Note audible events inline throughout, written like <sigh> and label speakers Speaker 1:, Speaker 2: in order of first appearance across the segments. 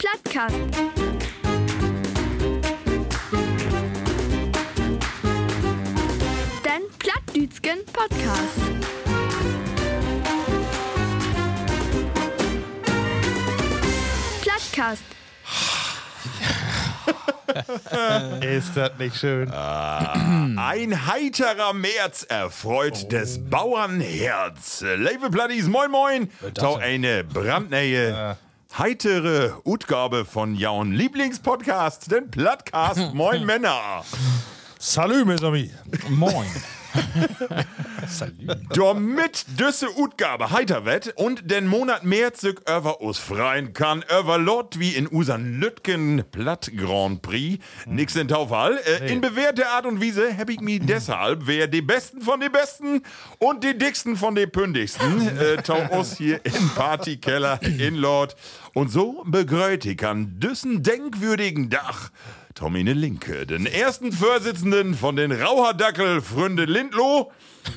Speaker 1: Plattcast. Dein Plattdütschen Podcast. Plattcast. <laughs>
Speaker 2: Ist das nicht schön?
Speaker 3: Ein heiterer März erfreut des Bauernherz. Liebe Platties, moin moin. Tau eine brandneue, heitere Utgabe von Jaun Lieblingspodcast, den Plattcast Moin <laughs> Männer.
Speaker 2: Salut, mes amis.
Speaker 4: Moin. <laughs>
Speaker 3: Damit düsse Utgabe heiter wett und den Monat März sich über us freien kann, über Lot wie in usan Lütgen Platt Grand Prix. Nix in Taufall. Äh, In bewährter Art und Weise hab ich mich deshalb, wer die Besten von den Besten und die Dicksten von den Pündigsten, <laughs> äh, tau us hier in Partykeller in Lord. Und so begrüßt ich an düssen denkwürdigen Dach Tomine Linke, den ersten Vorsitzenden von den Rauherdackel Fründe Lindloh.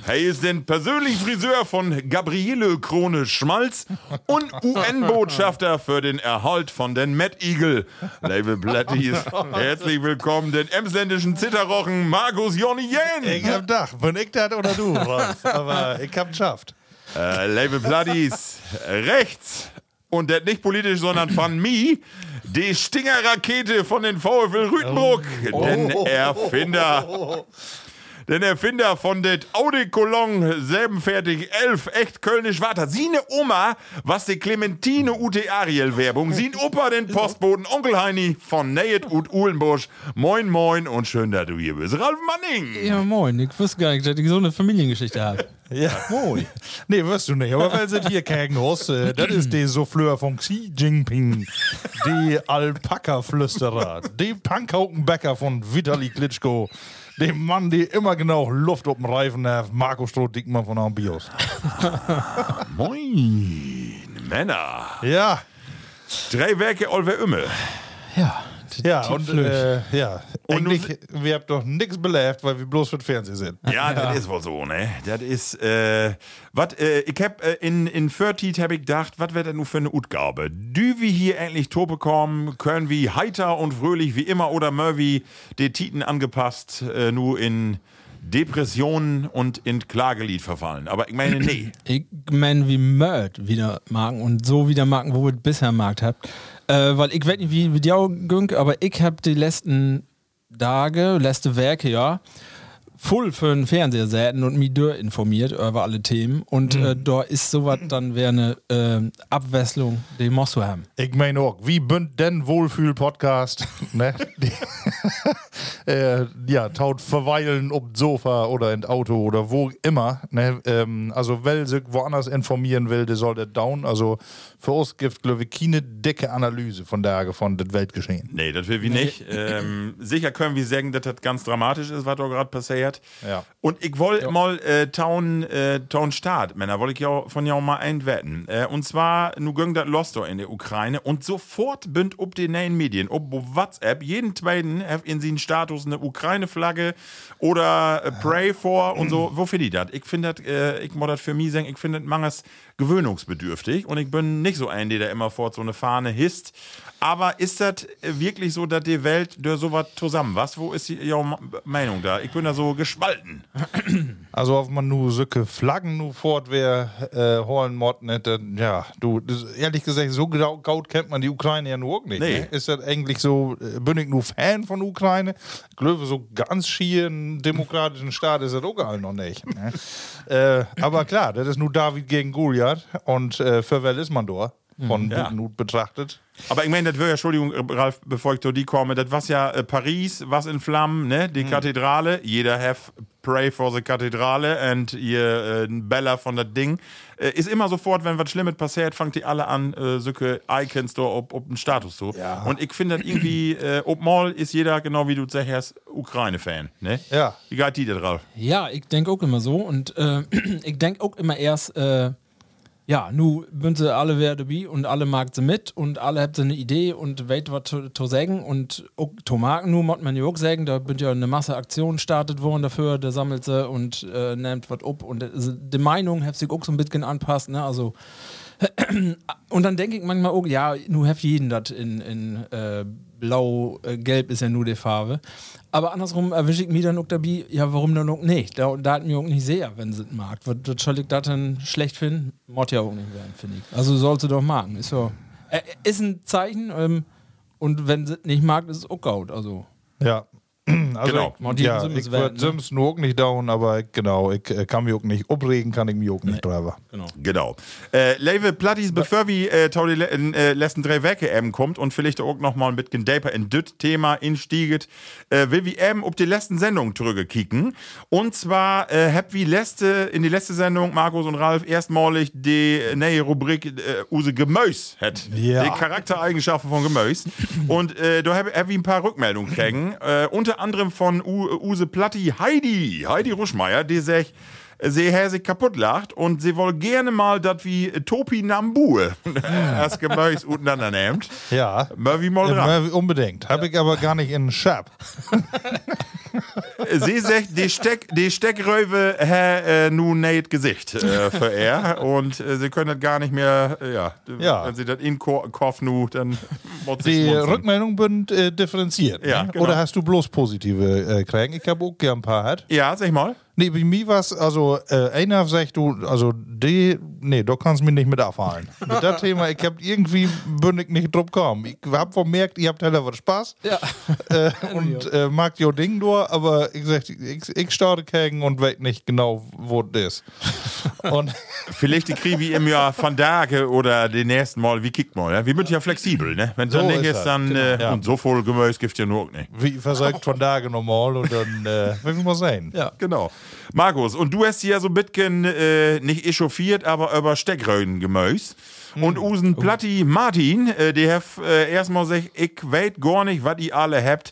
Speaker 3: Er ist den persönlichen Friseur von Gabriele Krone Schmalz und UN-Botschafter für den Erhalt von den Mad Eagle. Label Blatties, herzlich willkommen, den emsländischen Zitterrochen Markus Jonny
Speaker 2: Ich
Speaker 3: Jähn.
Speaker 2: hab Dach. Bin ich das oder du, Rolf? Aber ich hab geschafft.
Speaker 3: Äh, Label Blatties, rechts. Und das nicht politisch, sondern von <clears throat> mir, die Stingerrakete von den VfL Rütenbruck, den Erfinder. Den Erfinder von det Audi Cologne selbenfertig 11 echt kölnisch Water. Sine Oma, was die Clementine Ute Ariel Werbung. Sin Opa den Postboten Onkel Heini von Nayet ut Uhlenbusch. Moin moin und schön, dass du hier bist. Ralf Manning.
Speaker 4: Ja, moin. Ich wusste gar nicht, dass ich so eine Familiengeschichte habe. <laughs>
Speaker 2: Ja. Moin. Nee, wirst du nicht. Aber weil sie hier kein Haus, äh, das ist die Souffleur von Xi Jinping, die Alpaka-Flüsterer, die Pankhaukenbäcker von Vitali Klitschko, dem Mann, der immer genau Luft auf dem Reifen hat, Marco Stroh-Dickmann von Ambios. <laughs>
Speaker 3: Moin, Männer.
Speaker 2: Ja,
Speaker 3: Drei Werke Olver Ümme.
Speaker 4: Ja.
Speaker 2: Ja, und äh, ja.
Speaker 3: Und
Speaker 2: Eigentlich, wir habt doch nichts belebt, weil wir bloß für den Fernsehen sind.
Speaker 3: Ja, das ist wohl so, ne? Das ist, äh, wat, äh, ich hab äh, in, in Förtit hab ich gedacht, was wäre das nun für eine Utgabe? Dü wie hier endlich to bekommen, können wie heiter und fröhlich wie immer oder Murphy die Titen angepasst, äh, nur in Depressionen und in Klagelied verfallen. Aber ich meine, nee.
Speaker 4: Ich meine, wie Mörd wieder machen und so wieder machen, wo wir bisher Markt habt. Äh, weil ich weiß nicht, wie, wie die auch gönnt, aber ich hab die letzten Tage, letzte Werke, ja, voll für den Fernseher säten und mich informiert über alle Themen. Und äh, da ist sowas dann wäre eine äh, Abwechslung, die musst du haben.
Speaker 2: Ich meine auch, wie bünd denn Wohlfühl-Podcast? <laughs> ne? <laughs> Äh, ja, taut verweilen ob Sofa oder in Auto oder wo immer. Ne? Ähm, also, wer sich woanders informieren will, der soll das down. Also, für uns gibt glaube ich, keine dicke Analyse von der von das Weltgeschehen.
Speaker 3: Nee, das will wir nicht. Ähm, sicher können wir sagen, dass das ganz dramatisch ist, was da gerade passiert.
Speaker 2: Ja.
Speaker 3: Und ich wollte mal äh, Town, äh, Town Start, Männer, wollte ich ja von ja auch mal einwetten. Äh, und zwar, nu ging das los da in der Ukraine und sofort bünd ob die neuen Medien, ob WhatsApp, jeden zweiten hat in seinen Status eine Ukraine-Flagge oder äh, Pray for und so. Wo finde ich das? Ich finde das, äh, ich muss das für mich sagen, ich finde das manches gewöhnungsbedürftig und ich bin nicht so ein, der da immer fort so eine Fahne hisst. Aber ist das wirklich so, dass die Welt durch sowas zusammen was? Wo ist die Ihre Meinung da? Ich bin da so gespalten. <clears throat>
Speaker 2: Also, ob man nur solche Flaggen nur fortwehr äh, holen mod, dann, ja, du, das, ehrlich gesagt, so genau kennt man die Ukraine ja nur auch nicht.
Speaker 3: Nee.
Speaker 2: Ne? Ist das eigentlich so, äh, bin ich nur Fan von Ukraine? Ich glaube, so ganz schieren demokratischen Staat ist das auch gar noch nicht. Ne? <laughs> äh, aber klar, das ist nur David gegen Goliath und äh, für wer ist man da? von
Speaker 3: Ja.
Speaker 2: Butenhut betrachtet.
Speaker 3: Aber ich meine, das wäre ja, Entschuldigung, Ralf, bevor ich zu die komme, das war ja äh, Paris, was in Flammen, ne? Die Kathedrale. Jeder have pray for the Kathedrale und ihr äh, Bella von das Ding. Äh, ist immer sofort, wenn was Schlimmes passiert, fangt die alle an, äh, solche Icons da ob, ob den Status so.
Speaker 2: Ja.
Speaker 3: Und ich finde das irgendwie, äh, ob mal ist jeder, genau wie du sagst, Ukraine-Fan, ne?
Speaker 2: Ja.
Speaker 3: Wie geht die da drauf?
Speaker 4: Ja, ich denke auch immer so. Und äh, <clears throat> ich denke auch immer erst, äh, ja, nu sind sie alle wer dabei und alle mag sie mit und alle habt eine Idee und weit was zu, sagen und auch zu machen. Nu muss man ja auch sagen, da bin ja eine Masse Aktionen startet worden dafür, der sammelt sie und äh, nimmt was ab und äh, die Meinung hat sich auch so ein bisschen anpasst, ne, also und dann denke ich manchmal auch, ja, nu heft jeden das in, in äh, blau, äh, gelb ist ja nur die Farbe. Aber andersrum erwische ich mich dann auch dabei, ja, warum dann auch nicht? Da, da hat mir auch nicht sehr, wenn sie es mag. Was, soll ich das dann schlecht finden? Mod ja auch nicht werden, finde ich. Also soll sie doch machen. Ist so. Äh, ist ein Zeichen ähm, und wenn sie es nicht mag, ist es auch gut. Also.
Speaker 2: Ja. Also
Speaker 3: Genau.
Speaker 2: ich,
Speaker 4: Monty
Speaker 2: ja, ich würde
Speaker 4: ne?
Speaker 2: Sims nur auch nicht down, aber genau, ich äh, kann mich auch nicht abregen, kann ich mich auch nicht drüber.
Speaker 4: Genau.
Speaker 3: Genau. Äh, Lewe Plattis, bevor wir äh, le in, äh, letzten drei Werke eben kommt und vielleicht auch noch mal ein bisschen deeper in das Thema instieget, äh, will wir eben auf die letzten Sendung zurückkicken. Und zwar äh, hab wir letzte, in die letzte Sendung, Markus und Ralf, erstmalig die neue Rubrik äh, Use Gemüse hat.
Speaker 2: Ja.
Speaker 3: Die Charaktereigenschaften von Gemüse. und äh, da hab, hab ich ein paar Rückmeldungen gekriegt. äh, unter anderem von U Use Platti Heidi, Heidi Ruschmeier, die sagt, sie hat sich kaputt lacht und sie woll gerne mal, dass wie Topi Nambue <laughs> das Gemüse untereinander nimmt.
Speaker 2: Ja.
Speaker 3: Mal wie mal dran.
Speaker 2: Unbedingt. Habe ich aber gar nicht in Schab. <laughs>
Speaker 3: Sie sagt, die, Steck, die Steckröwe hat äh, nun nicht Gesicht äh, für er und äh, sie können das gar nicht mehr, äh, ja,
Speaker 2: Ja.
Speaker 3: wenn sie das in Ko Kopf nu, dann
Speaker 2: Die
Speaker 3: schmunzeln.
Speaker 2: Rückmeldungen sind äh, differenziert.
Speaker 3: Ja,
Speaker 2: ne?
Speaker 3: genau.
Speaker 2: Oder hast du bloß positive äh, kriegen? Ich habe auch gern ein paar hat.
Speaker 3: Ja, sag mal.
Speaker 2: Nee, bei mir was, also äh, einer sagt du, also die, nee, du kannst mich nicht mit abfallen. <laughs> mit dem Thema, ich hab irgendwie bin ich nicht drauf gekommen. Ich hab vermerkt, ihr habt heller was Spaß
Speaker 4: Ja.
Speaker 2: äh, und <laughs> äh, mag jo Ding nur, aber ich sag, ich, ich starte gegen und weiß nicht genau, wo das ist. und <laughs>
Speaker 3: Vielleicht die kriege ich im Jahr von Tage oder den nächsten Mal, wie kickt mal. Ja? Wir sind ja flexibel, ne? Wenn es
Speaker 2: So
Speaker 3: dann nicht
Speaker 2: ist das,
Speaker 3: dann,
Speaker 2: genau.
Speaker 3: äh,
Speaker 2: Ja.
Speaker 3: und so voll Gemüse gibt ja nur auch nicht.
Speaker 2: wie versagt von Tage normal und dann, äh, wir mal sehen.
Speaker 4: Ja.
Speaker 3: Genau. Markus, und du hast hier so ein bisschen äh, nicht echauffiert, aber über Steckröden Gemüse. Und Usen Platti Martin, äh, der hat äh, erstmal gesagt, ich weiß gar nicht, was ihr alle habt.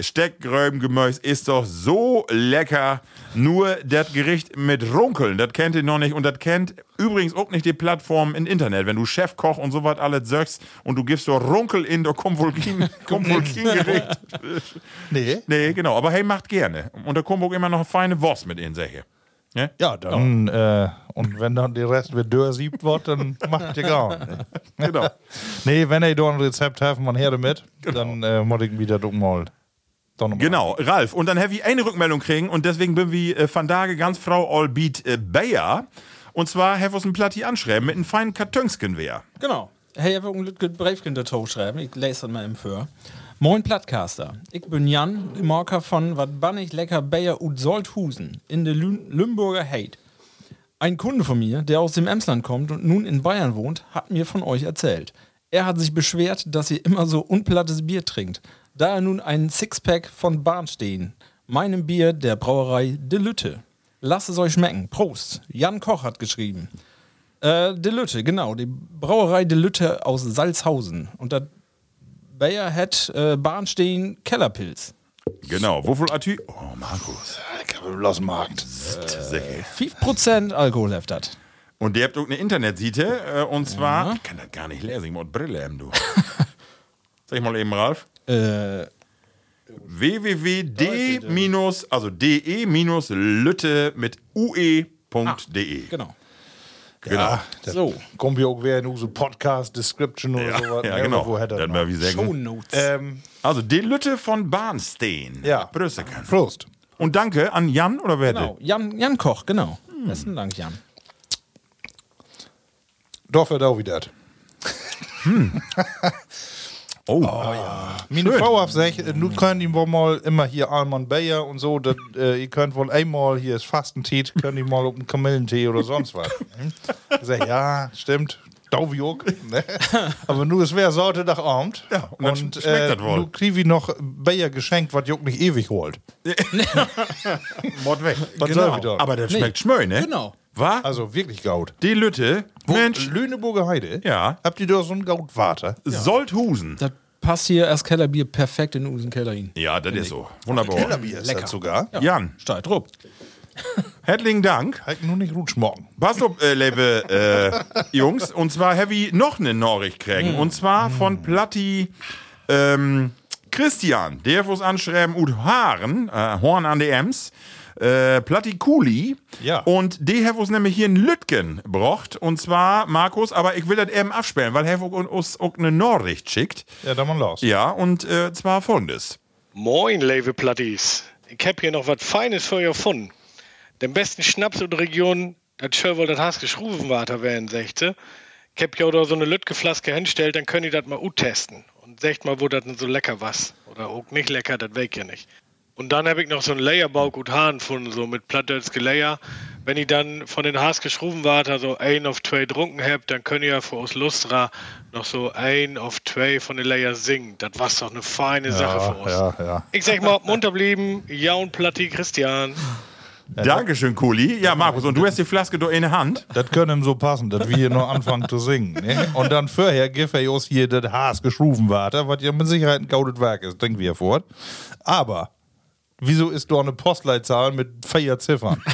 Speaker 3: Steckröbengemüse ist doch so lecker. Nur das Gericht mit Runkeln, das kennt ihr noch nicht. Und das kennt übrigens auch nicht die Plattform im Internet. Wenn du Chefkoch und so was alles sagst und du gibst so Runkel in, da kommt wohl kein, <laughs> kommt wohl kein Gericht.
Speaker 2: Nee.
Speaker 3: Nee, genau. Aber hey, macht gerne. Und kommt auch immer noch eine feine Wurst mit in Säche. Ja?
Speaker 2: Ja, dann, äh, und wenn dann der Rest wird dörsiebt wird, dann <laughs> macht ihr gar nicht.
Speaker 3: Genau.
Speaker 2: Nee, wenn ihr da ein Rezept habt, man her damit, dann äh, muss ich wieder mal.
Speaker 3: Genau, Ralf. Und dann habe ich eine Rückmeldung kriegen und deswegen bin wir äh, von Tage ganz Frau Allbeat äh, Bayer. Und zwar have uns ein Platti anschreiben mit einem feinen Kartönsken wär.
Speaker 4: Genau. Hey, ich habe ein Lütke Briefchen dazu schreiben. Ich lese das mal im für. Moin Plattcaster. Ich bin Jan, Marker von wat bannig lecker Bayer ut Solthusen in der Lü Lümburger Heid. Ein Kunde von mir, der aus dem Emsland kommt und nun in Bayern wohnt, hat mir von euch erzählt. Er hat sich beschwert, dass ihr immer so unplattes Bier trinkt. Da er nun einen Sixpack von Bahn stehen. Meinem Bier der Brauerei De Lütte. Lasst es euch schmecken. Prost. Jan Koch hat geschrieben. Äh, De Lütte, genau. Die Brauerei De Lütte aus Salzhausen. Und da Bayer hat äh, Bahnstehen Kellerpilz.
Speaker 3: Genau. Wofür Atü? Oh, Markus.
Speaker 2: Ich habe bloß Markt.
Speaker 3: Sicher.
Speaker 4: 5% Alkohol hat das.
Speaker 3: Und der habt auch eine Internetseite. Äh, und zwar, ich kann das gar nicht lesen, ich muss Brille haben, du. <laughs> Sag ich mal eben, Ralf.
Speaker 4: Äh,
Speaker 3: www.d- also de-lütte mit ue.de.
Speaker 4: genau.
Speaker 3: Genau.
Speaker 2: Ja, das
Speaker 4: So.
Speaker 2: kommt ja auch wieder in unsere Podcast-Description oder sowas.
Speaker 3: ja,
Speaker 2: ne,
Speaker 3: genau.
Speaker 2: Wo hätte
Speaker 3: mal wie sagen.
Speaker 4: Shownotes.
Speaker 2: ähm,
Speaker 3: Also, die Lütte von Barnstein.
Speaker 2: Ja.
Speaker 3: Brüssekan.
Speaker 2: Prost.
Speaker 3: Und danke an Jan oder wer
Speaker 4: Genau. Jan, Jan Koch, genau. Besten Dank, Jan.
Speaker 2: Doch wird auch wieder. <laughs>
Speaker 3: Oh,
Speaker 2: Meine Frau hat gesagt, äh, nun können die wohl mal immer hier Alman Bayer und so, dat, äh, ihr könnt wohl einmal, hier ist Fastentee, könnt ihr mal auf einen Kamillentee oder sonst was. Hm? Ich sag, ja, stimmt. Stauviog. Ne? <laughs> Aber nur es wäre Sorte nach Abend.
Speaker 3: Ja, und dann schmeckt das wohl.
Speaker 2: Du kriegst wie noch Bayer geschenkt, was Juck nicht ewig holt. <laughs>
Speaker 3: Mord weg.
Speaker 2: Was
Speaker 4: Genau.
Speaker 3: Aber das schmeckt schmöi, ne?
Speaker 4: Genau.
Speaker 3: War?
Speaker 2: Also wirklich Gaut.
Speaker 3: Die Lütte,
Speaker 2: Wo,
Speaker 3: Mensch,
Speaker 2: Lüneburger Heide?
Speaker 3: Ja.
Speaker 2: Habt ihr da so einen Gautwater?
Speaker 3: Solthusen.
Speaker 4: Das passt hier erst Kellerbier perfekt in unseren Keller hin.
Speaker 3: Ja, das ist so. Wunderbar.
Speaker 2: Kellerbier ist das sogar.
Speaker 3: Jan,
Speaker 4: Steigt rup. <laughs>
Speaker 3: herzlichen Dank.
Speaker 2: Halt nur nicht rutschmorgen.
Speaker 3: Passt auf, äh, liebe äh, Jungs. Und zwar habe ich noch eine Nachricht kriegen. Und zwar von Platti ähm, Christian. Der muss anschreiben, ut Haaren, äh, Horn an die Ems. Äh, Platti Kuli.
Speaker 2: Ja.
Speaker 3: Und der hat uns nämlich hier in Lütgen gebracht. Und zwar, Markus, aber ich will das eben absperren, weil er uns auch eine Nachricht schickt.
Speaker 2: Ja, dann mal los.
Speaker 3: Ja, und äh, zwar folgendes.
Speaker 5: Moin, liebe Platties. Ich hab hier noch was Feines für euch gefunden. Den besten Schnaps in der Region, das wohl das Haske Schruvenwater werden, sechte. Ich hab hier da so eine Lütgeflaske hinstellt, dann könnt ihr das mal testen. Und secht mal, wo das denn so lecker was. Oder auch nicht lecker, das weg ja nicht. Und dann habe ich noch so einen Layerbau gut Hahn gefunden, so mit Plattdölske Layer. Wenn ihr dann von den Haske Schruvenwater so ein auf zwei trunken habt, dann könnt ihr für uns Lustra noch so ein auf zwei von den Layer singen. Das war doch eine feine Sache für uns.
Speaker 2: ja, ja.
Speaker 5: Ich sag mal, munter blieben, ja und Platti Christian. <laughs>
Speaker 3: Dankeschön, Kuli. Ja, Markus, und du hast die Flaske doch in der Hand.
Speaker 2: Das können ihm so passen, dass wir hier nur anfangen zu singen. Ne? Und dann vorher gibt er uns hier das Haas geschrufen weiter, was ja mit Sicherheit ein gaudet Werk ist, denken wir fort. Aber wieso ist da eine Postleitzahl mit vier Ziffern? <laughs>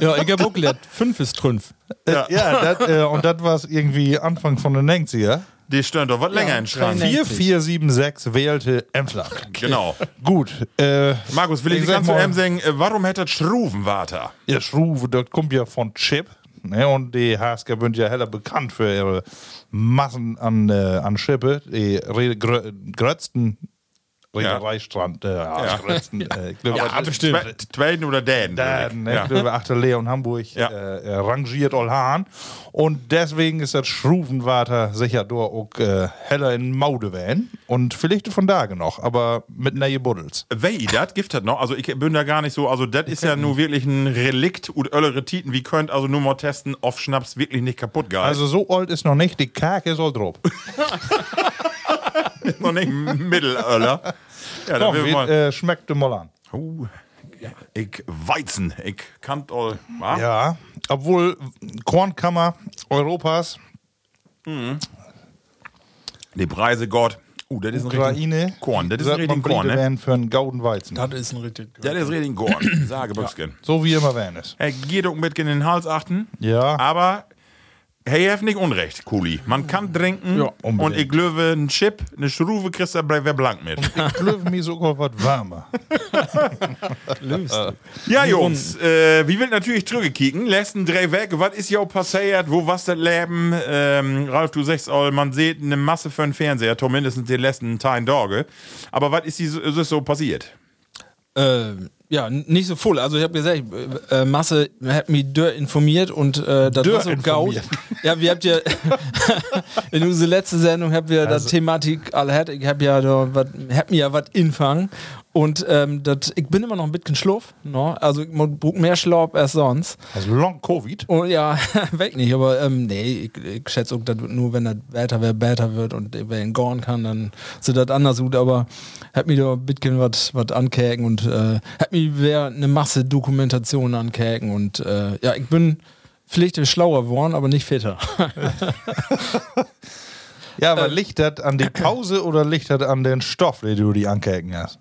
Speaker 4: Ja, ich hab auch gelernt, fünf ist fünf.
Speaker 2: ja, ja dat, äh, und das war irgendwie Anfang von den 90er.
Speaker 3: Die stören doch was länger in den Schrank.
Speaker 2: 4476 wählte Emsland.
Speaker 3: Genau.
Speaker 2: Gut, äh,
Speaker 3: Markus, will ich,
Speaker 2: Ich
Speaker 3: ganz zu ihm sagen, äh, warum hätte das Schruvenwater?
Speaker 2: ihr Schruve, das kommt ja von Chip. Ne, und die Hasker sind ja heller bekannt für ihre Massen an, äh, an Schippe, die grötzten Reedereistrand, äh, ja. grötzten, <laughs> äh, ich glaube,
Speaker 3: Ja, bestimmt. Tweeden oder Dänen.
Speaker 2: da, ne,
Speaker 3: ja.
Speaker 2: ich glaube, achter Leon Hamburg
Speaker 3: Ja.
Speaker 2: äh, äh, rangiert all Hahn. Und deswegen ist das Schruvenwater sicher dort auch äh, heller in Maude werden. Und vielleicht von da noch, aber mit neue Buddels.
Speaker 3: Wei, das gibt das noch. Also ich bin da gar nicht so. Also das ist ja nur wirklich ein Relikt und öllere Titen. Wie könnt also nur mal testen, auf Schnaps wirklich nicht kaputt gehen.
Speaker 2: Also so alt ist noch nicht, die Kake ist all drauf. <laughs> <laughs>
Speaker 3: noch nicht Mittelöller. Ja, will
Speaker 2: wie,
Speaker 3: mal.
Speaker 2: äh, schmeckt mal an.
Speaker 3: Oh, ich Weizen, ich kann all.
Speaker 2: Ja, obwohl Kornkammer Europas,
Speaker 3: Die Preise Gott. Uh, das ist ein
Speaker 2: Ukraine,
Speaker 3: richtig Korn. Das ist ein richtig Korn, ne?
Speaker 2: werden für einen gauden Weizen.
Speaker 4: Das ist ein richtig.
Speaker 3: Das ist richtig Korn. Sage <clears throat> Büchsken.
Speaker 2: So wie immer werden es.
Speaker 3: Er geht auch mit in den Hals achten.
Speaker 2: Ja.
Speaker 3: Aber hey, hat nicht Unrecht, Kuli. Man kann trinken
Speaker 4: Ja,
Speaker 3: und ich glaube, ein Chip, eine Schruve kriegst du bei wer blank mit.
Speaker 2: Ich glaube mir sogar was wärmer. <laughs>
Speaker 3: Ja, Jungs, äh, wie will natürlich zurückkicken. Letzten drei Werke, was ist ja passiert? Wo was das Leben? Ähm, Ralf, du sagst, all, man sieht eine Masse für den Fernseher, zumindest die letzten Tage Tage. Aber was ist, so- ist es so passiert?
Speaker 4: Äh, ja, nicht so voll. Also ich habe gesagt, äh, Masse hat mich dörr informiert und äh, das war so gaut. <laughs> Ja, wir habt ja <laughs> in unserer letzten Sendung habt wir
Speaker 2: Also
Speaker 4: das Thematik alle hat. Ich hab ja da wat, hab mir ja was infangen und ähm, dat, ich bin immer noch ein bisschen schluff. No? Also ich brauche mehr Schlaf als sonst.
Speaker 2: Also Long Covid.
Speaker 4: Oh ja, <laughs> weg nicht, aber ähm, nee, ich, ich schätze auch, dass nur wenn das Wetter wer besser wird und wer ihn gorn kann, dann sieht das anders gut, aber hat mir da ein bisschen was ankäken und äh, hat mir wer eine Masse Dokumentation ankäken und äh, ja, ich bin vielleicht schlauer geworden, aber nicht fitter. <laughs>
Speaker 2: Ja,
Speaker 4: Äh.
Speaker 2: aber liegt das an die Pause oder liegt das an den Stoff, den du die ankäken hast?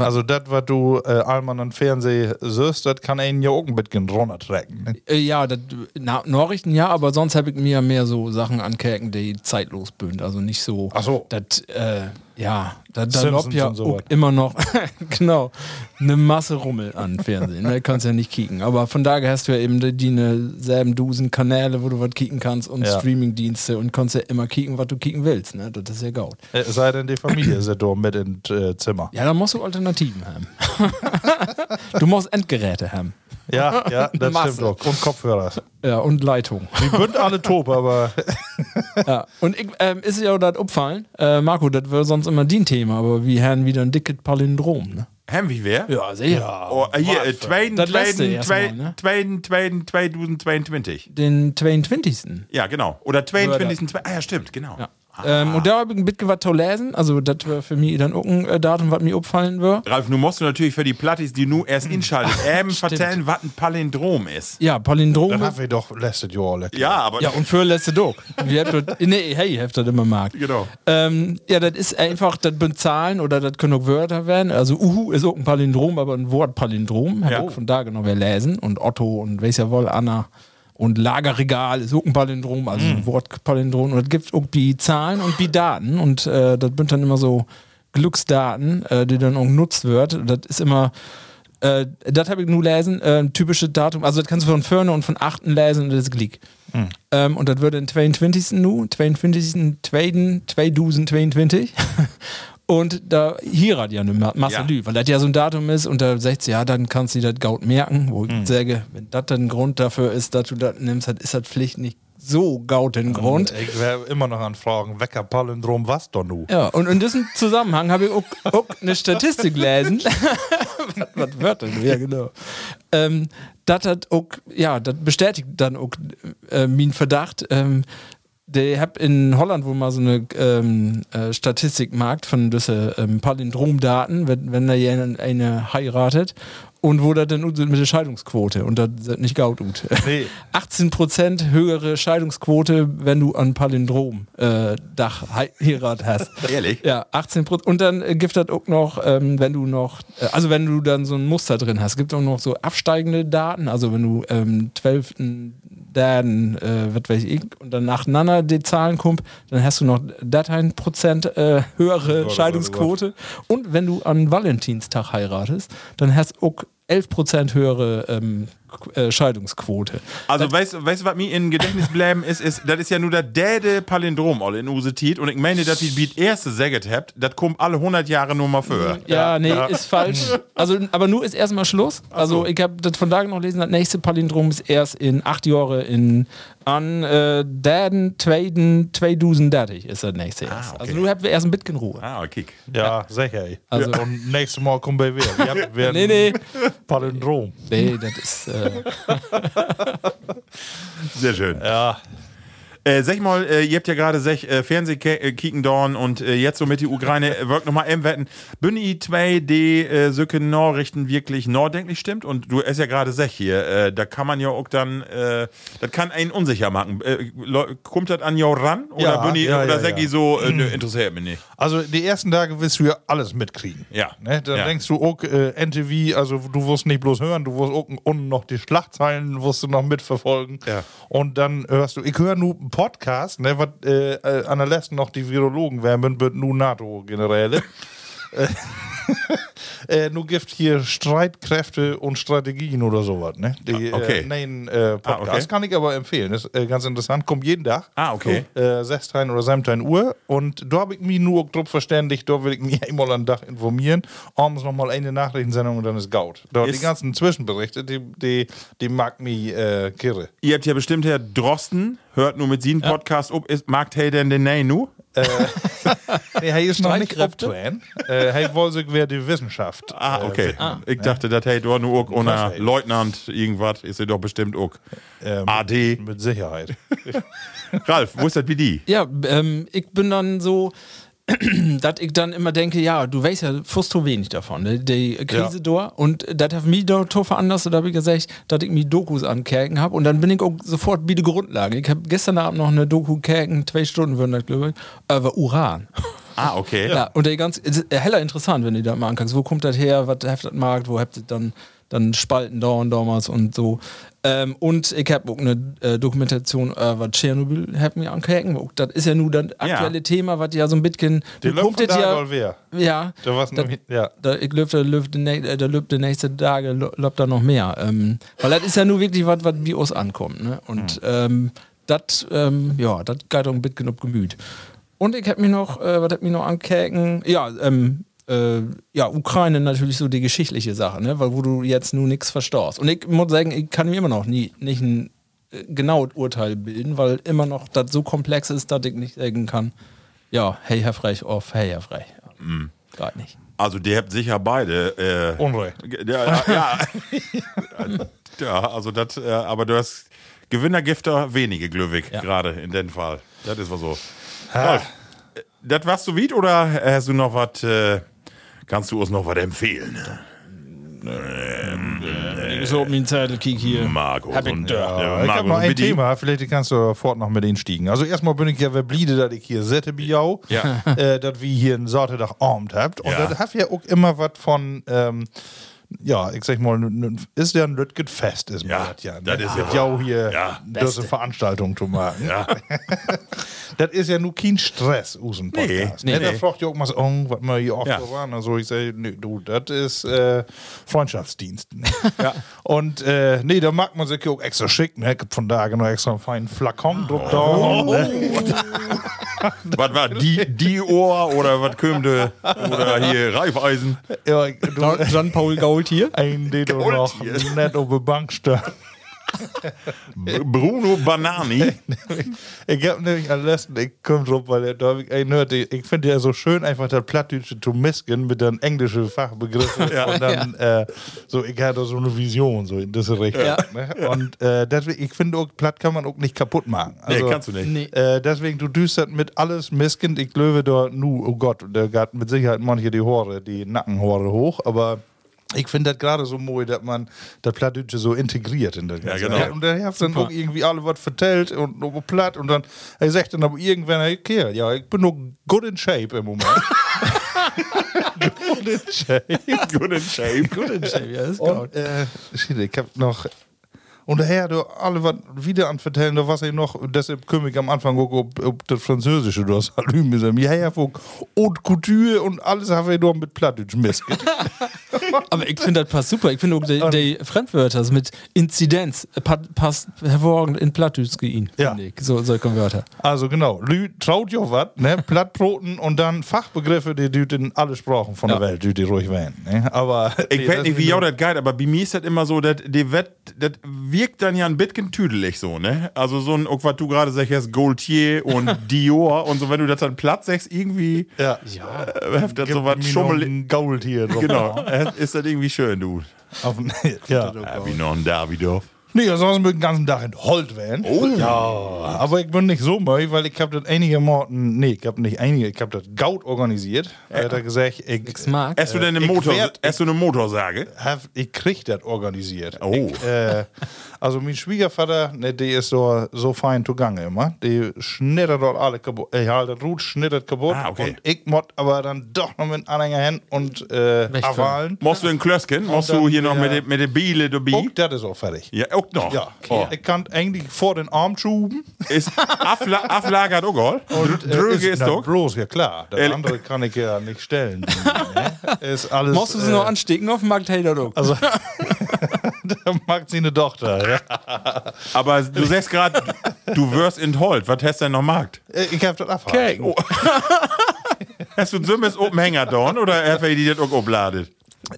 Speaker 2: Also das, was du äh, allmann am Fernsehen siehst, das kann einen ja auch ein bisschen runtertrecken. Ne?
Speaker 4: Äh, ja, das, na, Nachrichten ja, aber sonst habe ich mir mehr so Sachen ankäken, die zeitlos bünd, also nicht so.
Speaker 2: Ach so.
Speaker 4: Das, äh, ja, da, da lobt ja
Speaker 2: so
Speaker 4: immer noch, <laughs> genau, eine Masse Rummel an Fernsehen. Da kannst ja nicht kicken. Aber von daher hast du ja eben die, die ne selben Dusen Kanäle, wo du was kicken kannst und
Speaker 2: Ja.
Speaker 4: Streamingdienste und kannst ja immer kicken, was du kicken willst. Ne? Das ist ja gaut.
Speaker 2: Äh, Es sei denn, die Familie ist ja da mit im äh, Zimmer.
Speaker 4: Ja, da musst du Alternativen haben. <laughs> du musst Endgeräte haben.
Speaker 2: Ja, ja, <laughs> das
Speaker 4: Masse.
Speaker 2: stimmt auch. Und Kopfhörer.
Speaker 4: Ja, und Leitung.
Speaker 2: Die sind alle top, aber <laughs>
Speaker 4: Ja, und ich, ähm, ist ja auch das aufgefallen, äh, Marco, das wäre sonst immer dein Thema, aber wir haben wieder ein dickes Palindrom, ne?
Speaker 3: Haben wir wer?
Speaker 4: Ja, sicher.
Speaker 3: Oh, äh, hier, äh, zweiten,
Speaker 4: Das letzte
Speaker 3: zweiten,
Speaker 4: erstmal,
Speaker 3: zweiten,
Speaker 4: ne?
Speaker 3: zweiten, zweiten, 2022.
Speaker 4: Den 22.
Speaker 3: Ja, genau. Oder 22. zwei- Ah ja, stimmt, genau.
Speaker 4: Ja. Ähm, und da habe ich ein bisschen was zu lesen. Also, das wäre für mich dann auch ein äh, Datum, was mir auffallen wird.
Speaker 3: Ralf, nun musst du natürlich für die Plattis, die nu erst inschaltet, eben vertellen, was ein Palindrom ist.
Speaker 4: Ja, Palindrome.
Speaker 2: Das haben wir doch letztes Jahr.
Speaker 3: Ja, aber
Speaker 4: Ja, und für letzte Dog. Wir habt das- <laughs> nee, hey, ihr habt das immer mag.
Speaker 3: Genau.
Speaker 4: Ähm, ja, das ist einfach, das sind Zahlen oder das können auch Wörter werden. Also Uhu ist auch ein Palindrom, aber ein Wort Palindrom.
Speaker 3: Ja.
Speaker 4: von da genau wer lesen. Und Otto und weiß ja wohl, Anna. Und Lagerregal ist auch ein Palindrom, also ein Wortpalindrom. Und es gibt auch die Zahlen und die Daten. Und äh, das sind dann immer so Glücksdaten, äh, die dann auch genutzt wird. Und Das ist immer, äh, das habe ich nur lesen, äh, typisches Datum. Also das kannst du von vorne und von achten lesen und das ist Glick. Ähm, und das wird den 22. nu, 22. 2. 2022. Und da hier hat ja eine Ma- Masse
Speaker 3: Ja.
Speaker 4: Weil das ja so ein Datum ist und da sagt sie, ja, dann kannst du das Gaut merken, wo ich sage, wenn das dann ein Grund dafür ist, dass du das nimmst, dann ist das vielleicht nicht so Gaut den Grund.
Speaker 2: Ich wäre immer noch an Fragen, wecker Palindrom, was doch nu?
Speaker 4: Ja, und in diesem Zusammenhang habe ich auch, auch eine Statistik gelesen. <laughs> was, was wird denn? Ja, genau. Ähm, das hat auch, ja, das bestätigt dann auch äh, meinen Verdacht. Ähm, der hab in Holland wohl mal so eine ähm, äh, Statistik gemacht von diese ähm, Palindromdaten, wenn, wenn da jemand eine heiratet und wo das dann so mit der Scheidungsquote und das ist nicht gaut gut.
Speaker 2: Nee. <laughs>
Speaker 4: 18% höhere Scheidungsquote, wenn du an Palindrom äh, Dach hei- Heirat hast.
Speaker 3: Ehrlich?
Speaker 4: Ja, 18 Prozent. Und dann äh, gibt das auch noch, ähm, wenn du noch, äh, also wenn du dann so ein Muster drin hast, gibt auch noch so absteigende Daten. Also wenn du ähm, 12. Daten, äh, was weiß ich, und dann nacheinander die Zahlen kommen, dann hast du noch Dateien Prozent äh, höhere Scheidungsquote. Und wenn du an Valentinstag heiratest, dann hast du auch 11% höhere ähm, äh, Scheidungsquote.
Speaker 3: Also, weißt du, weißt, du, was mir in Gedächtnis bleiben ist, ist, das ist ja nur der däde Palindrom all in Usetit und ich meine, dass die Beat erste Säget habt, das kommt alle 100 Jahre nur mal für.
Speaker 4: Ja, nee, ist falsch. Also, aber nur ist erstmal Schluss. Also, ich habe das von da noch gelesen, das nächste Palindrom ist erst in acht Jahre in an äh, Daden, Tweeden, 2030 ist das nächste erst.
Speaker 3: okay.
Speaker 4: Also, nur habt wir erst ein bisschen Ruhe.
Speaker 3: Ah, okay.
Speaker 2: Ja, sicher. ey.
Speaker 4: Also-
Speaker 2: Und nächstes Mal kommen wir wieder. Wir <laughs> haben-
Speaker 4: Nee, nee.
Speaker 2: Palindrom.
Speaker 4: Nee, das ist. Äh,
Speaker 3: Sehr schön.
Speaker 2: Ja.
Speaker 3: Äh, sag mal, äh, ihr habt ja gerade sech äh, Fernseh äh, kicken dorn und äh, jetzt so mit die Ukraine äh, wirkt nochmal im Wetten. Bünni 2 d äh, Söcke Norrichten wirklich norddenklich stimmt und du es ja gerade sech hier, äh, da kann man ja auch dann, äh, das kann einen unsicher machen. Kommt das an jou ran oder
Speaker 2: Ja,
Speaker 3: Bünni
Speaker 2: ja,
Speaker 3: oder
Speaker 2: ja,
Speaker 3: sag
Speaker 2: ja.
Speaker 3: so, äh, nö, interessiert mich nicht.
Speaker 2: Also die ersten Tage wirst du ja alles mitkriegen.
Speaker 3: Ja.
Speaker 2: Ne? Dann denkst du auch, NTV, also du wirst nicht bloß hören, du wirst auch unten noch die Schlagzeilen wirst du noch mitverfolgen.
Speaker 3: Ja.
Speaker 2: Und dann hörst du, ich höre nur Podcast, ne, was äh, äh, an der letzten noch die Virologen wärmen, wird nur NATO-Generäle. <laughs> <laughs> äh, nur gibt hier Streitkräfte und Strategien oder sowas. Ne? Die,
Speaker 3: Ah, okay.
Speaker 2: äh, nein, äh, Podcast
Speaker 3: Ah, okay.
Speaker 2: kann ich aber empfehlen. Das ist äh, ganz interessant. Kommt jeden Tag.
Speaker 3: Ah, okay.
Speaker 2: Äh, 16 oder 17 Uhr. Und da habe ich mich nur drauf verständigt, da will ich mich <laughs> einmal am Tag informieren. Abends nochmal eine Nachrichtensendung und dann ist Gaut. Da
Speaker 3: Ist-
Speaker 2: die ganzen Zwischenberichte, die, die, die mag mich äh, kirre.
Speaker 3: Ihr habt ja bestimmt Herr Drosten, hört nur mit sieben Podcast ob, ist, mag hey denn den Nei nu? <laughs>
Speaker 2: Nee, er ist noch nicht obtran. äh, er wollte sich wer die Wissenschaft.
Speaker 3: Ah,
Speaker 2: äh,
Speaker 3: okay.
Speaker 2: widmen.
Speaker 3: Ich dachte, das hey doch nur auch ohne. Leutnant irgendwas, ist ja doch bestimmt auch
Speaker 2: Ähm,
Speaker 3: AD.
Speaker 2: Mit Sicherheit. <laughs>
Speaker 3: Ralf, wo ist das wie die?
Speaker 4: ja, ähm, ich bin dann so. <clears throat> dass ich dann immer denke, ja, du weißt ja fast zu wenig davon, ne? die Krise
Speaker 2: Ja.
Speaker 4: da und das hat mich da to veranlasst, da habe ich gesagt, dass ich mir Dokus ankerken habe und dann bin ich auch sofort wieder Grundlage. Ich habe gestern Abend noch eine Doku kerken, zwei Stunden würden das, glaube ich, über Uran.
Speaker 3: Ah, okay.
Speaker 4: Ja, und der ganz, ist heller interessant, wenn du da mal anguckst, wo kommt das her, was heftet Markt, wo habt ihr dann, dann Spalten dauern damals und so. Ähm, und ich habe auch eine äh, Dokumentation über Tschernobyl hab mir. Auch Das ist ja nur das aktuelle Thema, was ja so ein bisschen.
Speaker 2: Die da
Speaker 4: ja.
Speaker 2: wer.
Speaker 4: Ja.
Speaker 2: Da war's
Speaker 4: da,
Speaker 2: noch, ja.
Speaker 4: da, ich glaube, da die, äh, da läuft die nächsten Tage läuft da noch mehr. Ähm, weil das ist ja nur wirklich was, was wie uns ankommt. Ne? Und ähm, das, ähm, ja, das geht auch ein bisschen auf Gemüt. Und ich habe mir noch, äh, was hat mir noch ankäken? Ja, ähm, äh, ja, Ukraine natürlich so die geschichtliche Sache, ne? weil wo du jetzt nur nichts verstehst. Und ich muss sagen, ich kann mir immer noch nie, nicht ein äh, genaues Urteil bilden, weil immer noch das so komplex ist, dass ich nicht sagen kann, ja, hey Herr Frech, off, hey Herr Frech. Ja. Gerade nicht.
Speaker 3: Also, die habt sicher beide. Äh,
Speaker 2: Unrecht.
Speaker 3: ja, ja, <laughs> ja, also das, äh, aber du hast Gewinnergifter wenige, Glückwig, gerade in dem Fall. Das ist was so. Rolf, äh, das warst du weit oder hast du noch was, äh, kannst du uns noch was empfehlen?
Speaker 4: Ich so auf meinen Zettel kick hier.
Speaker 3: Marco.
Speaker 4: Hab ich da.
Speaker 3: ja,
Speaker 2: ich habe noch ein Thema, vielleicht kannst du fort noch mit denen stiegen. Also erstmal bin ich ja verblieben, dass ich hier Sette Biau,
Speaker 3: Ja.
Speaker 2: äh, dass wir hier einen Sortedach Abend habt. Und
Speaker 3: Ja.
Speaker 2: das hat ja auch immer was von, ähm, ja, ich sag mal, ist ja ein Lütget Fest, ist mir
Speaker 3: Ja,
Speaker 2: das ja. Ne?
Speaker 3: das ist ja-
Speaker 2: Mit Jau hier
Speaker 3: Ja,
Speaker 2: diese Veranstaltung zu machen.
Speaker 3: Ja. <laughs>
Speaker 2: Das ist ja nur kein Stress aus dem Podcast.
Speaker 3: Nee,
Speaker 2: ne?
Speaker 3: nee,
Speaker 2: Da
Speaker 3: nee.
Speaker 2: fragt ja auch mal so, oh, was wir hier oft
Speaker 3: Ja.
Speaker 2: so waren. Also ich sage, nee, du, das ist äh, Freundschaftsdienst. Ne? <laughs>
Speaker 3: Ja.
Speaker 2: Und äh, nee, da mag man sich ja auch extra schick. Ne? Ich hab von da noch extra einen feinen Flakon druck da.
Speaker 3: Oh. <laughs> <laughs> Was war die, die Ohr oder was kömte oder hier Reifeisen?
Speaker 2: Ja, ich- du,
Speaker 4: Jean-Paul Gault hier.
Speaker 2: ein, den du noch nicht auf der Bank stand.
Speaker 3: Bruno Banani. <laughs>
Speaker 2: Ich hab nämlich am letzten, ich komm drauf, weil er da hab ich einen hört, ich finde ja so schön einfach das Plattdeutsche zu misken mit den englischen Fachbegriffen und dann äh, so, ich hatte so eine Vision so in diese Richtung.
Speaker 4: Ja.
Speaker 2: Ne? Und äh, deswegen, ich finde auch, Platt kann man auch nicht kaputt machen. Also,
Speaker 3: nee, kannst du nicht.
Speaker 4: Nee.
Speaker 2: Äh, deswegen, du düstert mit alles miskend. Ich löwe da nu, oh Gott, da geht mit Sicherheit manche die Haare, die Nackenhaare hoch, aber ich finde das gerade so mooi, dass man das Plattdeutsche so integriert in das Ganze.
Speaker 3: genau.
Speaker 2: Und der hat dann auch irgendwie alle was vertellt und noch platt und dann, er sagt dann aber irgendwann, hey, Kerl, ja, ich bin noch good in shape im Moment. <laughs> good in shape.
Speaker 3: Good in shape.
Speaker 4: Gut in Shape, ja, ist
Speaker 2: Und, äh, shit, ich hab noch. Und daher, du alle was wieder an vertellen, da was ich noch, deshalb kümmere ich am Anfang auch, ob, ob das Französische, du hast Salüm gesagt. Ja, ja, Haute Couture und alles habe ich noch mit Plattdeutsch misket. <laughs>
Speaker 4: Aber ich finde, das passt super. Ich finde auch die, die Fremdwörter also mit Inzidenz pa passt hervorragend in Plattdeutsch gehen.
Speaker 2: Ja.
Speaker 4: Ich. So, solche Wörter.
Speaker 2: Also genau, Lü traut ja was, ne? Plattbroten und dann Fachbegriffe, die du in alle Sprachen von der
Speaker 4: Ja.
Speaker 2: Welt, die die ruhig wählen. Ne? Aber
Speaker 3: Ich
Speaker 2: nee,
Speaker 3: weiß nicht, wie ja das geht, aber bei mir ist das immer so, dass die Wett, das wirkt dann ja ein bisschen tüdelig so, ne? Also so ein, was du gerade sagst, Gaultier und <laughs> Dior und so, wenn du das dann platt sagst, irgendwie
Speaker 2: ja.
Speaker 3: äh, heft das so was schummelig.
Speaker 2: ein Gault hier drauf.
Speaker 3: Genau, <laughs> ist das irgendwie schön, du.
Speaker 2: Auf, <laughs> ja.
Speaker 3: Ja, wie noch ein Davidoff.
Speaker 2: Nee, ansonsten bin ich den ganzen Tag in Holt werden.
Speaker 3: Oh.
Speaker 2: Ja, aber ich bin nicht so müde, weil ich habe das einige Morten, nee, ich habe nicht einige, ich habe das Gaut organisiert. Er hat gesagt, ich,
Speaker 4: Ich mag.
Speaker 3: Hast du denn eine Motor,
Speaker 2: werd-
Speaker 3: hast du eine Motorsage?
Speaker 2: hab, ich krieg das organisiert.
Speaker 3: Oh.
Speaker 2: Ich, äh, also mein Schwiegervater, ne, der ist so, so fein zugange immer. Die schnittert dort alle kaputt. Ich halte das Rut schnittert kaputt.
Speaker 3: Ah, okay.
Speaker 2: Und ich mod aber dann doch noch mit Anhänger hin und äh.
Speaker 3: Musst du in Klösken? Musst du hier noch mit, de- mit der Biele dabei?
Speaker 2: Und das ist auch fertig.
Speaker 3: Ja, auch noch.
Speaker 2: Ja,
Speaker 3: Oh.
Speaker 2: ich kann eigentlich vor den Arm schuben.
Speaker 3: Ist Afla Aflagert auch all?
Speaker 2: Und äh,
Speaker 3: Dröge ist doch.
Speaker 2: bloß, ja klar. Das
Speaker 3: Ehrlich-
Speaker 2: andere kann ich ja nicht stellen. <laughs> ist alles.
Speaker 4: Musst du sie
Speaker 2: äh,
Speaker 4: noch anstecken auf dem Markt Taylor doch.
Speaker 2: Also, <laughs> da mag sie eine Tochter. Ja.
Speaker 3: Aber du sagst gerade, du wirst entholt. Was hast du denn noch Markt?
Speaker 2: Äh, Ich hab das abgehalten.
Speaker 4: Okay. <laughs>
Speaker 3: Hast du ein Sümmes oben Hänger da oder hast du die das auch obladet?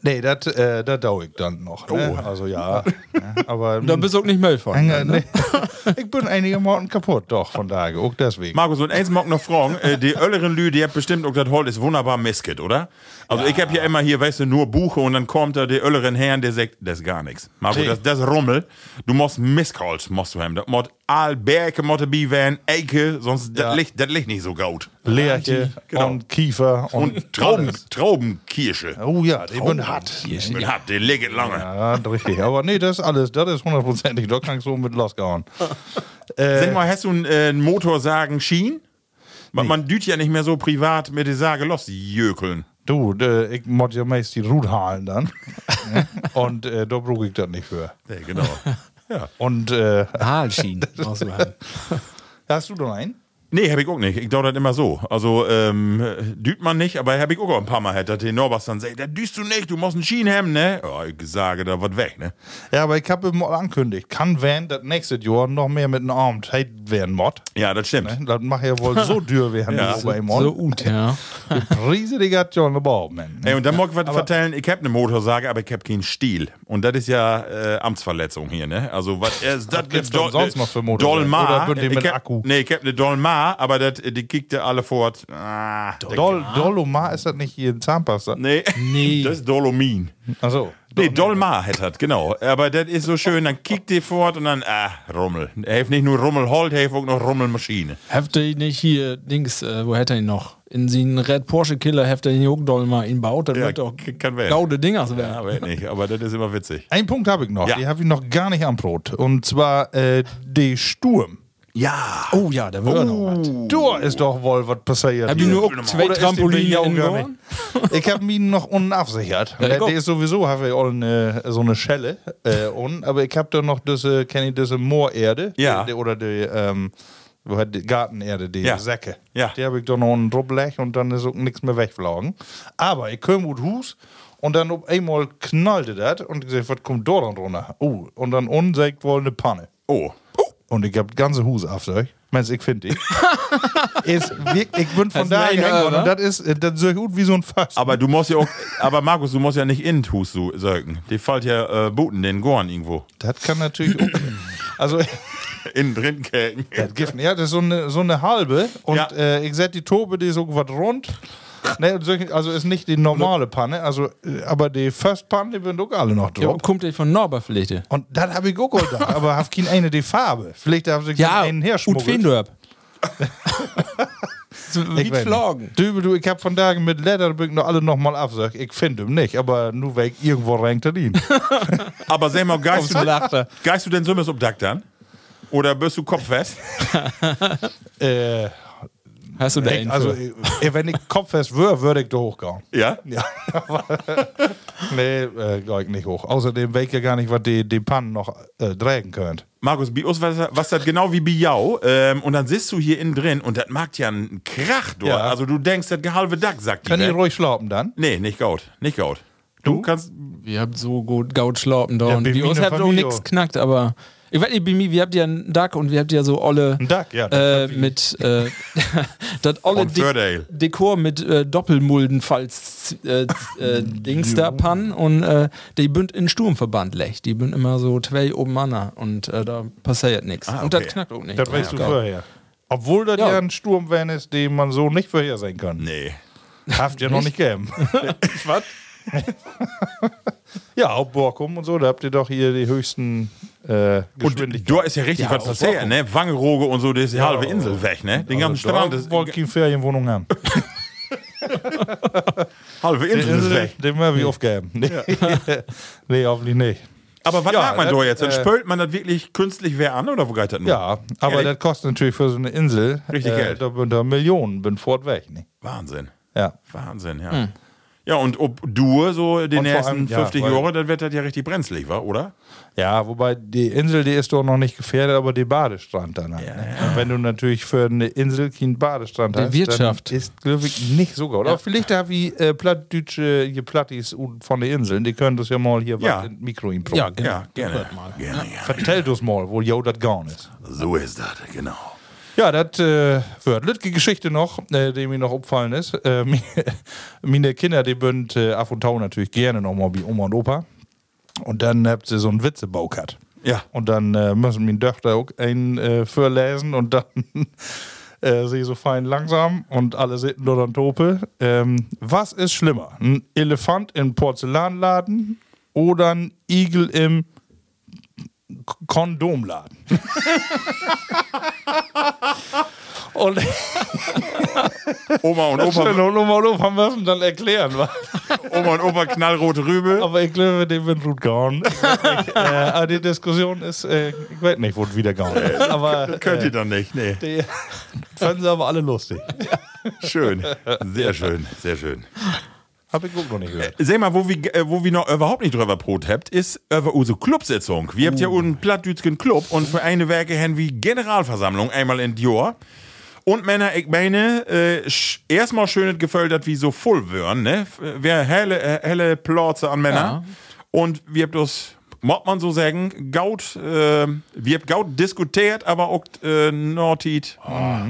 Speaker 2: Nee, das äh, dau ich dann noch. Ne?
Speaker 3: Oh.
Speaker 2: Also ja. ja aber <laughs>
Speaker 4: Dann bist du auch nicht Müll von.
Speaker 2: Hänger, nee. <laughs> ich bin einige Morgen kaputt, doch, von daher. Auch deswegen.
Speaker 3: Markus, und eins mag noch fragen, äh, die Ölleren Lü, die hat bestimmt auch das Holz ist wunderbar misket, oder? Also ich hab ja immer hier, weißt du, nur Buche und dann kommt da der Ölleren Herrn, der sagt, das ist gar nichts. Markus,
Speaker 2: Nee.
Speaker 3: das, das Rummel. Du musst Mistholz, musst du haben. Das muss all Berke, muss dabei werden, Eike, sonst
Speaker 2: Ja.
Speaker 3: das liegt, das liegt nicht so gut.
Speaker 2: Lerche
Speaker 3: Genau.
Speaker 2: und Kiefer und,
Speaker 3: Und Trauben. Traubenkirsche.
Speaker 2: Oh ja, die bin hart.
Speaker 3: Ich bin hart, die liegt lange.
Speaker 2: Ja, richtig. Aber nee, das ist alles, das ist hundertprozentig. Da kann ich so mit losgehauen. <laughs>
Speaker 3: Sag mal, hast du einen, äh, einen Motorsagen Schien? Man, man düht ja nicht mehr so privat mit der Sage los, jökeln.
Speaker 2: Du, äh, ich muss ja meist die Rut halen dann. <laughs> Und äh, da brauche ich das nicht für.
Speaker 3: Nee, genau. ja.
Speaker 2: Und äh, <laughs>
Speaker 4: du haben. <laughs>
Speaker 2: hast du noch einen?
Speaker 3: Nee, hab ich auch nicht. Ich dauere das immer so. Also, ähm, düht man nicht, aber hab ich auch ein paar Mal, dass der Norbert dann sagt, das düst du nicht, du musst einen Schien haben, ne? Ja, ich sage, da was weg, ne?
Speaker 2: Ja, aber ich habe mal angekündigt, kann Van das nächste Jahr noch mehr mit einem Arm Tate werden Mod.
Speaker 3: Ja, das stimmt.
Speaker 2: Ne? Das macht ja wohl so dür werden <laughs>
Speaker 3: Ja.
Speaker 2: ja, bei
Speaker 4: So
Speaker 2: Mod.
Speaker 4: gut, ja.
Speaker 2: Die hat ja eine Baumann.
Speaker 3: Ey, und dann mag ich was vertellen, ich hab eine Motorsage, aber ich hab keinen Stiel. Und das ist ja äh, Amtsverletzung hier, ne? Also, was ist <laughs> das
Speaker 2: gibt's denn sonst noch für Motorsägen?
Speaker 3: Dolmar.
Speaker 2: Oder die
Speaker 3: Ich
Speaker 2: mit
Speaker 3: hab-
Speaker 2: Akku?
Speaker 3: Nee, ich hab eine Dolmar Aber das, die kickte alle fort. Ah, der-
Speaker 2: Dol Dolomar ist das nicht hier in Zahnpasta?
Speaker 3: Nee,
Speaker 4: Nee. <laughs>
Speaker 3: das ist Dolomin.
Speaker 2: Achso.
Speaker 3: Nee, Dolmar hat das, genau. Aber das ist so schön, dann kickt die fort und dann, ah, Rummel. Er hat nicht nur Rummelhold, er hat auch noch Rummelmaschine.
Speaker 4: Habt ihr nicht hier, Dings, äh, wo hätte er ihn noch? In den Red Porsche Killer ihr ihn auch doll mal ihn baut. Das
Speaker 3: Ja,
Speaker 4: wird doch
Speaker 3: kann werden.
Speaker 4: gaude Dingers werden.
Speaker 3: Ja, weiß nicht, aber das ist immer witzig.
Speaker 2: Ein Punkt habe ich noch,
Speaker 3: Ja.
Speaker 2: die habe ich noch gar nicht am Brot. Und zwar äh, die Sturm.
Speaker 3: Ja.
Speaker 4: Oh ja, da wird noch was.
Speaker 2: Da ist doch wohl was passiert.
Speaker 4: Hab ich nur zwei
Speaker 2: die
Speaker 4: Trampoline
Speaker 2: nicht? Ich habe mich noch unten absichert.
Speaker 4: Ja, ich
Speaker 2: der, der ist sowieso, habe ich auch eine, so eine Schelle äh, unten, aber ich habe da noch diese, kenne ich diese Moorerde?
Speaker 3: Ja.
Speaker 2: Die, oder die, ähm, die Gartenerde, die
Speaker 3: Ja.
Speaker 2: Säcke.
Speaker 3: Ja.
Speaker 2: Die habe ich da noch einen Drublech und dann ist auch nichts mehr weggeflogen. Aber ich komme gut Hus und dann auf einmal knallte das und ich sag, was kommt da dann runter? Oh, und dann unten sagt wohl eine Panne.
Speaker 3: Oh.
Speaker 2: Und ich hab ganze Hus auf sich. Meinst ich finde die. <laughs> ist wirklich, ich bin von da gegangen und das ist, das ist so gut wie so ein Fass.
Speaker 3: Aber du musst ja auch, aber Markus, du musst ja nicht in den Hus so söken. Die fällt ja äh, Buten, den Gorn irgendwo.
Speaker 2: das kann natürlich auch. <clears throat> Also,
Speaker 3: Innen drin käken.
Speaker 2: das gibt, ja, das ist so eine, so eine halbe. Und
Speaker 3: Ja.
Speaker 2: äh, ich seh die Tobe, die ist so was rund. Ne, also ist nicht die normale Panne, also, äh, aber die First Panne, die sind auch alle noch
Speaker 4: Ja,
Speaker 2: drauf.
Speaker 4: kommt der von Norbert vielleicht?
Speaker 2: Und das habe ich auch gedacht, aber hab keine eine die Farbe. Vielleicht haben sie
Speaker 4: Ja,
Speaker 2: einen
Speaker 4: und
Speaker 2: herschmuggelt.
Speaker 4: Fendörp. <laughs> so,
Speaker 2: Ich
Speaker 4: wie. Flogen.
Speaker 2: Du, du, ich hab von Tagen mit Lederbücken noch alle nochmal absagt. Ich finde ihn nicht, aber nur weil ich irgendwo reingt er ihn. <laughs>
Speaker 3: Aber sag mal, <laughs> geist du, geist du denn so auf Dach dann? Oder bist du kopffest?
Speaker 2: äh,
Speaker 4: Hast du da
Speaker 2: ich, also, äh, wenn ich kopffest wäre, würde ich da hochgehen.
Speaker 3: Ja?
Speaker 2: Ja, <laughs> nee, äh, geh ich nicht hoch. Außerdem weiß ich ja gar nicht, was die, die Pannen noch äh, tragen könnt.
Speaker 3: Markus, bei uns was, das genau wie Biau. Ähm, und dann sitzt du hier innen drin und das macht ja einen Krach dort.
Speaker 2: Ja.
Speaker 3: Also du denkst, das halbe Dach sagt die
Speaker 2: Können die
Speaker 3: Welt.
Speaker 2: ruhig schlafen dann?
Speaker 3: Nee, nicht gaut. Nicht gaut. Du, kannst.
Speaker 4: Wir habt so gut Gaut schlaupen da.
Speaker 2: Ja,
Speaker 4: und
Speaker 2: der
Speaker 4: habt auch nichts knackt, aber. Ich weiß nicht, bei mir, wir habt ja einen Duck und wir habt ja so olle.
Speaker 2: Ein Duck, ja, das
Speaker 4: Äh, mit. Äh, <laughs> das olle. De Dekor mit äh, Doppelmuldenfalls äh, äh, Dings da Pannen und äh, die bünd in Sturmverband legt. Die bünd immer so zwei oben an und äh, da passiert nichts.
Speaker 3: Ah,
Speaker 4: Und
Speaker 3: okay.
Speaker 4: das knackt auch nicht.
Speaker 2: Das weißt du vorher. Obwohl das
Speaker 4: Ja.
Speaker 2: ja. ein Sturm wäre ist, den man so nicht vorhersehen kann.
Speaker 3: Nee.
Speaker 2: Haft ja noch nicht gegeben. <laughs>
Speaker 3: Was? <laughs>
Speaker 2: ja, auf Borkum und so, da habt ihr doch hier die höchsten äh,
Speaker 3: Und da ist ja richtig was passiert, ne? Wangerooge und so, das ist die halbe Insel weg, ne? Den ganzen Strand ist.
Speaker 2: wollte keine Ferienwohnung haben. <laughs>
Speaker 3: Halbe Insel ist weg.
Speaker 2: Den werden wir aufgeben. Nee, <laughs> nee hoffentlich nicht.
Speaker 3: Aber was
Speaker 2: Ja,
Speaker 3: macht man da jetzt? Dann
Speaker 2: äh,
Speaker 3: spült man das wirklich künstlich wer an oder wo geht das nur?
Speaker 2: Ja, aber
Speaker 3: Ehrlich?
Speaker 2: das kostet natürlich für so eine Insel
Speaker 3: Richtig Geld.
Speaker 2: Da bin da Millionen, bin fort weg. Ne?
Speaker 3: Wahnsinn.
Speaker 2: Ja.
Speaker 3: Wahnsinn, ja. Ja, und ob du so die
Speaker 2: Und
Speaker 3: nächsten
Speaker 2: allem, ja,
Speaker 3: 50
Speaker 2: weil-
Speaker 3: Jahre, dann wird das ja richtig brenzlig, wa? oder?
Speaker 2: ja, wobei die Insel, die ist doch noch nicht gefährdet, aber die Badestrand dann. halt, ne? Und wenn du natürlich für eine Insel keinen Badestrand
Speaker 4: Die
Speaker 2: hast,
Speaker 4: Wirtschaft.
Speaker 2: dann ist glaube ich nicht so gut. Oder vielleicht da wie äh, plattdeutsche hier Plattis von den Inseln, die können das ja mal hier
Speaker 3: Ja.
Speaker 2: in Mikro ihm
Speaker 4: Ja, genau.
Speaker 3: Ja, gerne. Gerne, gerne.
Speaker 2: Vertell das mal, wo jo das gar ist.
Speaker 3: So ist das, genau.
Speaker 2: Ja, das äh, wird Lütke Geschichte noch, äh, die mir noch aufgefallen ist. Äh, <laughs> meine Kinder, die bünd äh, af und tau natürlich gerne noch mal wie Oma und Opa. Und dann habt ihr so einen Witzebau gehabt.
Speaker 3: Ja.
Speaker 2: Und dann äh, müssen meine Töchter auch einen äh, vorlesen und dann <laughs> äh, sie so fein langsam und alle sitzen dort an Tope. Ähm, was ist schlimmer? Ein Elefant im Porzellanladen oder ein Igel im Kondomladen? und
Speaker 3: Oma und
Speaker 2: Schön,
Speaker 3: Opa,
Speaker 2: und Oma und Opa müssen dann erklären, was.
Speaker 3: Oma und Opa knallrote Rübe.
Speaker 2: Aber ich glaube, dem wird gut gehauen. Ich äh, aber die Diskussion ist, äh, ich weiß nicht, wo wieder gehauen ist. Aber
Speaker 3: Könnt
Speaker 2: äh,
Speaker 3: ihr dann nicht, nee.
Speaker 2: die fanden sie aber alle lustig.
Speaker 3: Schön. Sehr schön, sehr schön.
Speaker 2: Hab ich noch nicht gehört.
Speaker 3: Sag mal, wo wir, äh, wo wir noch überhaupt nicht drüber Brot habt, ist über unsere Clubsitzung. Wir habt ja einen plattdütschen Club und für eine Werke haben wir Generalversammlung einmal in Jahr. Und Männer, ich meine, äh, erstmal schön dass wir so voll wären, ne? Wir helle, äh, helle Plätze an Männer. Und wir habt das, muss man so sagen, gaut, äh, wir habt gaut diskutiert, aber auch äh, Nordit,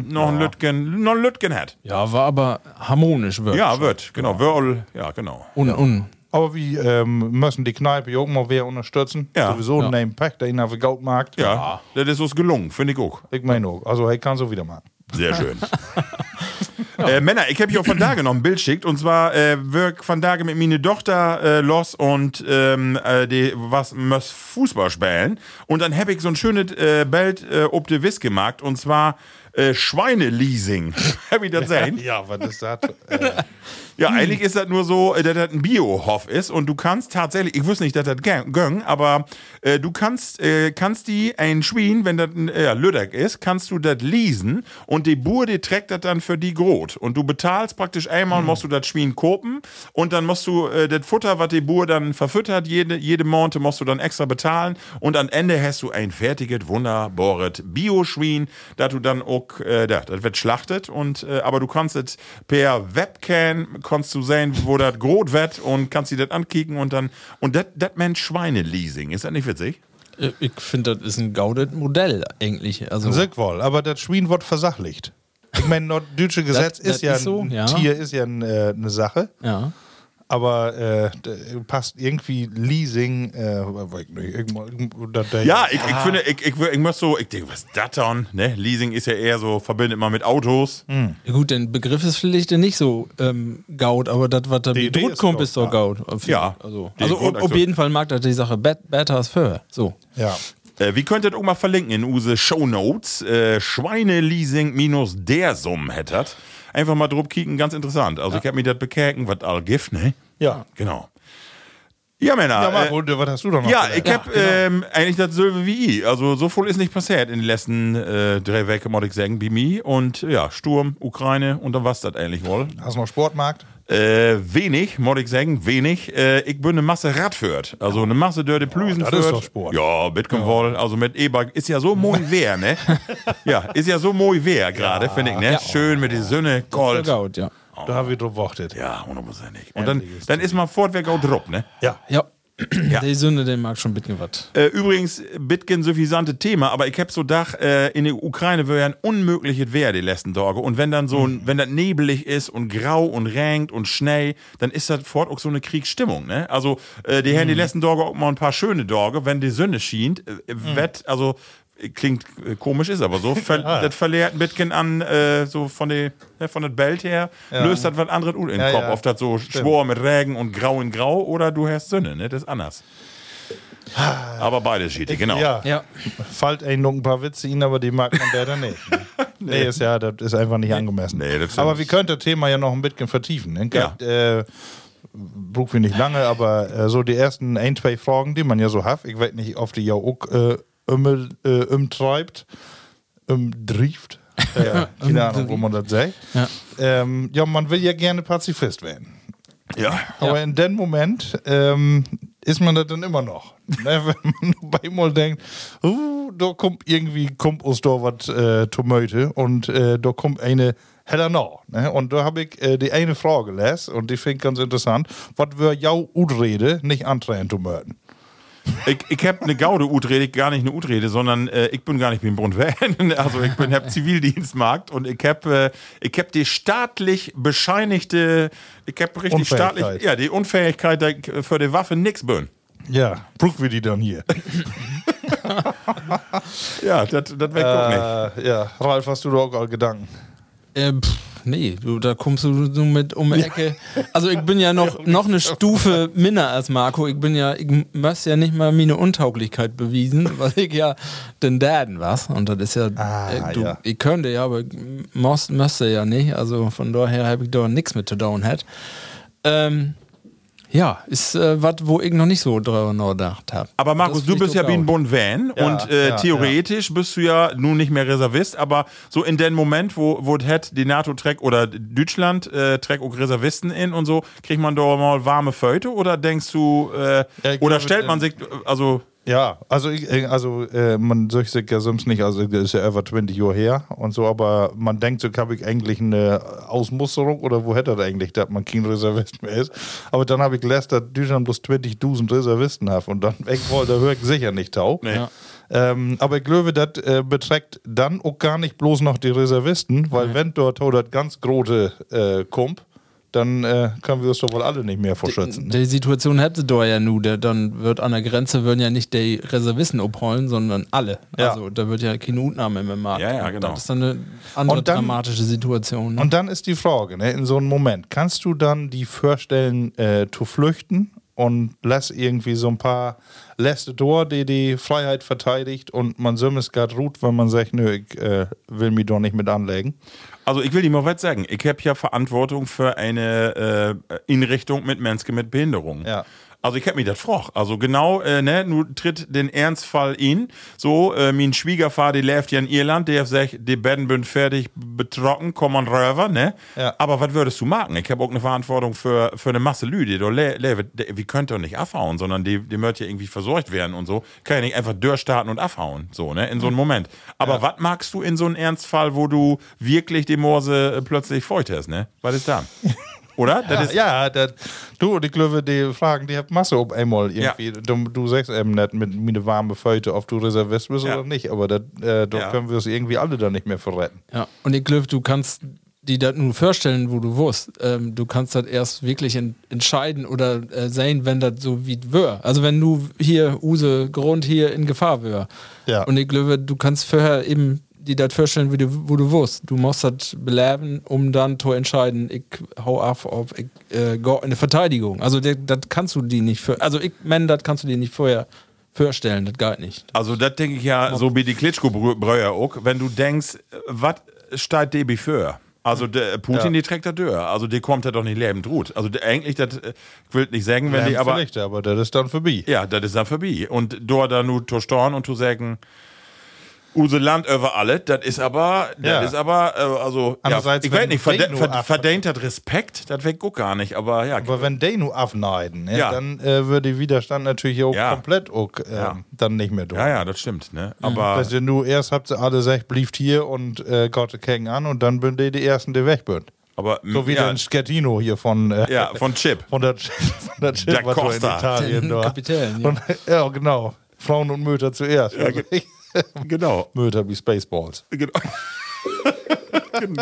Speaker 3: noch ein Lütgen, noch ein Lütgen hat.
Speaker 4: Ja, war aber harmonisch wirklich.
Speaker 3: Ja, wird, genau, Wörl, ja, genau.
Speaker 4: Un, un.
Speaker 2: Aber wir ähm, müssen die Kneipe ja auch mal wer unterstützen.
Speaker 3: Ja.
Speaker 2: Sowieso
Speaker 4: Ja.
Speaker 2: ein Pack, der ihn auf den Goldmarkt.
Speaker 3: Ja, das ist uns gelungen, finde ich auch.
Speaker 2: Ich meine auch. Also, er kann so wieder machen.
Speaker 3: Sehr schön. <laughs> Äh, Männer, ich habe hier auch von da <clears throat> noch ein Bild schickt und zwar äh, wirk von da mit meine Tochter äh, los und ähm, äh, die was muss Fußball spielen. Und dann habe ich so ein schönes äh, Bild äh, ob de Wiss gemacht und zwar äh, Schweineleasing. <laughs> Hab ich das sehen?
Speaker 2: Ja, was ist das? äh, <laughs>
Speaker 3: Ja, eigentlich ist das nur so, äh, dass das ein Biohof ist und du kannst tatsächlich, ich wusste nicht, dass das göng, aber äh, du kannst, äh, kannst die ein Schwein, wenn das ein äh, Lüdeck ist, kannst du das leasen und die Bur, die trägt das dann für die Grot. Und du bezahlst praktisch einmal, musst du das Schwein kopen und dann musst du äh, das Futter, was die Bur dann verfüttert, jede, jede Monate musst du dann extra bezahlen und am Ende hast du ein fertiges, wunderbares Bio-Schwein, das du dann auch, äh, da, das wird schlachtet und, äh, aber du kannst es per Webcam, kannst du sehen, wo das Grot wird und kannst dir das ankicken und dann, und das das nennt Schweineleasing. Ist das nicht witzig?
Speaker 4: Äh, Ich finde, das ist ein gaudet Modell eigentlich. Also,
Speaker 2: Sick wohl, aber das Schwein wird versachlicht. Ich meine, norddeutsche <laughs> Gesetz
Speaker 4: das
Speaker 2: ist ja,
Speaker 4: ist so,
Speaker 2: ein
Speaker 4: ja.
Speaker 2: Tier ist ja ein, äh, eine Sache,
Speaker 4: ja.
Speaker 2: Aber äh, passt irgendwie Leasing, äh, ich
Speaker 3: Ja, ich, ich finde, ich, ich, ich muss so, ich denke, was ist das dann? Ne? Leasing ist ja eher so, verbindet man mit Autos.
Speaker 4: Ja, Gut, der Begriff ist vielleicht nicht so ähm, gaut, aber das, was da bedroht
Speaker 2: ist
Speaker 4: kommt,
Speaker 2: gaut,
Speaker 4: ist doch
Speaker 2: ja.
Speaker 4: gaut.
Speaker 3: Ja,
Speaker 4: Also, also
Speaker 3: Grund-
Speaker 4: auf jeden Fall mag das die Sache bet- better als vorher. So.
Speaker 2: ja.
Speaker 3: Äh, wie könntet ihr auch mal verlinken in use Shownotes? Äh, Schweineleasing minus der Summ hättet. Einfach mal drauf kicken, ganz interessant. Also ich habe mir das bekäken, was all gibt, ne?
Speaker 2: Ja.
Speaker 3: Genau. Ja, Männer.
Speaker 2: Ja,
Speaker 3: äh,
Speaker 2: Marco, was hast du da noch?
Speaker 3: Ja,
Speaker 2: gelernt?
Speaker 3: ich hab ähm, eigentlich das selbe wie ich. Also so viel ist nicht passiert in den letzten äh, drei Wochen, muss ich sagen, bei mir. Und ja, Sturm, Ukraine und dann was das eigentlich wohl.
Speaker 2: Hast du noch Sportmarkt?
Speaker 3: Äh, wenig, muss ich sagen, wenig. Äh, ich bin eine Masse Radführt. Also eine Masse dörte Plüsen
Speaker 2: das ist doch Sport.
Speaker 3: Ja, Bitcoin wohl. Also mit E-Bike ist ja so moi <laughs> wer, ne? ja, ist ja so moi wer gerade, finde ich, ne? Schön mit die Sonne, kalt.
Speaker 4: Gaut, ja.
Speaker 2: Da habe ich drauf gewartet.
Speaker 3: Ja, hundertprozentig. Und dann, dann ist man fortweg auch drauf, ne?
Speaker 2: Ja.
Speaker 4: Ja. Die Sünde, den mag schon bitgen was.
Speaker 3: Äh, übrigens, Bitcoin suffisante Thema, aber ich hab so Dach, äh, in der Ukraine wäre ja ein unmögliches Wehr die letzten Tage. Und wenn dann so, ein, wenn das nebelig ist und grau und regnet und Schnee, dann ist das fort auch so eine Kriegsstimmung, ne? Also, äh, die haben die letzten Tage auch mal ein paar schöne Tage, wenn die Sonne schient, äh, wett, also, klingt äh, komisch, ist aber so, <laughs> ver das verliert ein Bitcoin an, äh, so von der, ne, von Belt her, löst das was anderes in den
Speaker 2: Ja,
Speaker 3: Kopf.
Speaker 2: ja.
Speaker 3: Ob das so schwor mit Regen und grau in grau oder du hast Sonne, ne? Das ist anders. Aber beides schied, genau.
Speaker 2: Ja.
Speaker 4: Ja.
Speaker 2: Fällt ein noch ein paar Witze ihn, aber die mag man leider nicht. <laughs> nee. ist ja, das ist einfach nicht angemessen.
Speaker 3: Nee, das stimmt.
Speaker 2: aber wir könnten das Thema ja noch ein bisschen vertiefen. Ne?
Speaker 3: Ja.
Speaker 2: Äh, brauchen wir nicht lange, aber äh, so die ersten ein, zwei Fragen, die man ja so hat, ich weiß nicht, ob die ja auch äh, um, äh, umtreibt, umdrieft. <laughs> Äh, keine Ahnung, wo man das sagt.
Speaker 4: Ja.
Speaker 2: Ähm, ja, man will ja gerne Pazifist werden.
Speaker 3: Ja.
Speaker 2: Aber in dem Moment ähm, ist man das dann immer noch. <laughs> ne? Wenn man bei mal denkt, uh, da kommt irgendwie kommt aus da was äh, Tomate und äh, da kommt eine heller nach. Ne? Und da habe ich äh, die eine Frage gelesen und die finde ich ganz interessant. Was wir jau Udrede nicht antreiben Tomaten?
Speaker 3: Ich, ich habe eine Gaude Utrede, gar nicht eine Utrede, sondern äh, ich bin gar nicht beim Bund <laughs> Also ich bin hab Zivildienstmarkt und ich habe äh, ich hab die staatlich bescheinigte, ich habe richtig
Speaker 2: Unfähigkeit.
Speaker 3: staatlich, ja, die Unfähigkeit da- für die Waffe nix bin.
Speaker 2: Ja, brauchen wir die dann hier. <laughs>
Speaker 3: Ja, das das weg auch nicht.
Speaker 2: äh, ja, Ralf, hast du da auch Gedanken?
Speaker 4: Äh, pff, nee, du, da kommst du so mit um die Ecke. Also ich bin ja noch, <laughs> noch eine Stufe minder als Marco. Ich bin ja, ich muss ja nicht mal meine Untauglichkeit bewiesen, <laughs> weil ich ja den Daden was. Und das ist ja,
Speaker 2: Ah,
Speaker 4: äh, du,
Speaker 2: ja.
Speaker 4: ich könnte ja, aber ich muss, müsste ja nicht. Also von daher habe ich da nichts mit zu tun hat. Ähm, ja, ist äh, was, wo ich noch nicht so drüber nachgedacht habe.
Speaker 3: Aber Markus, du bist ja wie ein Bund Van
Speaker 2: Ja,
Speaker 3: und äh,
Speaker 2: ja,
Speaker 3: theoretisch bist du ja nun nicht mehr Reservist, aber so in dem Moment, wo, wo hat, die NATO trägt oder Deutschland äh, trägt auch Reservisten in und so, kriegt man da mal warme Föte oder denkst du, äh,
Speaker 2: Ja,
Speaker 3: oder
Speaker 2: glaube,
Speaker 3: stellt man
Speaker 2: äh,
Speaker 3: sich, also
Speaker 2: Ja, also, ich, äh, also äh, man sagt sich ja sonst nicht, also das ist ja über 20 Jahre her und so, aber man denkt, so habe ich eigentlich eine Ausmusterung oder wo hätte das eigentlich, dass man kein Reservist mehr ist. Aber dann habe ich gelesen, dass Deutschland bloß 20.000 Reservisten hat und dann weg wollte, da höre ich sicher nicht tau.
Speaker 3: Nee. Ja.
Speaker 2: Ähm, aber ich glaube, das äh, beträgt dann auch gar nicht bloß noch die Reservisten, weil wenn dort das ganz große äh, kommt, dann äh, können wir uns doch wohl alle nicht mehr verschützen. Ne?
Speaker 4: Die Situation hätte da ja nur, der, dann wird an der Grenze würden ja nicht die Reservisten abholen, sondern alle.
Speaker 2: Ja.
Speaker 4: Also da wird ja keine Utnahme mehr machen.
Speaker 3: Ja, ja, genau.
Speaker 4: Das ist dann eine andere
Speaker 2: Und dann-
Speaker 4: dramatische Situation. Ne?
Speaker 2: Und dann ist die Frage, ne, in so einem Moment, kannst du dann die vorstellen, äh, zu flüchten und lass irgendwie so ein paar letzte Tor, die die Freiheit verteidigt und man sömmes grad ruht, wenn man sagt, nö, ich äh, will mich doch nicht mit anlegen.
Speaker 3: Also ich will dir mal was sagen. Ich habe ja Verantwortung für eine äh, Inrichtung mit Menschen mit Behinderung.
Speaker 2: Ja.
Speaker 3: Also ich hab mir das froch. Also genau, äh, ne, nu tritt den Ernstfall in. So, äh, mein Schwiegervater, der lebt ja in Irland, der sagt, die Betten sind fertig betrocken, kommen rüber, ne?
Speaker 2: Ja.
Speaker 3: Aber was würdest du machen? Ich habe auch eine Verantwortung für, für eine Masse Lüde, Wir können doch nicht abhauen, sondern die, die möchten ja irgendwie versorgt werden und so. Kann ja nicht einfach durchstarten und abhauen, so, ne? In so einem Moment. Aber was magst du in so einem Ernstfall, wo du wirklich die Morse äh, plötzlich feucht hast, ne? Was ist da? <laughs> Oder? Das ist,
Speaker 2: ja, das, du, die Glöwe, die Fragen, die hat Masse ob einmal irgendwie. Du, du sagst eben nicht mit mir eine warme Föte, ob du Reservist bist
Speaker 3: Ja.
Speaker 2: oder nicht, aber das, äh, doch
Speaker 3: Ja.
Speaker 2: können wir es irgendwie alle dann nicht mehr verretten.
Speaker 4: Ja, und ich glaube, du kannst die das nur vorstellen, wo du wirst. Ähm, du kannst das erst wirklich en entscheiden oder äh, sehen, wenn das so wie wär. Also wenn du hier Use Grund hier in Gefahr wär.
Speaker 2: Ja.
Speaker 4: Und ich glaube, du kannst vorher eben die das vorstellen, wie du, wo du wirst. Du musst das beleben, um dann zu entscheiden, ich hau ab, ob ich äh, go in eine Verteidigung. Also der- das kannst du die nicht für. Also ich meine, das kannst du dir nicht vorher vorstellen, das geht nicht.
Speaker 3: Also, das denke ich ja, so wie die Klitschko-Brüder auch, wenn du denkst, was steht DB für? Also, der Putin,
Speaker 2: Ja.
Speaker 3: die trägt da durch. Also, die kommt ja doch nicht lebend ruht. Also, der, eigentlich, das, äh, ich will nicht sagen, wenn die aber.
Speaker 2: vielleicht, aber das ist dann vorbei.
Speaker 3: Ja, das ist dann vorbei. Und dort da nur zu und zu sagen, Use Land über alle, das ist aber, das
Speaker 2: Ja.
Speaker 3: ist aber, äh, also, ja, ich weiß nicht, verde
Speaker 2: Deno
Speaker 3: ver
Speaker 2: ab-
Speaker 3: verdient das Respekt, das weg auch gar nicht, aber ja.
Speaker 2: Aber wenn die nur abneiden, ne,
Speaker 3: Ja.
Speaker 2: dann äh, würde der Widerstand natürlich auch
Speaker 3: Ja.
Speaker 2: komplett auch, äh,
Speaker 3: Ja.
Speaker 2: dann nicht mehr durch.
Speaker 3: ja, ja, das stimmt, ne? Aber,
Speaker 2: Weißt du, nur erst habt ihr alle gesagt, blieft hier und äh, Gott Kegen an und dann bin die die ersten, die weg sind.
Speaker 3: aber,
Speaker 2: So wie
Speaker 3: ja,
Speaker 2: der Schettino hier von, äh,
Speaker 3: ja, von Chip. <laughs>
Speaker 2: von der, von der Chip,
Speaker 3: Der
Speaker 2: was so in
Speaker 3: Costa.
Speaker 2: Italien <laughs>
Speaker 4: Den. Kapitän, ja.
Speaker 2: Und, ja, genau. Frauen und Mütter zuerst.
Speaker 3: Genau.
Speaker 2: Mütter wie Spaceballs.
Speaker 3: Genau. <laughs>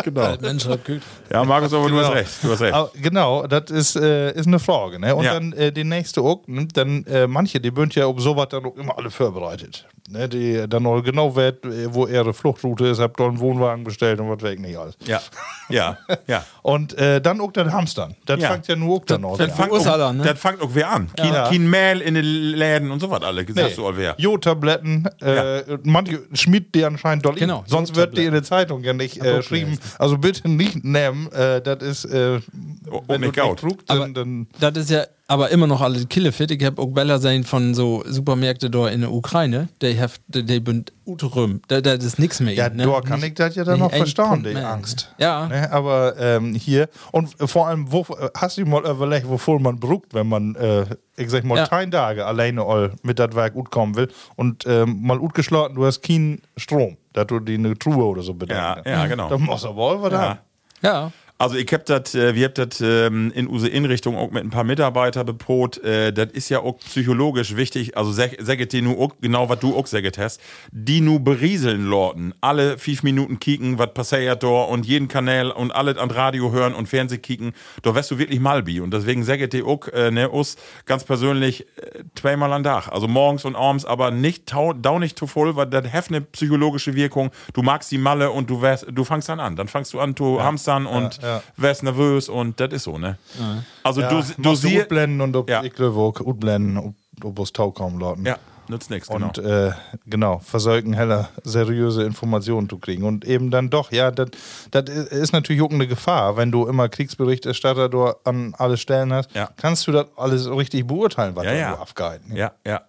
Speaker 3: genau.
Speaker 4: Mensch, das gut.
Speaker 3: Ja, Markus, aber du hast
Speaker 2: Genau.
Speaker 3: recht. Du hast recht.
Speaker 2: Aber genau, das ist, äh, ist eine Frage. Ne? Und
Speaker 3: Ja.
Speaker 2: dann äh, die nächste auch, ne? dann äh, manche, die bünd ja um sowas dann auch immer alle vorbereitet. Ne? Die dann auch genau äh, wo ihre Fluchtroute ist, habt dort einen Wohnwagen bestellt und was weg nicht alles.
Speaker 3: Ja, ja, ja. <laughs>
Speaker 2: Und äh, dann auch das Hamstern. Das
Speaker 3: Ja.
Speaker 2: fängt ja nur auch dann auch
Speaker 3: Das
Speaker 2: an.
Speaker 3: fängt, auch,
Speaker 4: an, ne?
Speaker 3: das fängt auch wer an. Kein,
Speaker 2: Ja.
Speaker 3: kein Mehl in den Läden und so was alle. Sagst du all wer.
Speaker 2: Jodtabletten, äh, manche schmied die anscheinend doll
Speaker 4: Genau,
Speaker 2: in. Sonst wird die in der Zeitung ja nicht äh,
Speaker 4: auch
Speaker 2: geschrieben. Also bitte nicht nehmen. Äh, das ist, äh,
Speaker 3: Oh,
Speaker 2: wenn
Speaker 3: nicht
Speaker 2: du trugst,
Speaker 4: Aber
Speaker 2: dann, dann
Speaker 4: das ist ja aber immer noch alle Killefit. Ich habe auch Bella sein von so Supermärkte da in der Ukraine. Die have, die, sind utrüm. Da, da ist nichts mehr.
Speaker 2: Ja,
Speaker 4: ne?
Speaker 2: da kann ich das ja dann
Speaker 4: nicht
Speaker 2: noch
Speaker 4: Punkt
Speaker 2: die. Angst.
Speaker 4: Ja.
Speaker 2: Ne, aber ähm, hier, und vor allem, wo, hast du mal überlegt, wovor man brucht, wenn man, äh, ich sag mal,
Speaker 4: Ja.
Speaker 2: drei Tage alleine all mit das Werk gut kommen will und ähm, mal gut geschlagen, du hast keinen Strom, dass du die eine Truhe oder so
Speaker 3: Ja,
Speaker 2: bedenkst.
Speaker 3: ja, genau.
Speaker 2: Dann musst du aber auch was
Speaker 3: Ja.
Speaker 2: haben.
Speaker 4: Ja.
Speaker 3: Also ich hab das, äh, wir hab das ähm, in unsere Inrichtung auch mit ein paar Mitarbeitern beprot. Äh, das ist ja auch psychologisch wichtig. Also sag, sag dir nu auch, genau was du auch sagt hast, die nu berieseln Lorten. Alle fünf Minuten kicken, was passiert da und jeden Kanal und alles an Radio hören und Fernseh kicken. Da wärst du wirklich Malbi. Und deswegen sag ich dir auch, äh, ne, us ganz persönlich zweimal am Tag. Also morgens und abends, aber nicht tau, dau nicht zu voll, weil das hat eine psychologische Wirkung. Du magst die Malle und du wärst, du fängst dann an. Dann fängst du an zu hamstern und
Speaker 2: ja.
Speaker 3: Wärst nervös und das ist so, ne? Also
Speaker 2: Ja,
Speaker 3: du, du
Speaker 2: du
Speaker 3: siehst.
Speaker 2: blenden und ob
Speaker 3: Ja.
Speaker 2: ich glaube auch blenden, ob, ob es Tau kommen lauten.
Speaker 3: Ja, nützt nichts, genau.
Speaker 2: Und äh, genau, versäugen heller seriöse Informationen zu kriegen. Und eben dann doch, ja, das ist natürlich auch eine Gefahr, wenn du immer Kriegsberichterstatter da an alle Stellen hast.
Speaker 3: Ja.
Speaker 2: Kannst du das alles richtig beurteilen, was
Speaker 3: Ja,
Speaker 2: da
Speaker 3: ja.
Speaker 2: abgehalten
Speaker 3: ja, ja.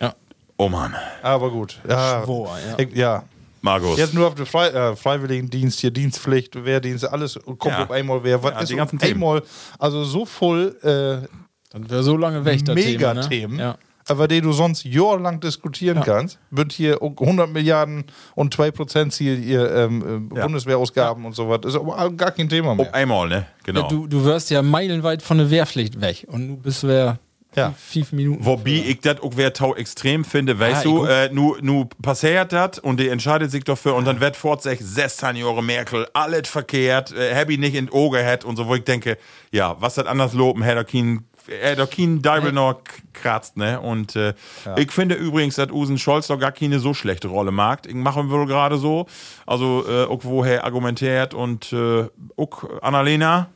Speaker 4: Ja.
Speaker 3: Oh Mann.
Speaker 2: Aber gut. Ja,
Speaker 4: Schwor, ja.
Speaker 2: Ich, ja.
Speaker 3: Markus.
Speaker 2: Jetzt nur auf den Frei, äh, Freiwilligendienst, hier Dienstpflicht, Wehrdienst, alles kommt
Speaker 3: Ja.
Speaker 2: auf einmal wer. Was
Speaker 3: Ja,
Speaker 2: ist
Speaker 3: die
Speaker 2: auf
Speaker 3: ganzen Themen.
Speaker 2: einmal, also so voll äh,
Speaker 4: Dann wäre so lange weg, das Thema, ne?
Speaker 2: Megathemen,
Speaker 4: Ja.
Speaker 2: aber die du sonst jahrelang diskutieren kannst, wird hier 100 Milliarden und 2% Ziel ihr ähm, äh,
Speaker 3: Ja.
Speaker 2: Bundeswehrausgaben und so was. Ist aber gar kein Thema
Speaker 3: Oh,
Speaker 2: mehr.
Speaker 3: einmal, ne? Genau.
Speaker 4: Ja, du, du wirst ja meilenweit von der Wehrpflicht weg und du bist wer
Speaker 2: Ja.
Speaker 4: Fünf Minuten.
Speaker 3: Wobei ich das auch wer tau extrem finde, weißt
Speaker 4: Ja,
Speaker 3: du, äh, nu, nu passiert das und die entscheidet sich dafür und dann wird fortsächlich 16 Jahre Merkel alles verkehrt, äh, hab ich nicht in Augen hat und so, wo ich denke, ja, was das anders loben, hätte kein, hätte kein Deibel noch kratzt, ne? Und äh, ich finde übrigens, dass Usen Scholz doch gar keine so schlechte Rolle mag. Ich mache wohl gerade so, also äh, auch woher argumentiert und äh, auch Annalena.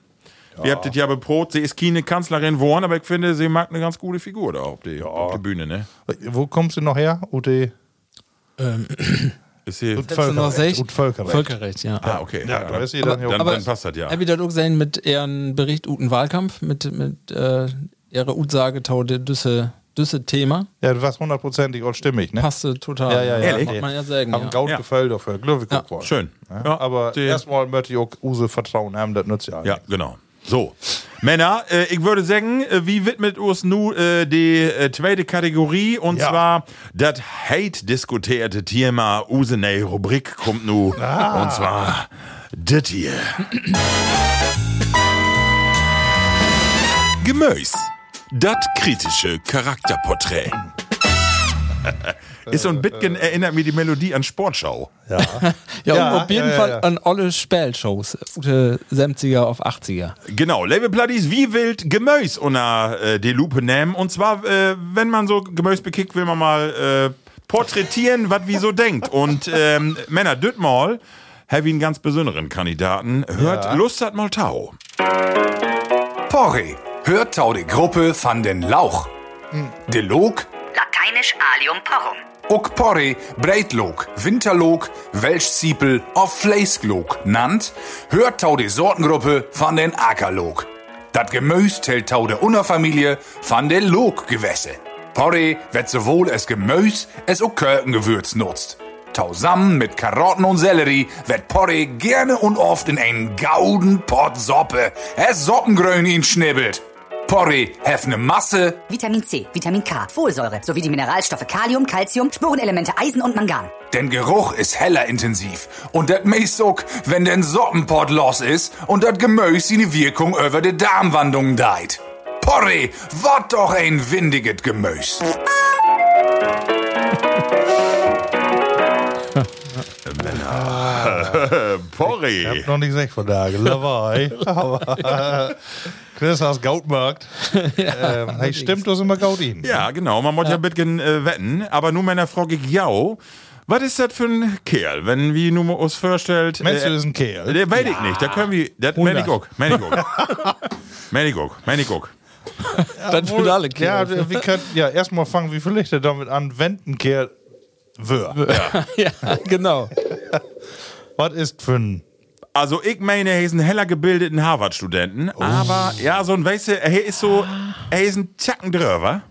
Speaker 3: Ihr habt das ja beprobt, sie ist keine Kanzlerin geworden, aber ich finde, sie mag eine ganz gute Figur da auf, der Bühne, ne?
Speaker 2: Wo kommst du noch her? Ute <clears throat>
Speaker 3: Ist sie,
Speaker 4: Letzte noch sech-
Speaker 2: Ut Völkerrecht.
Speaker 4: Völkerrecht, ja.
Speaker 3: ah, okay.
Speaker 2: Ja, da ist sie dann ja
Speaker 3: dann,
Speaker 4: Aber-
Speaker 3: dann passt das ja.
Speaker 4: Hab ich das auch gesehen mit ihren Bericht Uten Wahlkampf, mit, mit äh, ihrer Utsage tau der Düsse, Düsse Thema.
Speaker 2: Ja, du warst hundertprozentig auch stimmig, ne?
Speaker 4: Passte total.
Speaker 2: Ja, ja, ja.
Speaker 3: Ehrlich?
Speaker 4: Muss man ja sagen.
Speaker 2: Haben
Speaker 4: Ja.
Speaker 2: gaut
Speaker 3: Ja.
Speaker 2: gefällt dafür. Glückwunsch.
Speaker 4: Ja,
Speaker 2: Ja,
Speaker 3: Schön.
Speaker 2: Ja, aber erstmal möchte ich auch Use Vertrauen haben, das nützt ja.
Speaker 3: Ja, genau. So. Männer, äh, ich würde sagen, äh, wie widmet uns nu äh, die äh, zweite Kategorie und
Speaker 2: Ja.
Speaker 3: zwar das hate diskutierte Thema Usenei Rubrik kommt nu und zwar das hier. Gemüs. Das kritische Charakterporträt. <laughs> Ist so ein bisschen, erinnert mich die Melodie an Sportschau. <laughs>
Speaker 4: Ja,
Speaker 2: Ja,
Speaker 4: und auf jeden
Speaker 2: ja, ja,
Speaker 4: Fall
Speaker 2: ja.
Speaker 4: an alle Spielshows. Ute 70er auf 80er.
Speaker 3: Genau, Label Platties, wie wild Gemüse unter äh, die Lupe nehmen. Und zwar, äh, wenn man so Gemüse bekickt, will man mal äh, porträtieren, was wie so denkt. Und ähm, Männer, düt mal, habe einen ganz besonderen Kandidaten. Hört Lust hat mal Tau.
Speaker 6: Porre, hört tau die Gruppe van den Lauch. De Log,
Speaker 7: Lateinisch Alium porrum.
Speaker 6: Ook Porre, Breitloog, Winterloog, Welschziepel of Vleesloog nannt, hört tau die Sortengruppe van den Ackerloog. Dat Gemüs tellt tau der Unterfamilie van den Looggewässe. Porre wird sowohl es Gemüs als auch Körkengewürz nutzt. Tausammen mit Karotten und Sellerie wird Porre gerne und oft in einen gauden Pott Soppe, es Soppengrün ihn schnibbelt. Porre hef ne Masse,
Speaker 7: Vitamin C, Vitamin K, Folsäure sowie die Mineralstoffe Kalium, Calcium, Spurenelemente Eisen und Mangan.
Speaker 6: denn Geruch ist heller intensiv. Und dat meist auch, wenn den Soppenpott los ist und dat Gemüse seine Wirkung über die Darmwandlung deit. Porre, wat doch ein windiget <laughs>
Speaker 3: Porri.
Speaker 2: Ich hab noch nicht gesagt von da, dabei. Aber <laughs> <laughs> Chris hast Gautmarkt. ähm, hey, stimmt das immer Gaut ihn?
Speaker 3: Ja, genau, man muss ja, ein bisschen äh, wetten. Aber nur meiner frage ja, was ist das für ein Kerl, wenn wir nur uns vorstellt?
Speaker 2: Meinst du,
Speaker 3: äh,
Speaker 2: das ist ein Kerl?
Speaker 3: Der weiß ich nicht, da können wir, das meine ich auch, meine ich auch. Meine ich auch, meine ich auch.
Speaker 4: Dann für alle
Speaker 2: Ja,
Speaker 4: Kinder.
Speaker 2: wir können ja erstmal fangen, wie viel Lichter damit an, wenn ein Kerl wär.
Speaker 4: ja, genau. <laughs>
Speaker 2: Was ist für ein.
Speaker 3: Also ich meine, er ist ein heller gebildeten Harvard-Studenten, aber ja, so ein, weißt du, er ist so, er ist ein Zacken drüber.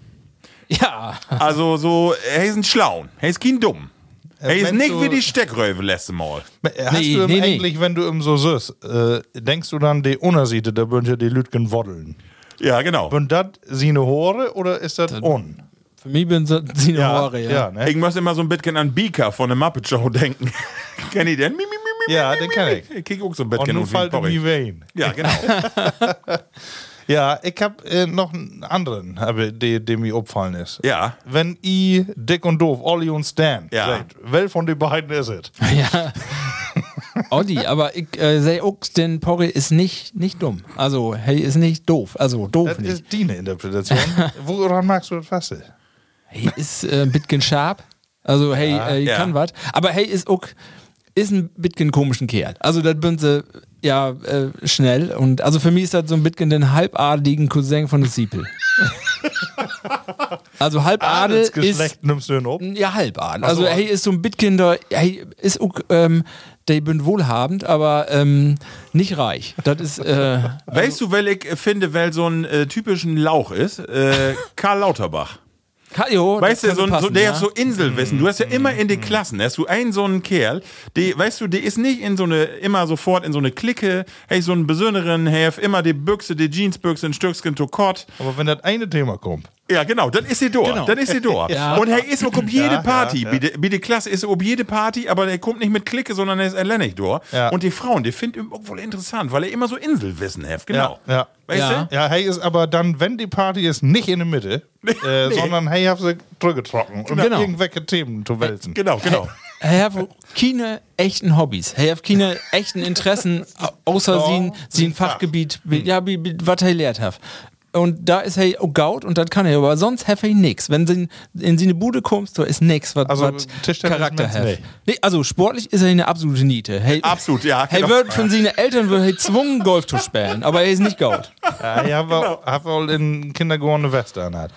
Speaker 4: Ja.
Speaker 3: Also so, er ist ein Schlaun, er ist kein Dumm. Er ist nicht
Speaker 2: du-
Speaker 3: wie die Steckröwe letzte Mal.
Speaker 2: Hast
Speaker 4: Nee,
Speaker 2: du ihm
Speaker 4: nee, nee.
Speaker 2: eigentlich, wenn du ihm so süß, äh, denkst du dann, die Unterseite, da bünden ja die Lütgen woddeln?
Speaker 3: Ja, genau.
Speaker 2: Und das seine Hore oder ist das on?
Speaker 4: Für mich bin so sie eine Haare, ja.
Speaker 2: ja, ne?
Speaker 3: Ich muss immer so ein bisschen an Beaker von der Muppet Show denken. <laughs> Kennt ihr den? Mi, mi, mi, mi,
Speaker 2: Ja,
Speaker 3: mi,
Speaker 2: den kenn
Speaker 3: mi.
Speaker 2: ich.
Speaker 3: Ich krieg auch so ein
Speaker 2: Und
Speaker 3: bisschen und wie ein
Speaker 2: fällt die Wein.
Speaker 3: Ja, genau. <laughs>
Speaker 2: Ja, ich hab äh, noch einen anderen, aber der der mir aufgefallen ist.
Speaker 3: Ja.
Speaker 2: Wenn i Dick und Doof, Olli und Stan,
Speaker 3: Ja.
Speaker 2: seid, wer von den beiden ist es? <laughs>
Speaker 4: Ja. Audi, aber ich äh, sehe auch, den Porri ist nicht, nicht dumm. Also, hey, ist nicht doof. Also, doof
Speaker 2: Das
Speaker 4: nicht.
Speaker 2: ist deine Interpretation. Woran magst du das fast?
Speaker 4: Hey, ist äh, ein bisschen sharp. Also, hey, äh,
Speaker 3: Ja.
Speaker 4: kann was. Aber hey, ist auch, ist ein bisschen komischen Kerl. Also, das bin sie, ja, äh, schnell. Und also für mich ist das so ein bisschen den halbadeligen Cousin von der Siepel. <laughs> also, halbadel ist.
Speaker 2: Geschlecht nimmst du ihn ob?
Speaker 4: Ja, halbadel. Also, hey, ist so ein bisschen der, hey, ist auch, ähm, der bin wohlhabend, aber ähm, nicht reich. Das ist, äh,
Speaker 3: Weißt du, weil ich finde, weil so ein äh, typischen Lauch ist? Äh, Karl Lauterbach.
Speaker 4: Kajo,
Speaker 3: Weißt du, so, so, der
Speaker 4: ja.
Speaker 3: hat so Inselwissen. Du hast ja immer in den Klassen, hast du einen so einen Kerl, der, weißt du, der ist nicht in so eine, immer sofort in so eine Clique, hey, so einen besonderen, hey, hat immer die Büchse, die Jeansbüchse, ein Stückchen to Kott.
Speaker 2: Aber wenn das eine Thema kommt,
Speaker 3: Ja, genau, dann ist sie durch.
Speaker 4: Genau.
Speaker 3: Dann ist sie durch. <laughs>
Speaker 4: Ja.
Speaker 3: Und er ist auch um jede
Speaker 2: Ja,
Speaker 3: Party.
Speaker 2: ja,
Speaker 3: die, wie die Klasse ist um jede Party, aber er kommt nicht mit Clique, sondern er ist alleine durch.
Speaker 2: Ja.
Speaker 3: Und die Frauen, die finden ihn wohl interessant, weil er immer so Inselwissen hat. Genau.
Speaker 2: Ja, ja.
Speaker 3: Weißt
Speaker 4: Ja.
Speaker 3: du?
Speaker 2: Ja, hey ist aber dann, wenn die Party ist, nicht in der Mitte, <laughs> äh, sondern hey, hat sie zurückgetrocken, um
Speaker 4: Genau.
Speaker 2: irgendwelche Themen zu wälzen.
Speaker 3: Genau, genau.
Speaker 4: Er hat keine echten Hobbys. Er hat keine echten Interessen, au- außer sie, sie ein
Speaker 2: Fach.
Speaker 4: Fachgebiet, ja, wie- wie- was er lehrt hat. Und da ist er auch gaut und das kann er, aber sonst hat er nix. Wenn sie in seine Bude kommst, da ist nix, was
Speaker 2: Also,
Speaker 4: was Charakter hat.
Speaker 2: du?
Speaker 4: Nee, also sportlich ist er eine absolute Niete. Hey,
Speaker 3: Absolut, ja,
Speaker 4: Hey,
Speaker 3: genau.
Speaker 4: wird von seinen Eltern wird er gezwungen, Golf zu spielen, aber er ist nicht gaut.
Speaker 2: Ja, ich habe hab wohl in Kindergarten eine Weste anhat.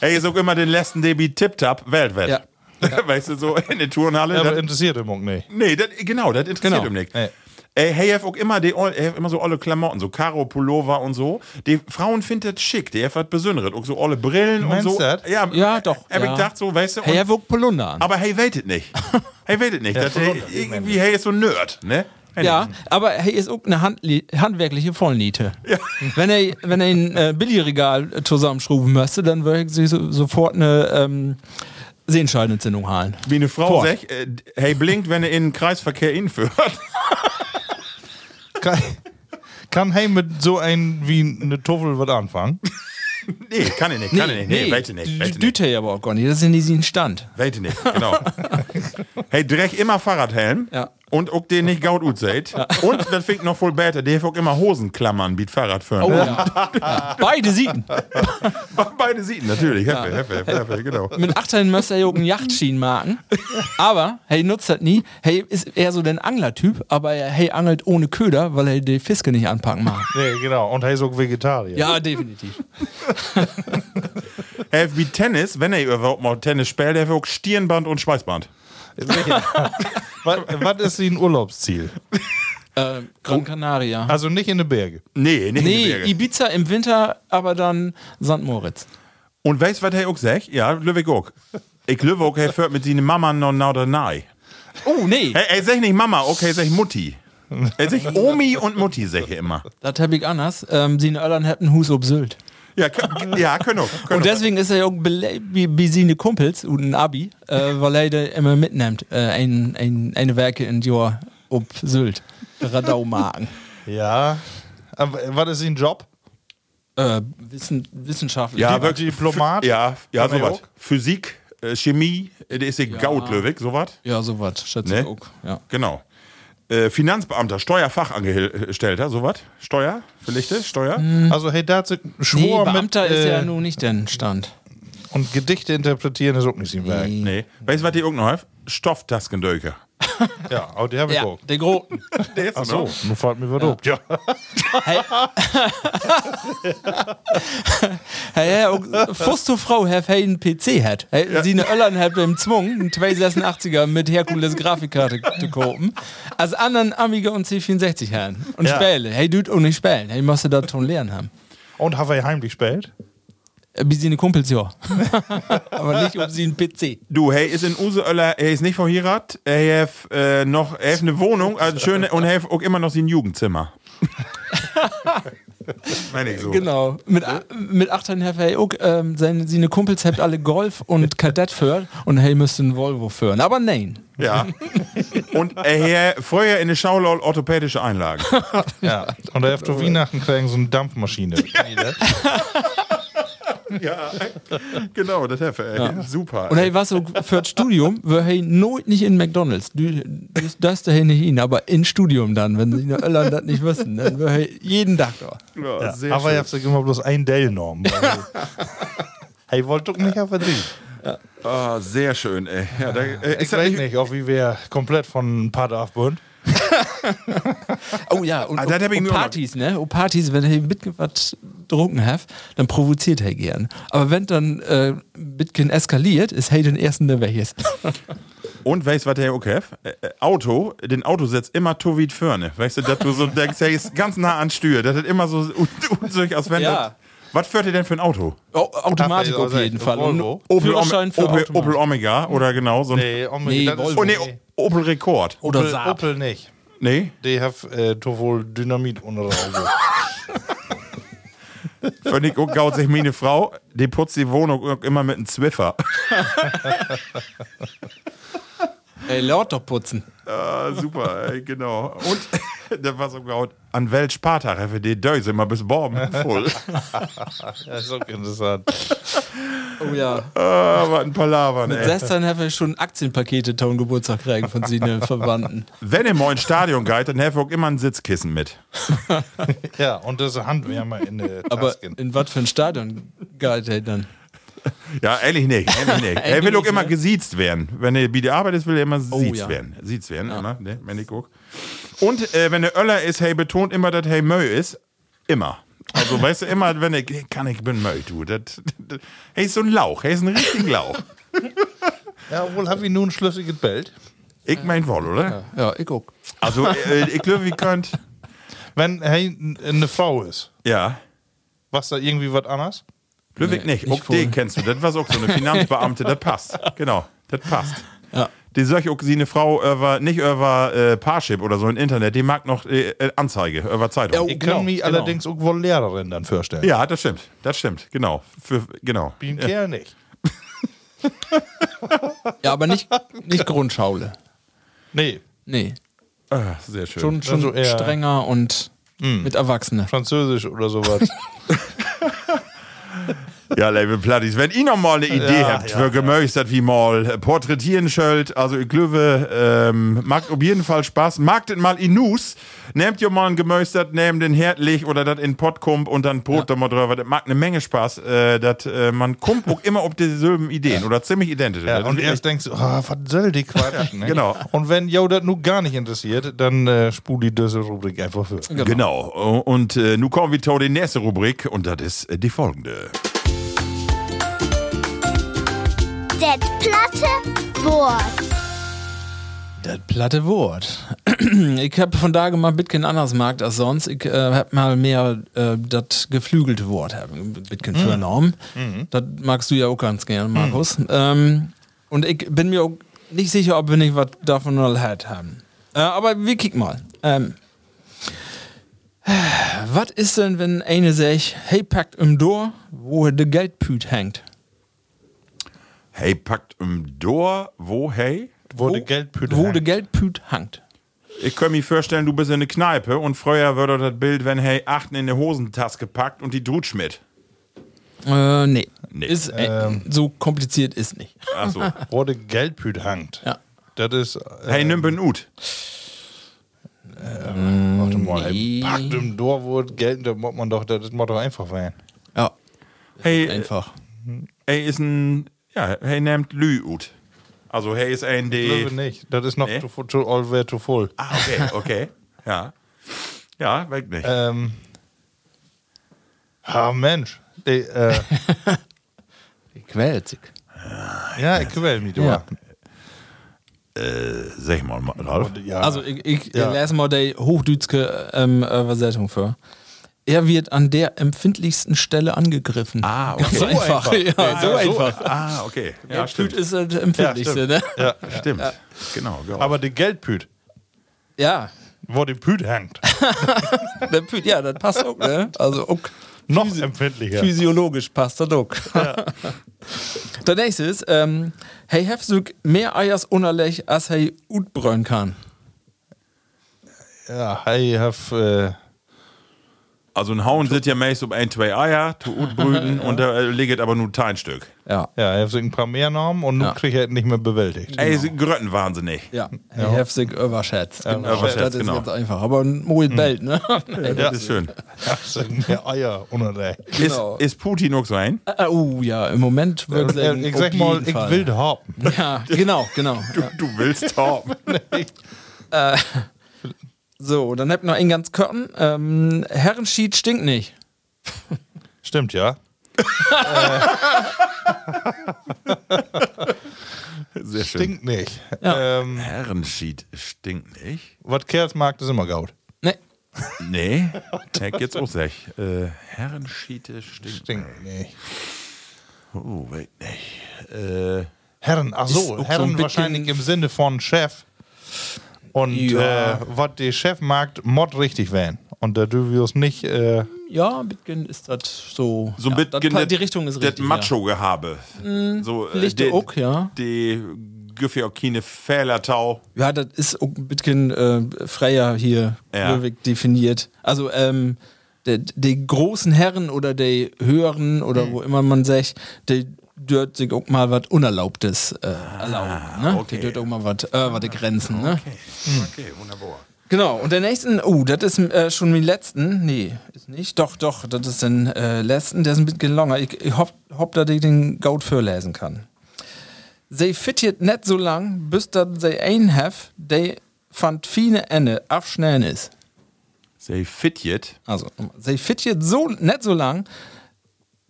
Speaker 3: Ey, ist auch immer den letzten Debi Tip-Tap weltweit.
Speaker 4: Ja. <laughs>
Speaker 3: Weißt du, so in der Turnhalle.
Speaker 2: Ja, aber
Speaker 3: das-
Speaker 2: interessiert ihn auch nicht.
Speaker 3: nee, das, genau, das interessiert
Speaker 4: Genau.
Speaker 3: ihn nicht.
Speaker 2: Nee.
Speaker 3: Ey, hey, er hat auch immer, die, all- er immer so alle Klamotten, so Karo, Pullover und so. Die Frauen finden das schick, die hat was Besonderes. Auch so alle Brillen und
Speaker 2: Meinst
Speaker 3: so.
Speaker 2: du das?
Speaker 3: Ja,
Speaker 4: Ja, doch,
Speaker 3: Hab
Speaker 4: ja.
Speaker 3: ich gedacht, so, weißt du.
Speaker 4: Hey,
Speaker 3: und-
Speaker 4: er wuckt Polunder an.
Speaker 3: aber hey, weitet nicht. <laughs> hey, weitet nicht. dass hey, irgendwie, hey, ist so ein Nerd, ne?
Speaker 4: Ja, aber hey, ist auch eine Handli handwerkliche Vollniete. Wenn er, wenn er ein äh, Billigregal zusammenschrauben müsste, dann würde ich so, sofort eine ähm, Sehenscheidenentzündung halen.
Speaker 3: Wie eine Frau sagt, äh, hey, blinkt, wenn er in den Kreisverkehr inführt. <laughs>
Speaker 2: Kann, kann hey mit so ein wie eine Toffel was anfangen? <laughs>
Speaker 3: nee, kann ich nicht, kann ich nicht. Nee, weite nicht. Weite nicht.
Speaker 4: Düte ja aber auch gar nicht. Das ist in diesem Stand.
Speaker 3: Weite nicht, genau. <laughs> hey, Dreck immer Fahrradhelm.
Speaker 4: Ja.
Speaker 3: Und auch den nicht gaut ut seht. Und das fängt noch voll besser, der hat auch immer Hosenklammern, wie Fahrradfahren.
Speaker 4: Oh ja. <laughs> <laughs> ja. Beide Siegen.
Speaker 3: Beide Seiten, natürlich. Heffe, heffe, heffe, heffe, genau.
Speaker 4: Mit 18 müsste er ja auch einen Yachtschienen machen. Aber hey, nutzt das nie. Hey, ist eher so der Anglertyp, aber er hey, angelt ohne Köder, weil er die Fiske nicht anpacken mag. <laughs>
Speaker 2: Nee, genau. Und hey ist auch Vegetarier.
Speaker 4: Ja, definitiv.
Speaker 3: Hey, wie Tennis, wenn er überhaupt mal Tennis spielt, der hat auch Stirnband und Schweißband. <laughs>
Speaker 2: was, was ist sein Urlaubsziel?
Speaker 4: Äh, Gran Canaria.
Speaker 2: Also nicht in den Bergen.
Speaker 3: Nee, nicht in die
Speaker 4: Nee,
Speaker 3: Berge.
Speaker 4: Ibiza im Winter, aber dann St. Moritz.
Speaker 3: Und weißt du, was er auch sagt? Ja, Lübeck auch. Ich löwe auch, er fährt mit seiner Mama noch nach der Nahe.
Speaker 4: Oh, nee.
Speaker 3: Hey, er sagt nicht Mama, okay, er sagt Mutti. Er sagt Omi und Mutti, sag ich immer.
Speaker 4: Das hab ich anders. Ähm, sie in Irland hätten Hus ob Sylt.
Speaker 3: Ja, können, ja, können auch. Können
Speaker 4: Und
Speaker 3: auch.
Speaker 4: deswegen ist er ja auch wie, seine Kumpels und ein Abi, äh, weil er da immer mitnimmt. Äh, ein, ein, eine Werke in Jahr ob Sylt. Radaumagen.
Speaker 2: Ja. Aber was ist sein Job?
Speaker 4: äh, Wissen, Wissenschaftler.
Speaker 3: Ja, wirklich.
Speaker 2: Diplomat?
Speaker 3: Ja, ja, sowas. Physik, äh, Chemie, äh, der ist ja Gaut, Löwig, sowas.
Speaker 4: Ja, sowas, schätze
Speaker 3: Ne?
Speaker 4: ich auch. Ja.
Speaker 3: Genau. Äh, Finanzbeamter, Steuerfachangestellter, sowas? Steuer? Vielleicht? Steuer?
Speaker 2: Also hey, da hat sie
Speaker 4: Nee,
Speaker 2: Schwur
Speaker 4: Beamter
Speaker 2: mit,
Speaker 4: ist
Speaker 2: äh,
Speaker 4: ja nun nicht der Stand.
Speaker 2: und Gedichte interpretieren ist auch nicht sein Werk.
Speaker 3: Nee. Weißt du, was die noch hat? Stofftaskendöker. <laughs>
Speaker 2: Ja, aber die habe ich
Speaker 4: Ja,
Speaker 2: auch.
Speaker 4: der Groten. <laughs>
Speaker 3: Der ist
Speaker 2: Ach so, nun fällt mir was. Ja.
Speaker 4: Hey, ja, auch Fusto Frau, Herr Fey einen PC hat. Hey, Sie eine Öllern hat beim Zwung, einen 286er mit Herkules Grafikkarte zu kaufen. Als anderen Amiga und C64 Herren. Und
Speaker 2: Ja.
Speaker 4: Späle. Hey, du auch nicht spielen. Hey, musst du das schon lernen haben.
Speaker 2: Und habe ich heimlich gespielt?
Speaker 4: Äh, Wie sie eine Kumpels, ja. <laughs> Aber nicht um sie einen PC.
Speaker 3: Du, hey, ist in Use Öller, er ist nicht verheiratet, er hat äh, noch, er hat eine Wohnung, also schöne, <laughs> und er hat auch immer noch sein Jugendzimmer. <laughs> Meine ich so.
Speaker 4: Genau. Mit, mit 18 Herr Fey auch, ähm, seine, seine Kumpels habt alle Golf und Kadett führen und hey, müsste einen Volvo führen. Aber nein.
Speaker 3: Ja. Und er hat vorher in der Schule orthopädische Einlagen.
Speaker 2: Ja. Und er hat zu Weihnachten kriegen so eine Dampfmaschine.
Speaker 3: ja, genau, das er. ey. Super.
Speaker 4: Und hey, was so für das Studium, wir hey nooit nicht in McDonalds. Du, du das dahin nicht hin, aber in Studium dann, wenn sie in Irland das nicht wissen, dann wir hey jeden Tag da.
Speaker 3: ja,
Speaker 2: Ja.
Speaker 3: sehr
Speaker 2: Aber ich
Speaker 3: schön.
Speaker 2: habe sich immer bloß ein Dell genommen. <laughs> hey, wollt doch nicht auf Vertrieb.
Speaker 3: Ah, sehr schön, ey. Ja, da, äh,
Speaker 2: Ich weiß
Speaker 3: nicht,
Speaker 2: ob wie wir komplett von Pater abbunden. <laughs>
Speaker 4: Oh ja, und,
Speaker 3: Ah,
Speaker 4: und
Speaker 3: auch noch-
Speaker 4: Partys, ne? Und Partys, wenn er mit was getrunken hat, dann provoziert er gern. Aber wenn dann äh, Bitcoin eskaliert, ist hey den ersten, der weg ist. <laughs>
Speaker 3: Und weißt du, was der auch hat? Äh, äh, Auto, den Autositz immer to weit vorne. Weißt du, dass du so denkst, der ist ganz nah an Stür. Das hat immer so unsicher aus wenn
Speaker 4: Ja.
Speaker 3: Was führt ihr denn für ein Auto?
Speaker 4: Oh, Automatik
Speaker 2: Ach,
Speaker 4: auf
Speaker 2: also,
Speaker 4: jeden Fall.
Speaker 2: Volvo.
Speaker 3: Opel,
Speaker 4: Führerschein für
Speaker 3: Opel,
Speaker 4: Automatik.
Speaker 3: Opel Omega oder genau so ein.
Speaker 2: Nee, um,
Speaker 4: Nee,
Speaker 2: ist-
Speaker 4: Volvo.
Speaker 3: Oh nee, Opel Rekord.
Speaker 4: Oder
Speaker 2: Opel,
Speaker 4: Saab.
Speaker 2: Opel nicht.
Speaker 3: Nee,
Speaker 2: Die haben äh, doch wohl Dynamit unter der Auge. <laughs>
Speaker 3: völlig auch gaut sich meine Frau, die putzt die Wohnung immer mit einem Zwiffer. <laughs>
Speaker 4: Ey, laut doch putzen.
Speaker 3: Ah, super, ey, genau. Und <laughs> Der war sogar an Welt Spartag, für die Döse immer bis morgen voll. <laughs>
Speaker 2: Ja, ist auch interessant.
Speaker 4: Oh ja.
Speaker 3: ah, was ein Palaver,
Speaker 4: Mit
Speaker 3: ey.
Speaker 4: 16 habe ich schon Aktienpakete Ton Geburtstag kriegen von seinen <laughs> Verwandten.
Speaker 3: Wenn ihr mal ins Stadion geht, dann helfe ich auch immer ein Sitzkissen mit.
Speaker 2: Ja, und das Handwärmer in der
Speaker 4: Aber
Speaker 2: Tasken.
Speaker 4: in was für ein Stadion geht er dann?
Speaker 3: Ja, ehrlich nicht. Ehrlich nicht. <laughs> er will
Speaker 4: Ehrlich
Speaker 3: auch immer
Speaker 4: ne?
Speaker 3: gesiezt werden. Wenn er bei der Arbeit ist, will er immer siezt
Speaker 4: ja.
Speaker 3: werden. Siezt werden, immer, ne? wenn ich guck. Und äh, wenn er Öller ist, hey, betont immer, dass hey Mö ist. Immer. Also, weißt du, immer, wenn er, hey, kann ich bin Mö, du. Das, das, hey, ist so ein Lauch. Hey, ist ein richtiger Lauch. <laughs>
Speaker 2: Ja, wohl habe ich nun ein schlüssiges Bild.
Speaker 3: Ich mein wohl, oder?
Speaker 4: Ja, ich auch.
Speaker 3: Also, äh, ich glaube, wie könnt.
Speaker 2: Wenn hey, eine Frau ist,
Speaker 3: Ja.
Speaker 2: was da irgendwie was anderes?
Speaker 3: Ludwig
Speaker 4: Nee,
Speaker 3: nicht.
Speaker 4: nicht
Speaker 3: Auch den kennst du. Das war auch so eine Finanzbeamte. Das passt. Genau. Das passt.
Speaker 4: Ja.
Speaker 3: Die solche auch sie eine Frau über, nicht über äh, Parship oder so im Internet, die mag noch äh, äh, Anzeige über Zeitung.
Speaker 2: Ich
Speaker 4: Genau,
Speaker 2: kann mich
Speaker 4: genau.
Speaker 2: allerdings auch wohl Lehrerin dann vorstellen.
Speaker 3: Ja, das stimmt. Das stimmt. Genau. Für, genau.
Speaker 2: Bin Kerl nicht.
Speaker 4: Ja, aber nicht, nicht Grundschaule.
Speaker 2: Nee,
Speaker 4: Nee.
Speaker 3: Ah, sehr schön.
Speaker 4: Schon, schon
Speaker 2: Also eher-
Speaker 4: strenger und mit Erwachsenen.
Speaker 2: Französisch oder sowas. <laughs>
Speaker 3: Ja, liebe Plattis, wenn ihr noch mal eine Idee
Speaker 2: Ja,
Speaker 3: habt,
Speaker 2: ja,
Speaker 3: für gemöchtert wie mal porträtieren schöllt, also ich glaube, ähm, macht auf jeden Fall Spaß. Magt mal in Nus, nehmt ihr mal ein gemöchtert, nehmt den Herdlich oder das in Pott kommt und dann Brot da mal drüber. Das macht eine Menge Spaß. Äh, dat, äh, man kommt auch immer auf dieselben Ideen oder ziemlich identische.
Speaker 2: Ja,
Speaker 3: Das
Speaker 2: und erst denkst du, oh, was soll die Quatsch? ne?
Speaker 3: genau.
Speaker 2: Und wenn Jo das nun gar nicht interessiert, dann äh, spul die diese Rubrik einfach für.
Speaker 3: Genau. Und äh, nun kommen wir zu der nächsten Rubrik und das ist äh, die folgende.
Speaker 1: Det platte Wort.
Speaker 4: Das platte Wort. <clears throat> ich habe von da mal ein bisschen anders gemacht als sonst. Ich äh, habe mal mehr äh, das geflügelte Wort ein bisschen vernommen. Das magst du ja auch ganz gerne, Markus. Ähm, und ich bin mir auch nicht sicher, ob wir nicht was davon noch halt haben. Äh, aber wir kicken mal. Ähm, <sighs> was ist denn, wenn eine sagt, hey, packt im Door, wo der Geldpüt hängt?
Speaker 3: Hey, packt im Dor, wo, hey?
Speaker 2: Wo
Speaker 4: Wo
Speaker 2: hängt.
Speaker 4: der Geldpüt hängt.
Speaker 3: Ich kann mir vorstellen, du bist in eine Kneipe und früher würde das Bild, wenn hey, achten in eine Hosentasche gepackt und die drutsch mit.
Speaker 4: Äh, nee.
Speaker 3: Nee.
Speaker 4: Ist, äh, so kompliziert ist nicht.
Speaker 3: Achso. <laughs>
Speaker 2: Wo die Geldpüte hängt.
Speaker 4: Ja.
Speaker 2: Das ist. Äh,
Speaker 3: hey, nimm ben Ut.
Speaker 2: warte mal,
Speaker 4: nee.
Speaker 2: ey, packt im Door, wo das Geld, da muss man doch, das muss doch einfach sein.
Speaker 4: Ja,
Speaker 3: Hey,
Speaker 4: einfach.
Speaker 3: hey ist ein, ja, hey nimmt Lü Ut. Also hey ist ein,
Speaker 2: Ich
Speaker 3: die...
Speaker 2: glaube nicht. Das ist noch
Speaker 3: Nee?
Speaker 2: zu, zu all way to full.
Speaker 3: Ah, okay, okay. <laughs> ja. Ja, weg nicht.
Speaker 2: Ähm. Ah, Mensch. Die, äh, <laughs>
Speaker 4: Quält sich.
Speaker 2: ja, ich will mich, du.
Speaker 4: Ja.
Speaker 3: Sag mal, Ralf.
Speaker 2: Ja.
Speaker 4: Also, ich, ich
Speaker 2: Ja.
Speaker 4: lese mal die hochdütske ähm, Übersetzung vor. Er wird an der empfindlichsten Stelle angegriffen.
Speaker 3: Ah, okay.
Speaker 4: Ganz
Speaker 3: So
Speaker 4: einfach.
Speaker 2: einfach.
Speaker 4: Ja, so
Speaker 2: so
Speaker 4: einfach.
Speaker 3: Ah, okay. Ja,
Speaker 4: Ja,
Speaker 3: stimmt.
Speaker 4: ist das empfindlichste,
Speaker 2: Ja,
Speaker 4: ne?
Speaker 2: ja,
Speaker 3: Stimmt. Genau, genau.
Speaker 2: Aber die Geldpüt,
Speaker 4: Ja.
Speaker 2: wo die Püt hängt, <laughs>
Speaker 4: Der Püt, ja, das passt auch, ne? Also, auch
Speaker 2: noch empfindlicher.
Speaker 4: physiologisch passt das auch. <laughs> Der nächste ist, ähm, hey, heftig mehr Eiers unerlech, als hey utbrön kann.
Speaker 2: Ja, hey, haf, äh,
Speaker 3: Also ein Hauen sitzt ja meist um ein, zwei Eier, zu brüten <laughs> und da äh, liegt aber nur ein Stück.
Speaker 4: Ja.
Speaker 2: ja, er hat ein paar mehr Namen und nun
Speaker 4: Ja.
Speaker 2: kriegt er es nicht mehr bewältigt.
Speaker 3: Ey, sie grötten wahnsinnig.
Speaker 4: Ja, hey, heftig überschätzt. Genau.
Speaker 2: überschätzt,
Speaker 4: das ist
Speaker 3: genau.
Speaker 4: ganz einfach. Aber ein Moet Belt, ne? <laughs>
Speaker 3: Das ist schön.
Speaker 2: Ja, sind mehr Eier unter
Speaker 4: Genau.
Speaker 3: Ist, ist Putin auch so ein?
Speaker 4: Äh, oh ja, im Moment würde ich sagen,
Speaker 2: Ich sag mal, ich will haben.
Speaker 4: Ja, genau, genau. Ja.
Speaker 3: Du willst haben. <laughs>
Speaker 4: So, dann habt ihr noch einen ganz Körten. Ähm, Herrenschied stinkt nicht. <laughs>
Speaker 2: Stimmt, ja. <laughs>
Speaker 3: Sehr schön.
Speaker 2: Stinkt nicht.
Speaker 4: Ja.
Speaker 2: Ähm,
Speaker 3: Herrenschied stinkt nicht.
Speaker 2: was Kerls mag, ist immer gaut.
Speaker 4: Ne,
Speaker 3: Nee, <laughs> Tag jetzt auch sech. Äh, Herrenschiete stinkt.
Speaker 2: Stinkt nicht.
Speaker 3: Oh, wait nicht. Äh,
Speaker 2: Herren, ach so,
Speaker 4: so
Speaker 2: Herren
Speaker 4: bisschen-
Speaker 2: wahrscheinlich im Sinne von Chef. Und
Speaker 4: Ja.
Speaker 2: äh, was der Chef mag, mod richtig werden. Und da dürfen wir uns nicht. Äh,
Speaker 4: ja, bisschen ist das so.
Speaker 3: so ein
Speaker 4: ja, das, die Richtung ist
Speaker 3: das
Speaker 4: richtig.
Speaker 3: Macho-Gehabe. So, äh,
Speaker 4: Vielleicht
Speaker 3: die,
Speaker 4: auch, ja.
Speaker 3: Die Güffi auch keine Fehlertau.
Speaker 4: Ja, das ist auch ein bisschen äh, freier hier
Speaker 3: Ja.
Speaker 4: definiert. Also, ähm, die, die großen Herren oder die höheren oder wo immer man sagt, die dürft sich auch mal was Unerlaubtes äh, erlauben. Ne?
Speaker 3: okay.
Speaker 4: Die dürft auch mal was über die Grenzen. Ne?
Speaker 3: Okay, wunderbar.
Speaker 4: Genau, und der nächsten, oh, das ist äh, schon mein letzten. Nee, ist nicht. Doch, doch, das ist den äh, letzten, der ist ein bisschen länger. Ich, ich hoffe, hoff, dass ich den Gaut vorlesen kann. Sie fittiert net so lang, bis dat sie ein have, der fand viele Ende abschnellen ist.
Speaker 3: Sei fitjet.
Speaker 4: Also, sie fittiert so net so lang,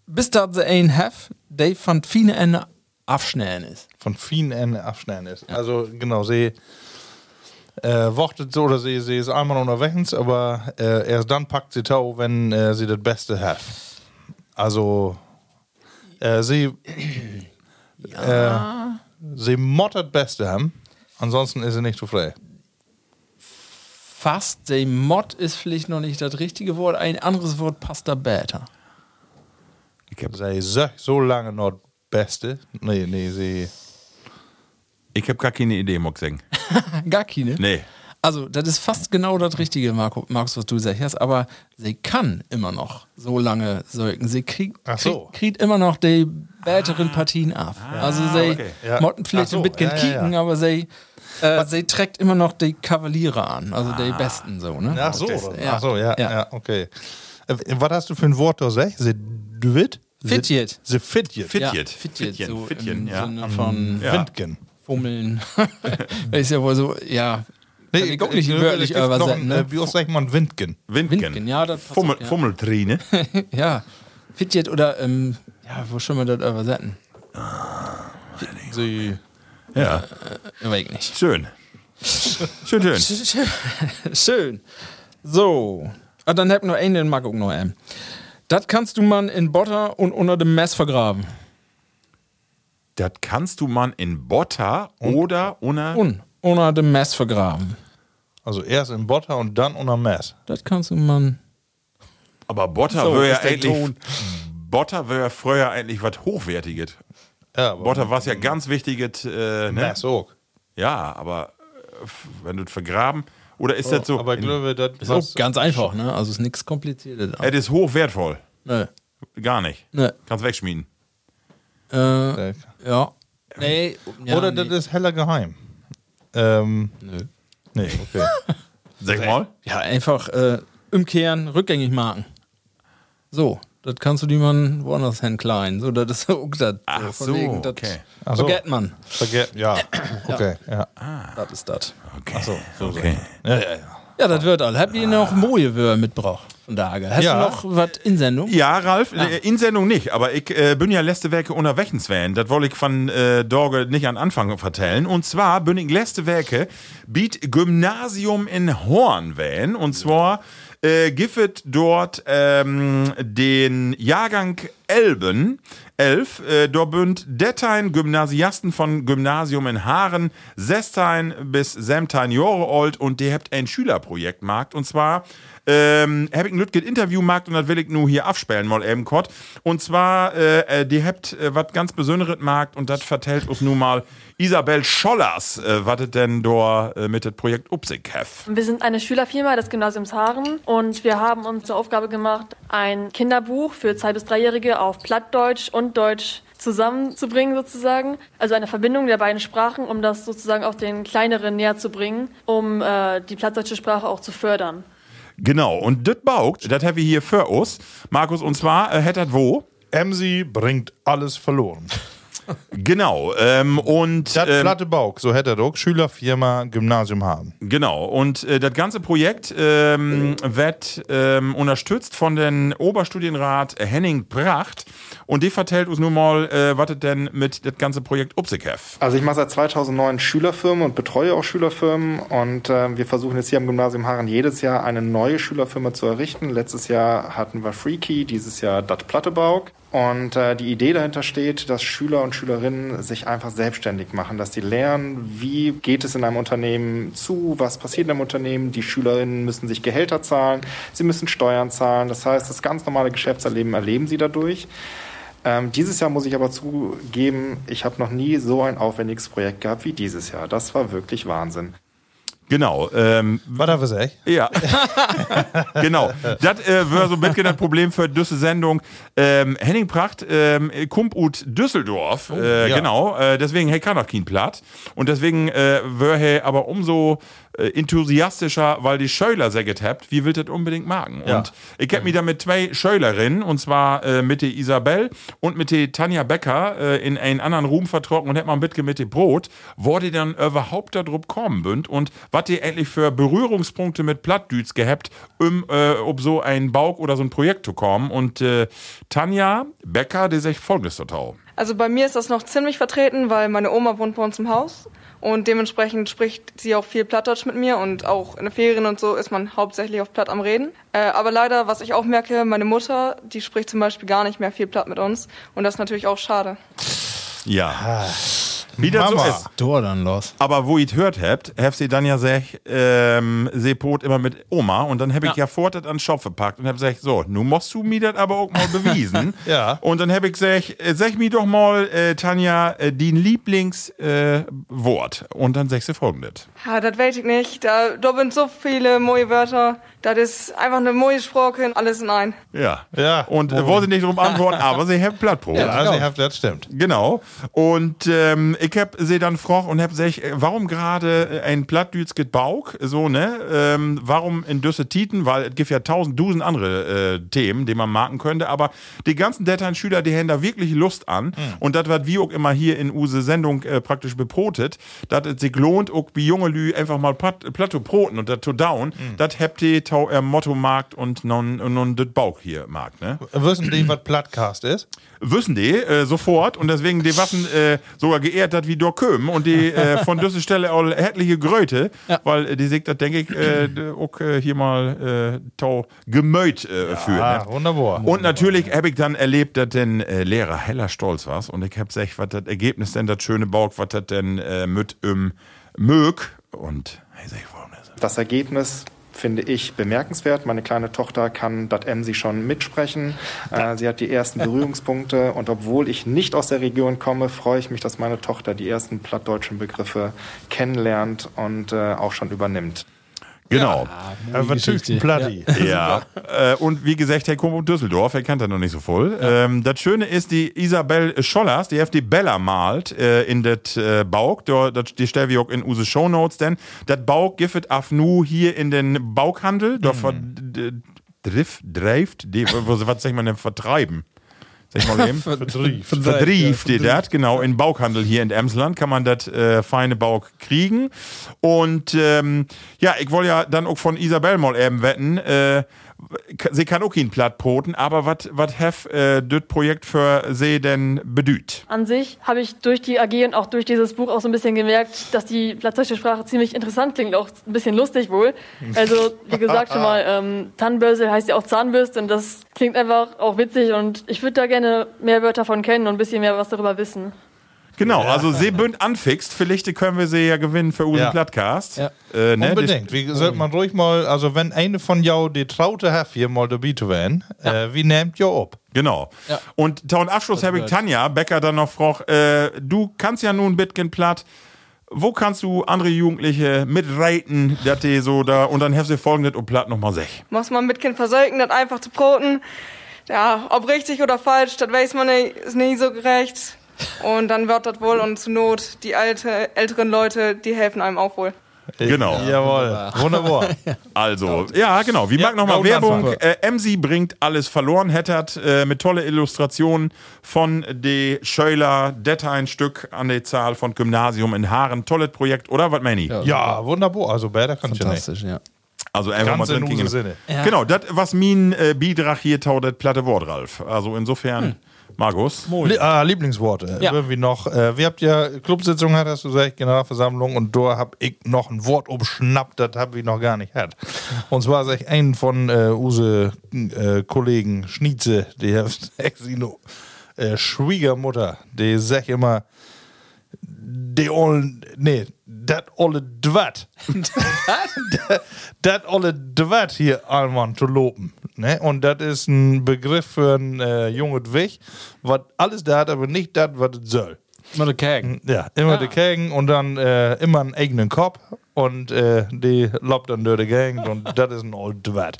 Speaker 4: bis dat sie ein have, der fand viele Ende abschnellen ist.
Speaker 2: Von vielen Enden abschneiden ist. Also genau, sie äh, wartet so oder sie, sie ist einmal unterwegs, aber äh, erst dann packt sie Tau, wenn äh, sie das Beste hat. Also äh, sie äh, sie mottert Beste haben, ansonsten ist sie nicht zufrieden.
Speaker 4: Fast, der Mod ist vielleicht noch nicht das richtige Wort, ein anderes Wort passt da besser.
Speaker 3: Ich hab,
Speaker 2: Sie sagt so lange noch Beste. Nee, nee, sie.
Speaker 3: ich hab gar keine Idee, muss ich sagen.
Speaker 4: Gar keine.
Speaker 3: Nee.
Speaker 4: Also, das ist fast genau das Richtige, Marco, Markus, was du sagst. Aber sie kann immer noch so lange säugen. Sie kriegt,
Speaker 2: so.
Speaker 4: kriegt, kriegt immer noch die besseren Partien ab. also, sie
Speaker 3: okay.
Speaker 2: Ja.
Speaker 4: motten vielleicht
Speaker 2: so,
Speaker 4: ein bisschen
Speaker 2: ja, ja,
Speaker 4: kicken,
Speaker 2: ja.
Speaker 4: aber sie, äh, sie trägt immer noch die Kavaliere an. Also, die besten so, ne?
Speaker 2: Ach so,
Speaker 4: Das-
Speaker 2: ach so, ja, ja,
Speaker 4: Ja.
Speaker 2: okay. Äh, was hast du für ein Wort da gesagt? Sie dwit?
Speaker 4: Fitjet.
Speaker 3: Fit-
Speaker 4: Ja,
Speaker 3: Fitjet.
Speaker 4: Fitjet,
Speaker 3: Fitjen,
Speaker 4: so im
Speaker 3: ja.
Speaker 4: Sinne von
Speaker 3: Ja.
Speaker 2: Windgen.
Speaker 4: Fummeln. <laughs> ist ja wohl so, ja. Kann ich auch nicht
Speaker 2: äh,
Speaker 4: wörtlich
Speaker 2: noch ein,
Speaker 4: ne?
Speaker 2: äh, Wie oft sagt man Windgen?
Speaker 3: Windgen.
Speaker 4: Windgen, ja, das
Speaker 3: Fummel,
Speaker 4: auch, ja.
Speaker 3: Fummeltrine. <laughs>
Speaker 4: ja. Fitjet oder, ähm, ja, wo schon wir das übersetzen?
Speaker 2: Sie.
Speaker 3: ja.
Speaker 4: Ja, weiß ich nicht.
Speaker 3: Schön. Schön, schön.
Speaker 4: Schön. <laughs> Schön. So. Ah, dann hätten wir einen, den mag auch noch einen. Das kannst du man in Butter und unter dem Mess vergraben.
Speaker 3: Das kannst du man in Botter oder ohne.
Speaker 4: Und unter dem Mess vergraben.
Speaker 2: Also erst in Butter und dann unter Mess.
Speaker 4: Das kannst du man.
Speaker 3: Aber Botter
Speaker 4: So,
Speaker 3: wäre ja eigentlich. Botter wäre früher eigentlich was Hochwertiges.
Speaker 2: Ja, aber
Speaker 3: Botter war ja ganz wichtiges. Äh, ne?
Speaker 2: Mess auch.
Speaker 3: Ja, aber äh, wenn du es vergraben. Oder ist das so?
Speaker 2: Aber glaube, das
Speaker 4: Ist auch ganz einfach, ne? Also ist nichts Kompliziertes.
Speaker 3: Es ist hochwertvoll.
Speaker 4: Nö.
Speaker 3: Gar nicht.
Speaker 4: Nö.
Speaker 3: Kannst wegschmieden.
Speaker 4: Äh,
Speaker 2: Äh,
Speaker 4: ja. Nee. Ja,
Speaker 2: Oder
Speaker 4: nee.
Speaker 2: das ist heller geheim. Ähm,
Speaker 4: Nö.
Speaker 2: nee, okay. <laughs>
Speaker 3: Sag mal.
Speaker 4: Ja, einfach äh, umkehren, rückgängig machen. So, das kannst du die man woanders hin klein. So, das ist auch <laughs> das.
Speaker 3: Ach
Speaker 4: von
Speaker 3: so,
Speaker 4: wegen, das
Speaker 3: okay.
Speaker 2: Ach so.
Speaker 4: Vergeht man.
Speaker 2: Verge ja, okay. Ja.
Speaker 4: Das ist das.
Speaker 3: Okay. okay.
Speaker 2: Ja, ja, ja.
Speaker 4: Ja, das wird all. Habt ihr noch Moje mitgebracht von Tage? Hast
Speaker 2: Ja.
Speaker 4: du noch was in Sendung?
Speaker 3: Ja, Ralf, äh, in Sendung nicht, aber ich äh, bin ja letzte Woche unterwegs gewesen. Das wollte ich von äh, Dorge nicht an Anfang vertellen. Und zwar bin ich letzte Woche biet Gymnasium in Horn wählen. Und zwar äh, giffet dort ähm, den Jahrgang Elben. Elf, äh, dort bünd Dettein Gymnasiasten von Gymnasium in Haaren, Sestein bis Semtein Jahre alt und die habt ein Schülerprojekt markt. Und zwar ähm, hab ich ein Lütget Interview markt und das will ich nur hier abspielen mal eben kurz. Und zwar, äh, äh, die habt äh, was ganz Besonderes markt und das vertellt uns nun mal Isabel Schollers, äh, was denn da äh, mit dem Projekt Upsig hef.
Speaker 8: Wir sind eine Schülerfirma des Gymnasiums Haaren und wir haben uns zur Aufgabe gemacht, ein Kinderbuch für Zwei- bis Dreijährige auf Plattdeutsch und Deutsch zusammenzubringen sozusagen. Also eine Verbindung der beiden Sprachen, um das sozusagen auch den Kleineren näher zu bringen, um äh, die plattdeutsche Sprache auch zu fördern.
Speaker 3: Genau, und das baugt, das haben wir hier für uns, Markus, und zwar äh, hättet wo?
Speaker 2: Emsi bringt alles verloren.
Speaker 3: Genau, ähm, und
Speaker 2: Das
Speaker 3: ähm,
Speaker 2: platte Bauch, so hätte er doch Schülerfirma Gymnasium haben.
Speaker 3: Genau, und äh, das ganze Projekt ähm, wird ähm, unterstützt von den Oberstudienrat Henning Pracht und die vertellt uns nun mal, äh, was denn mit das ganze Projekt Upsig hef.
Speaker 9: Also ich mache seit 2009 Schülerfirmen und betreue auch Schülerfirmen und äh, wir versuchen jetzt hier am Gymnasium Haaren jedes Jahr eine neue Schülerfirma zu errichten. Letztes Jahr hatten wir Freaky, dieses Jahr Dat Plattebauk. Und äh, die Idee dahinter steht, dass Schüler und Schülerinnen sich einfach selbstständig machen, dass die lernen, wie geht es in einem Unternehmen zu, was passiert in einem Unternehmen. Die Schülerinnen müssen sich Gehälter zahlen, sie müssen Steuern zahlen. Das heißt, das ganz normale Geschäftserleben erleben sie dadurch. Ähm, dieses Jahr muss ich aber zugeben, ich habe noch nie so ein aufwendiges Projekt gehabt wie dieses Jahr. Das war wirklich Wahnsinn.
Speaker 3: Genau. Ähm,
Speaker 2: Was da was echt?
Speaker 3: Ja, <laughs> genau. Das äh, wäre so ein bisschen das Problem für diese Sendung. Ähm, Henning Pracht ähm, ut Düsseldorf, äh,
Speaker 2: ja.
Speaker 3: genau. Äh, deswegen hey kann noch kein Platt. Und deswegen äh, wäre hey aber umso enthusiastischer, weil die Schöler säget habt, wie will das unbedingt machen.
Speaker 2: Ja.
Speaker 3: Und ich hab mich da mit zwei Schölerinnen, und zwar äh, mit der Isabel und mit der Tanja Becker äh, in einen anderen Ruhm vertrocken und hätt mal ein bisschen mit dem Brot, wo die dann überhaupt da drauf kommen bünd und was die endlich für Berührungspunkte mit Plattdüts gehabt, um äh, ob so ein Bauch oder so ein Projekt zu kommen. Und äh, Tanja Becker, die sagt folgendes total.
Speaker 10: Also bei mir ist das noch ziemlich vertreten, weil meine Oma wohnt bei uns im Haus und dementsprechend spricht sie auch viel Plattdeutsch mit mir und auch in den Ferien und so ist man hauptsächlich auf Platt am Reden. Äh, aber leider, was ich auch merke, meine Mutter, die spricht zum Beispiel gar nicht mehr viel Platt mit uns und das ist natürlich auch schade.
Speaker 3: Ja. Wie das so
Speaker 2: Mama.
Speaker 3: ist.
Speaker 4: Dor dann los.
Speaker 3: Aber wo ihr hört habt, habt sie dann ja sech, ähm, sie pot immer mit Oma und dann hab ich ja, vortet an den Schopf gepackt und hab gesagt, so, nun musst du mir das aber auch mal bewiesen. <laughs>
Speaker 2: Ja.
Speaker 3: Und dann hab ich gesagt, äh, sag mir doch mal, äh, Tanja, äh, die Lieblingswort. Äh, und dann sagst du folgendes.
Speaker 10: Ja, das weiß ich nicht. Da, da sind so viele neue Wörter. Das ist einfach eine neue Sprache, alles in ein.
Speaker 3: Ja.
Speaker 2: Ja.
Speaker 3: Und äh, wollte nicht drum antworten, aber sie haben Plattbrot. <laughs>
Speaker 2: Ja, also, ja, das stimmt.
Speaker 3: Genau. Und ähm, ich hab sie dann gefragt und hab gesagt, äh, warum gerade ein Plattdüts geht Bauch, so, ne? Ähm, warum in Düsse Titen? Weil es gibt ja tausend, dusen andere äh, Themen, die man marken könnte, aber die ganzen Dateien-Schüler, die haben da wirklich Lust an. Und das wird wie auch immer hier in use Sendung äh, praktisch beprotet, dass es sich lohnt, auch wie junge Lü einfach mal Platt, Plateau broten und das to down, das habt ihr er Motto markt und non, non das Bauch hier markt, ne?
Speaker 2: Wissen die, was Plattcast ist?
Speaker 3: wissen die äh, sofort und deswegen die Waffen äh, sogar geehrt hat wie Dor Köm und die äh, von dieser Stelle auch etliche Gröte, weil äh, die sich das denke ich äh, auch äh, hier mal äh, tau gemäht äh, fühlen.
Speaker 2: Ah,
Speaker 3: Ne?
Speaker 2: wunderbar.
Speaker 3: Und natürlich habe ich dann erlebt, dass den äh, Lehrer heller stolz war und ich habe gesagt, was das Ergebnis denn, das schöne Bauch, was das denn äh, mit im mög und hey, sag ich, warum das?
Speaker 9: Das Ergebnis finde ich bemerkenswert. Meine kleine Tochter kann Emsi schon mitsprechen. Äh, sie hat die ersten Berührungspunkte und obwohl ich nicht aus der Region komme, freue ich mich, dass meine Tochter die ersten plattdeutschen Begriffe kennenlernt und äh, auch schon übernimmt.
Speaker 3: Genau.
Speaker 2: Ja, was tügt ein Platti?
Speaker 3: Ja, äh, und wie gesagt, Herr Kump Düsseldorf, er kennt er noch nicht so voll. Ähm, das Schöne ist, die Isabel Schollers, die hat die Bella malt äh, in das äh, Bauch, da- dat- die stellen wir auch in unsere Shownotes, denn das Bauch gibt af nu hier in den Bauchhandel, da verdrift, dreift, was sagt man denn, vertreiben? Sag ich mal eben.
Speaker 2: Vertrieb.
Speaker 3: Vertrieb, die dat, genau, in Bauchhandel hier in Emsland kann man das äh, feine Bauch kriegen. Und ähm, ja, ich wollte ja dann auch von Isabel mal eben wetten, äh, sie kann auch kein Platt broten, aber was have äh, das Projekt für sie denn bedüht?
Speaker 8: An sich habe ich durch die AG und auch durch dieses Buch auch so ein bisschen gemerkt, dass die plattdeutsche Sprache ziemlich interessant klingt, auch ein bisschen lustig wohl. Also, wie gesagt schon mal, ähm, Tannenbörse heißt ja auch Zahnbürste und das klingt einfach auch witzig und ich würde da gerne mehr Wörter von kennen und ein bisschen mehr was darüber wissen.
Speaker 3: Genau, also sie bünd anfixt, vielleicht können wir sie ja gewinnen für unseren
Speaker 2: Ja.
Speaker 3: Plattcast.
Speaker 4: Ja.
Speaker 3: Äh, ne,
Speaker 2: Unbedingt. Wie sollte man ruhig mal, also wenn eine von jou die Traute hat, hier mal dabei zu werden, äh, wie nehmt ihr ab?
Speaker 3: Genau.
Speaker 4: Ja.
Speaker 3: Und taun Abschluss habe ich Tanja Becker dann noch gefragt, äh, du kannst ja nun Bitcoin platt. Wo kannst du andere Jugendliche mitreiten, dass die so da und dann hast du folgendes und platt nochmal sech.
Speaker 10: Muss man mit Kind versäugen, das einfach zu broten. Ja, ob richtig oder falsch, das weiß man nicht, ist nie so gerecht. Und dann wird das wohl und zur Not die alte, älteren Leute, die helfen einem auch wohl.
Speaker 3: Genau.
Speaker 2: Jawohl. Wunderbar. <laughs>
Speaker 3: Also, ja, genau. Wie mag nochmal Werbung? Äh, MC bringt alles verloren, hättert äh, mit tolle Illustrationen von de Schöler, det ein Stück an der Zahl von Gymnasium in Haaren. Tolles Projekt, oder? Was meine ich?
Speaker 2: ja, wunderbar. Also besser kann ich ja nicht.
Speaker 4: Fantastisch, ja.
Speaker 3: Also einfach
Speaker 2: Ganz
Speaker 3: mal
Speaker 2: in
Speaker 3: drin.
Speaker 2: Sinne.
Speaker 3: Genau, das, was mein äh, Beitrag hier tau, das platte Wort, Ralf. Also insofern, Markus.
Speaker 2: Lie ah, Lieblingsworte.
Speaker 4: Ja.
Speaker 2: Irgendwie noch. Äh, wir habt ja Clubsitzung, hat, hast du gesagt, Generalversammlung, und da hab ich noch ein Wort umschnappt, das hab ich noch gar nicht gehabt. Und zwar sag ich einen von äh, use äh, Kollegen Schnietze, der <laughs> Exino, äh, Schwiegermutter, die sagt immer, de ollen, nee, dat olle Dwat. dat olle Dwat hier allemaal zu lopen. Ne? Und das ist ein Begriff für ein äh, junges Weg, was alles da hat, aber nicht das, was es soll.
Speaker 4: Mal der Kägen.
Speaker 2: Ja, immer die Kägen und dann äh, immer einen eigenen Kopf und äh, die lobt dann durch die Gegend und das ist ein old Dwat.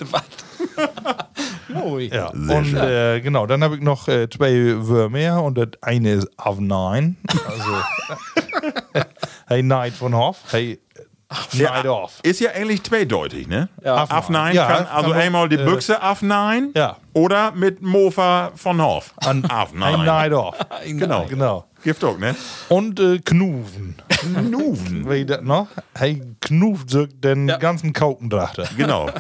Speaker 4: Ui. <laughs>
Speaker 2: Ja, und äh, genau, dann habe ich noch äh, zwei Wörter mehr und das eine ist auf Nein. <laughs> Also, <laughs> hey, Neid von Hoff, hey, Neid off.
Speaker 3: Ist ja eigentlich zweideutig, ne?
Speaker 4: Ja.
Speaker 3: Afnein
Speaker 2: Ja,
Speaker 3: kann also
Speaker 2: kann
Speaker 3: einmal die
Speaker 2: äh,
Speaker 3: Büchse afnein
Speaker 2: Ja.
Speaker 3: oder mit Mofa von Hof.
Speaker 2: Ein <laughs>
Speaker 3: Afnein.
Speaker 2: Neid off. <laughs>
Speaker 3: Genau.
Speaker 2: Genau.
Speaker 3: Gift auch, ne?
Speaker 2: Und äh, Knuven.
Speaker 3: Nuven.
Speaker 2: Wie das noch? Hey, knuft so den ganzen Kaukendrachter.
Speaker 3: Genau.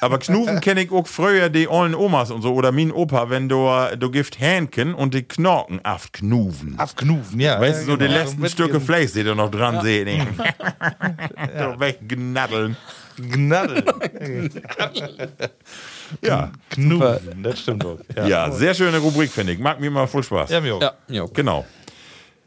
Speaker 3: Aber Knuven <laughs> kenne ich auch früher die ollen Omas und so oder mein Opa, wenn du, du gift Hähnchen und die Knorken afknuven.
Speaker 2: Auf Knuven, ja.
Speaker 3: Weißt du, so die
Speaker 2: genau.
Speaker 3: letzten
Speaker 2: Mit
Speaker 3: Stücke Fleisch, die du noch dran sehen. <laughs> <laughs> so weggnadeln.
Speaker 2: Gnaddeln.
Speaker 3: Ja.
Speaker 2: Knuven, das stimmt auch.
Speaker 3: ja, sehr schöne Rubrik, finde ich. Mag mir mal voll Spaß.
Speaker 2: Ja, mir auch.
Speaker 4: Ja, jo.
Speaker 3: Genau.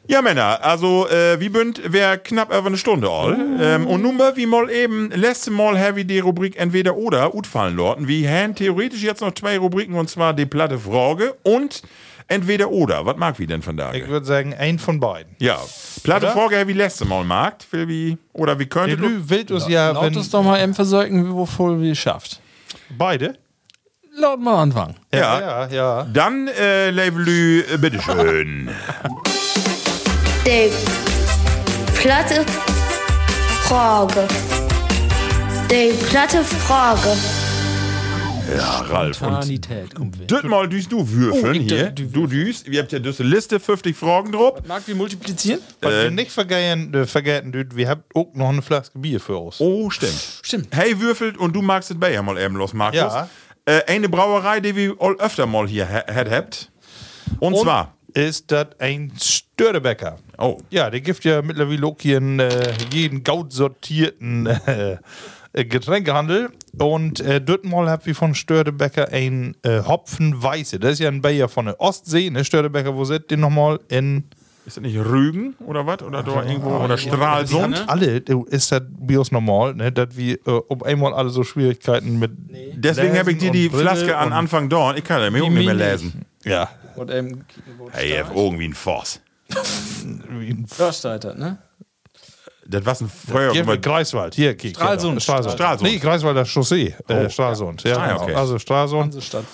Speaker 3: Ja, Männer, also äh, wie bünd wär knapp über eine Stunde all. Ähm, und nun mal, wie mal eben, letzte Mal habe ich die Rubrik entweder oder utfallen lorten. Wir haben theoretisch jetzt noch zwei Rubriken und zwar die platte Frage und entweder oder. Was mag wie denn von da?
Speaker 2: Ich würde sagen, ein von beiden.
Speaker 3: Ja, platte
Speaker 2: Oder?
Speaker 3: Frage, wie letzte Mal mag. Will wie, oder wie könnte du?
Speaker 2: Wild uns ja,
Speaker 4: Laut
Speaker 2: wenn
Speaker 4: uns doch mal eben versorgen, wo voll wie schafft.
Speaker 2: beide.
Speaker 4: Laut mal anfangen.
Speaker 3: Ja.
Speaker 2: ja, ja.
Speaker 3: Dann, äh, Levelü, bitteschön. <laughs>
Speaker 1: Die platte Frage. Die platte Frage.
Speaker 3: Ja, Ralf. Und das mal düst du würfeln
Speaker 4: Oh,
Speaker 3: hier. Du düst. Ihr habt ja diese Liste, 50 Fragen drauf.
Speaker 4: Mag wie multiplizieren?
Speaker 2: Was wir nicht vergessen, äh, vergessen dürfen, wir haben auch noch eine Flasche Bier für uns.
Speaker 3: Oh, stimmt.
Speaker 4: Stimmt.
Speaker 3: Hey, würfelt und du magst es bei ja mal eben los, Markus.
Speaker 2: Ja.
Speaker 3: Äh, eine Brauerei, die wir all öfter mal hier habt. Und,
Speaker 2: Und
Speaker 3: zwar.
Speaker 2: ist das ein Störtebäcker.
Speaker 3: Oh.
Speaker 2: Ja, der gibt ja mittlerweile auch hier in, äh, jeden gaut sortierten äh, äh, Getränkehandel. Und äh, dort mal habt wir von Störtebäcker ein äh, Hopfenweiße. Das ist ja ein Bayer von der Ostsee, ne? Störtebäcker, wo seid ihr nochmal in
Speaker 3: Ist das nicht Rügen oder was? Oder da irgendwo? Oder Stralsund?
Speaker 4: ne?
Speaker 2: alle, ist das Bios normal, ne? dass wir äh, um einmal alle so Schwierigkeiten mit.
Speaker 3: Deswegen habe ich dir die Flaske an Anfang da. Ich kann ja mir auch nicht mehr lesen.
Speaker 2: Ja.
Speaker 4: Und wo
Speaker 3: Hey, ihr habt irgendwie ein Voss.
Speaker 4: Försteiter, ne?
Speaker 3: Das war ein immer-
Speaker 2: mit Greifswald, hier, kiek,
Speaker 4: Stralsund.
Speaker 2: genau. Stralsund.
Speaker 3: Stralsund.
Speaker 2: Nee, Greifswalder Chaussee, äh, Stralsund. Ja,
Speaker 3: Ah,
Speaker 2: genau.
Speaker 3: okay.
Speaker 2: Also Stralsund
Speaker 4: Hansestadt.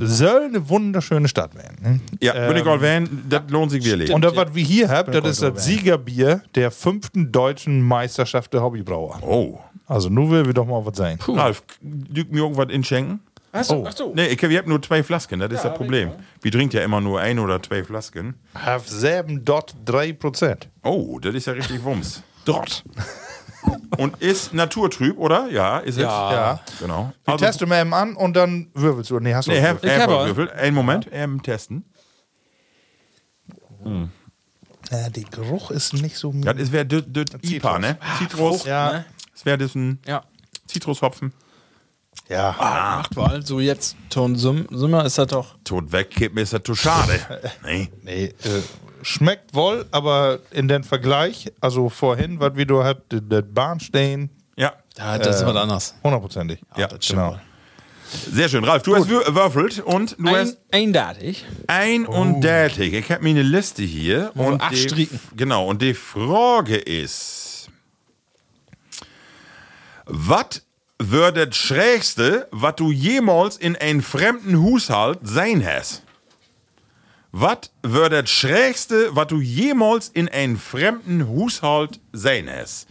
Speaker 2: soll eine wunderschöne Stadt werden. Ne?
Speaker 3: Ja, ich all van, das lohnt sich wirklich.
Speaker 2: Und das, was wir hier haben, das ist das Siegerbier der fünften deutschen Meisterschaft der Hobbybrauer.
Speaker 3: Oh.
Speaker 2: Also nur will wir doch mal was sein.
Speaker 3: Ralf, dück mir irgendwas inschenken?
Speaker 4: Achso, ach so.
Speaker 3: Nee, ich hab, ich hab nur zwei Flasken, das ist das Problem. Wir trinkt ja immer nur ein oder zwei Flasken.
Speaker 2: Have 7,3%.
Speaker 3: Oh, das ist ja richtig Wumms. <laughs>
Speaker 2: Dort. <laughs>
Speaker 3: Und ist naturtrüb, oder? Ja, ist es?
Speaker 4: Ja.
Speaker 2: Ja.
Speaker 3: Genau.
Speaker 2: Wir testen mal eben an und dann würfelst du. Nee, hast du
Speaker 3: Nee,
Speaker 2: noch
Speaker 3: Herr? Herr
Speaker 4: hab er.
Speaker 3: Würfel. Einen Moment, ähm, testen.
Speaker 2: äh, Der Geruch ist nicht so.
Speaker 3: Das ist wäre das IPA, ne? Zitrus.
Speaker 2: ja.
Speaker 3: Das wäre das ein
Speaker 4: Ja.
Speaker 3: Zitrushopfen.
Speaker 2: Ja.
Speaker 4: Macht mal. So jetzt, Ton Sum- Summer ist das doch.
Speaker 3: Tot wegkippen ist das zu schade. <laughs> nee.
Speaker 2: Nee, äh, schmeckt wohl, aber in den Vergleich, also vorhin, was wir da habt, das Bahnstein,
Speaker 3: Ja,
Speaker 4: Ja, das ist was anderes.
Speaker 2: hundertprozentig.
Speaker 3: Ja,
Speaker 2: das genau.
Speaker 3: sehr schön. Ralf, du hast wür- würfelt und du
Speaker 4: Ein,
Speaker 3: hast
Speaker 4: eindatig.
Speaker 3: ein und tätig. Ich habe mir eine Liste hier.
Speaker 4: Wir
Speaker 3: und
Speaker 4: acht
Speaker 3: die,
Speaker 4: stricken.
Speaker 3: Genau, und die Frage ist: Was wird das Schrägste, was du jemals in einen fremden Haushalt sein hast? Was wird das Schrägste, was du jemals in einen fremden Haushalt sein hast?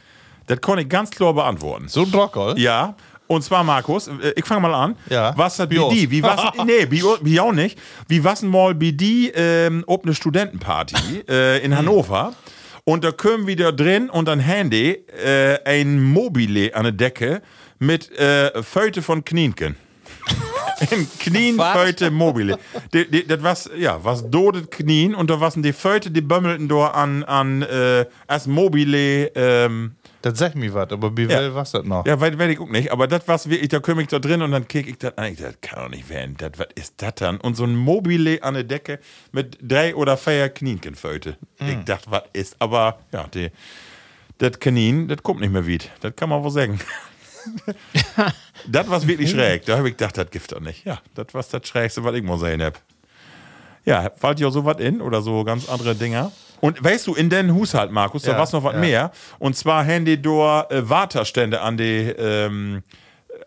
Speaker 3: Das kann ich ganz klar beantworten.
Speaker 2: So ein Drockel?
Speaker 3: Ja. Und zwar, Markus, äh, ich fange mal an.
Speaker 2: Ja.
Speaker 3: Was hat. BD? Wie was? <laughs> nee, wie, auch nicht. Wie was mal BD ähm, ob eine Studentenparty <laughs> äh, in Hannover? Und da kommen wir da drin und ein Handy, äh, ein Mobile an der Decke mit äh, Föte von Knienken. <laughs> Im Knien
Speaker 4: Was?
Speaker 3: Föte Mobile. Die, die, das was, ja, was dodet Knien und da waren die Föte, die bömmelten da an, an äh, als Mobile, ähm,
Speaker 2: Das sagt mir was, aber wie will was das noch?
Speaker 3: Ja, weil, weil ich auch nicht. Aber das was wirklich, da komme ich da drin und dann kick ich das an. Ich, Das kann doch nicht werden. Das, was ist das dann? Und so ein Mobile an der Decke mit drei oder vier Knienkenföte. Ich dachte, was ist? Aber ja, die, das Kanin, das kommt nicht mehr wieder. Das kann man wohl sagen. <laughs> das was wirklich schräg. Da habe ich gedacht, das gibt doch nicht. Ja, das was das Schrägste, was ich mal sehen habe. Ja, fällt dir auch so was in oder so ganz andere Dinger? Und weißt du, in den Haushalt, Markus, da
Speaker 2: Ja,
Speaker 3: war's noch was
Speaker 2: ja.
Speaker 3: mehr. Und zwar haben die dort äh, Waterstände an die, ähm,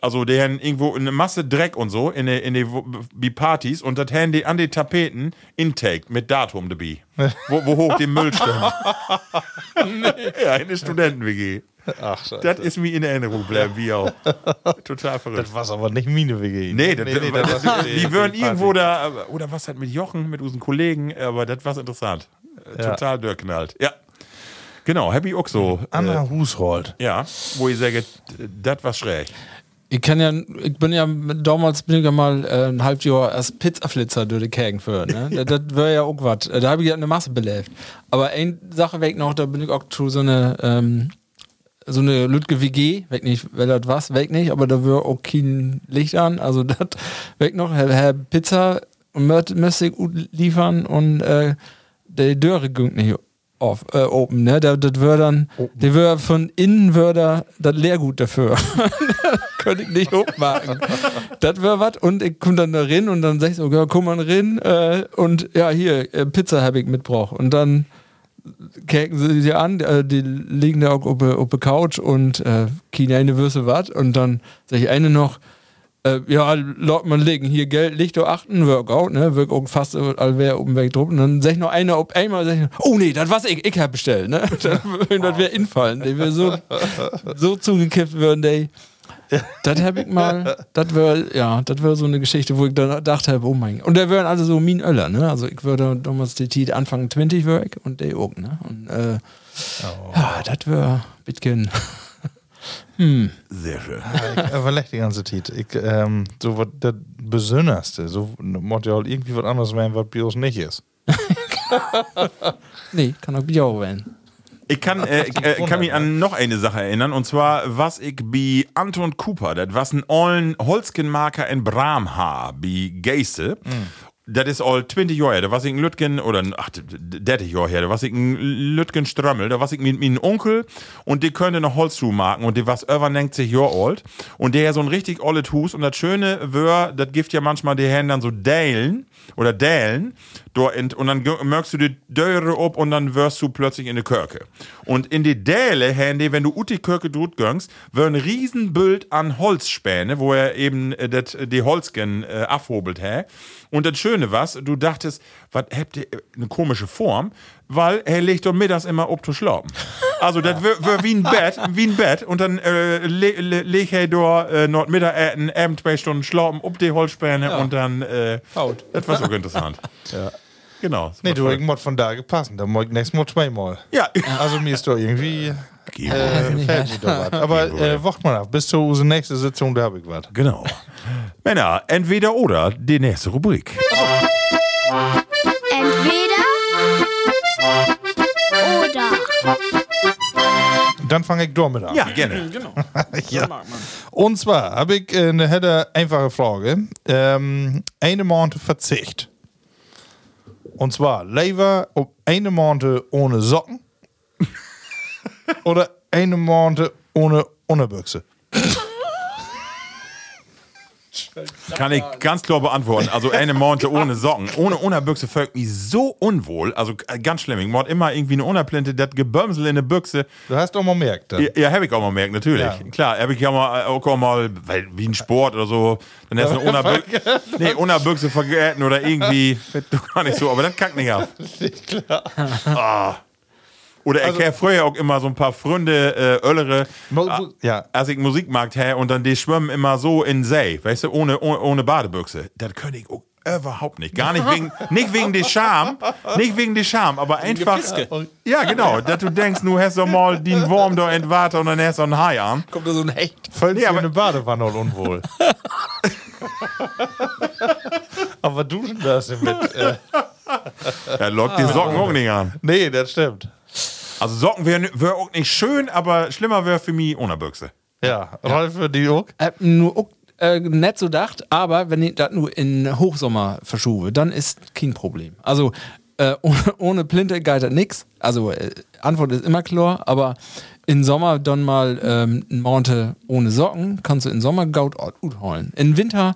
Speaker 3: also die haben irgendwo eine Masse Dreck und so in die, in die, die Partys und das haben die an die Tapeten Intake mit Datum dabei. <laughs> wo, wo hoch die Müll stimmt. Ja, in der Studenten-WG.
Speaker 2: Ach, Scheiße.
Speaker 3: Das ist mir in Erinnerung bleiben, wie auch. <laughs> Total verrückt.
Speaker 2: Das war's aber nicht meine WG.
Speaker 3: Nee, das,
Speaker 2: nee,
Speaker 3: das,
Speaker 2: war
Speaker 3: die, die würden irgendwo da, oder was halt mit Jochen, mit unseren Kollegen, aber das war interessant. Äh,
Speaker 2: Ja.
Speaker 3: Total durchknallt. Ja. Genau, Happy auch so.
Speaker 2: Anna
Speaker 3: Äh,
Speaker 2: Hushold.
Speaker 3: ja, wo ich sage, das war schräg.
Speaker 4: Ich kann ja, ich bin ja damals bin ich ja mal äh, ein halbes Jahr als Pizzaflitzer durch die Kägen für, ne? <laughs> das, das wäre ja auch was. Da habe ich ja eine Masse belebt. Aber eine Sache weg noch, da bin ich auch zu so eine, ähm, so eine Lütge WG, weg nicht, wer das was, weg nicht, aber da wäre auch kein Licht an, also <laughs> das weg noch, Herr, Herr Pizza und Mörd- müsste ich gut liefern und äh, die Döre ging nicht auf, äh, open, ne? Das, das wäre dann, die wäre von innen würde das Leergut dafür. <laughs> könnte ich nicht hochmachen. das wäre was. Und ich komme dann da rein und dann sag ich so, ja, komm mal rein äh, und ja, hier, äh, Pizza habe ich mitgebracht. Und dann käken sie sie an, äh, die liegen da auf der- der Couch und äh, keine eine Würste was. Und dann sag ich eine noch, äh, ja, Leute, man legen hier Geld, Licht achten, Workout, ne, wirkt auch fast allwer oben weg drüber. Und dann sag ich noch einer, ob einmal sag ich, oh nee, das was ich, ich hab bestellt, ne. <laughs> das wäre infallen. Die wäre so, so zugekippt würden, die. Das hab ich mal, das wäre, ja, das wäre so eine Geschichte, wo ich dann dachte, oh mein Gott. Und da wären also so Mien Öller, ne? Also ich würde damals die Tiet Anfang 20 war ich und der auch, ne? Und äh, ja, das wäre Bitcoin. <laughs> hm.
Speaker 3: Sehr schön.
Speaker 2: Ich überleg die ganze Zeit. Ich, ähm, so was das Besonderste, so muss ja auch irgendwie was anderes werden, was bei uns nicht ist. <laughs>
Speaker 4: Nee, kann auch Bier werden.
Speaker 3: Ich kann, <laughs> äh, ich, äh, kann mich an noch eine Sache erinnern, und zwar, was ich bei Anton Cooper, das was ein ollen Holzkenmarker in Bramhaar, bei Geise. Das ist all 20 Jahre her. Da was ich ein Lütgen, oder ach, 30 Jahre her, da was ich ein Lütgen Strömmel, da was ich mit meinem Onkel und die könnte noch Holzschuh machen und die was über 90 Jahre alt und der ja so ein richtig olles Hus und das Schöne wär, das gibt ja manchmal die Hände dann so Dalen oder Dälen und dann merkst du die Döre ab und dann wirst du plötzlich in die Kirche. Und in die Däle Hände, wenn du ut die Kirche drut gangst, wär ein Riesenbild an Holzspäne, wo er eben äh, das, die Holzgen äh, abhobelt hä. Und das Schöne was, du dachtest, was habt ihr äh, eine komische Form, weil er legt doch mittags immer ob zu schlafen. Also das wär, wär wie ein Bett, wie ein Bett und dann äh, le, le, leg er da äh, noch Mittag äh, eben zwei Stunden schlafen ob die Holzspäne und dann äh,
Speaker 4: Haut.
Speaker 3: das war so interessant.
Speaker 2: Ja.
Speaker 3: Genau.
Speaker 2: Nee, du, muss von da gepassen. Da muss ich nächstes Mal zweimal.
Speaker 3: Ja.
Speaker 2: Also mir ist doch irgendwie. Äh, fällt mir doch was. Aber äh, wacht mal ab, bis zu unserer nächsten Sitzung, da habe ich was.
Speaker 3: Genau. Männer, entweder oder, die nächste Rubrik.
Speaker 1: Entweder oder.
Speaker 2: Dann fange ich damit an.
Speaker 3: Ja, gerne.
Speaker 4: Genau. <laughs>
Speaker 2: Ja. Und zwar habe ich äh, eine hätte einfache Frage. Ähm, eine Monate Verzicht. Und zwar lieber ob eine Monate ohne Socken <laughs> oder eine Monate ohne Unterbüchse. <laughs>
Speaker 3: Kann ich ganz klar beantworten. Also eine Monate ohne Socken, ohne Unterbüchse folgt mich so unwohl. Also äh, ganz schlimm. Ich mord immer irgendwie eine Unterplinte, das Gebömsel in der Büchse.
Speaker 2: Du hast doch mal merkt.
Speaker 3: Ja, ja habe ich auch mal merkt, natürlich.
Speaker 2: Ja.
Speaker 3: Klar, habe ich ja mal, auch auch mal, weil, wie ein Sport oder so, dann hast du eine Unterbüchse, <laughs> nee, Unterbüchse vergessen oder irgendwie, <laughs> du gar nicht so, aber das kackt nicht ab. Ah. Oder ich habe früher auch immer so ein paar Freunde, äh, Öllere, ah,
Speaker 2: mo- ja.
Speaker 3: als ich Musikmarkt her und dann die schwimmen immer so in See, weißt du, ohne, ohne, ohne Badebüchse. Das könnte ich auch überhaupt nicht. Gar nicht wegen, <laughs> nicht wegen der Scham, nicht wegen der Scham, aber einfach. Ja, genau, dass du denkst, du hast doch mal den Wurm da in Water und dann hast du einen Hai an.
Speaker 4: Kommt da so ein Hecht.
Speaker 2: Voll
Speaker 3: Nee,
Speaker 2: nee,
Speaker 3: aber-
Speaker 2: eine Badewanne und unwohl. <laughs> aber duschen das mit. Äh,
Speaker 3: Ja, lockt die Socken auch nicht an.
Speaker 2: nee, das stimmt.
Speaker 3: Also Socken wäre wär auch nicht schön, aber schlimmer wäre für mich ohne Büchse.
Speaker 2: Ja, Ralf für die auch.
Speaker 4: Äh, nur auch, äh, nicht so dacht, aber wenn ich das nur in Hochsommer verschufe, dann ist kein Problem. Also äh, <laughs> ohne, ohne Plinte geht das nix. Also äh, Antwort ist immer klar, aber im Sommer dann mal ähm, Monate ohne Socken, kannst du im Sommer gaut gut holen. Im Winter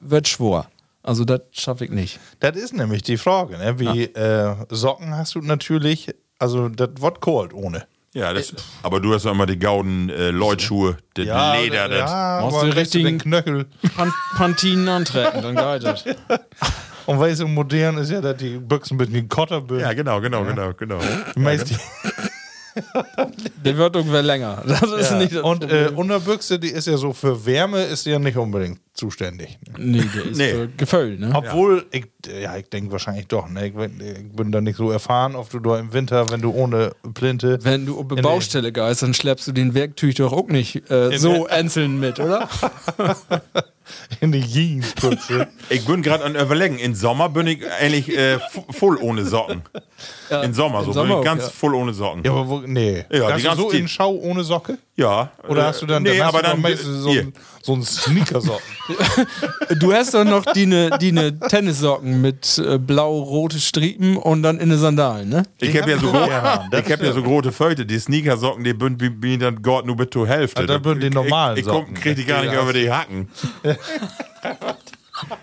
Speaker 4: wird schwor. Also das schaffe ich nicht.
Speaker 2: Das ist nämlich die Frage. Ne? Wie äh, Socken hast du natürlich, also das wird kalt ohne.
Speaker 3: Ja, das, aber du hast ja immer die gauden äh, Leutschuhe, das Leder, das.
Speaker 2: ja, aber
Speaker 4: du
Speaker 2: den
Speaker 4: richtigen-
Speaker 2: Knöchel.
Speaker 4: Pan Pantinen antreten, dann geht das. <laughs>
Speaker 2: Und weißt du, modern ist ja, dass die Büchsen mit den Kotter
Speaker 3: Ja, genau, genau, genau, genau.
Speaker 2: Meist die,
Speaker 4: Der wird irgendwer länger. Das ist
Speaker 2: ja.
Speaker 4: nicht das
Speaker 2: Und äh. Unterbüchse, die ist ja so für Wärme, ist die ja nicht unbedingt zuständig.
Speaker 4: nee, der ist
Speaker 3: Nee.
Speaker 4: für Gefühl, ne?
Speaker 2: Obwohl, ich, ja, ich denke wahrscheinlich doch, ne? ich, bin, ich bin da nicht so erfahren, ob du da im Winter, wenn du ohne Plinte.
Speaker 4: Wenn du auf Baustelle gehst, dann schleppst du den Werktüch doch auch nicht äh, so einzeln mit, oder? <laughs>
Speaker 2: in die Jeansbüchse.
Speaker 3: Ich bin gerade an Überlegen. Im Sommer bin ich eigentlich äh, voll ohne Socken. Im Sommer,
Speaker 4: im
Speaker 3: so
Speaker 4: Sommer
Speaker 3: bin
Speaker 4: auch,
Speaker 3: ich ganz
Speaker 4: ja.
Speaker 3: voll ohne Socken.
Speaker 2: ja, aber wo, nee.
Speaker 3: Ja,
Speaker 2: hast
Speaker 3: die
Speaker 2: du so in Schau ohne Socke?
Speaker 3: Ja.
Speaker 2: Oder
Speaker 3: äh,
Speaker 2: hast du dann,
Speaker 3: nee,
Speaker 2: dann hast
Speaker 3: aber dann
Speaker 2: meistens so
Speaker 3: hier.
Speaker 2: So ein Sneakersocken? <laughs>
Speaker 4: Du hast doch noch die ne, die ne Tennissocken mit äh, blau-rote Striepen und dann in den Sandalen, ne?
Speaker 3: Ich habe ja so, gro
Speaker 2: Ja,
Speaker 3: ich hab ja so große Föte, die Sneakersocken, die bin, bin dann Gott nur bis zur Hälfte.
Speaker 2: Ah, da bin die normalen
Speaker 3: Ich, ich komm,
Speaker 2: Socken.
Speaker 3: krieg die gar nicht
Speaker 2: Ja.
Speaker 3: über die Hacken.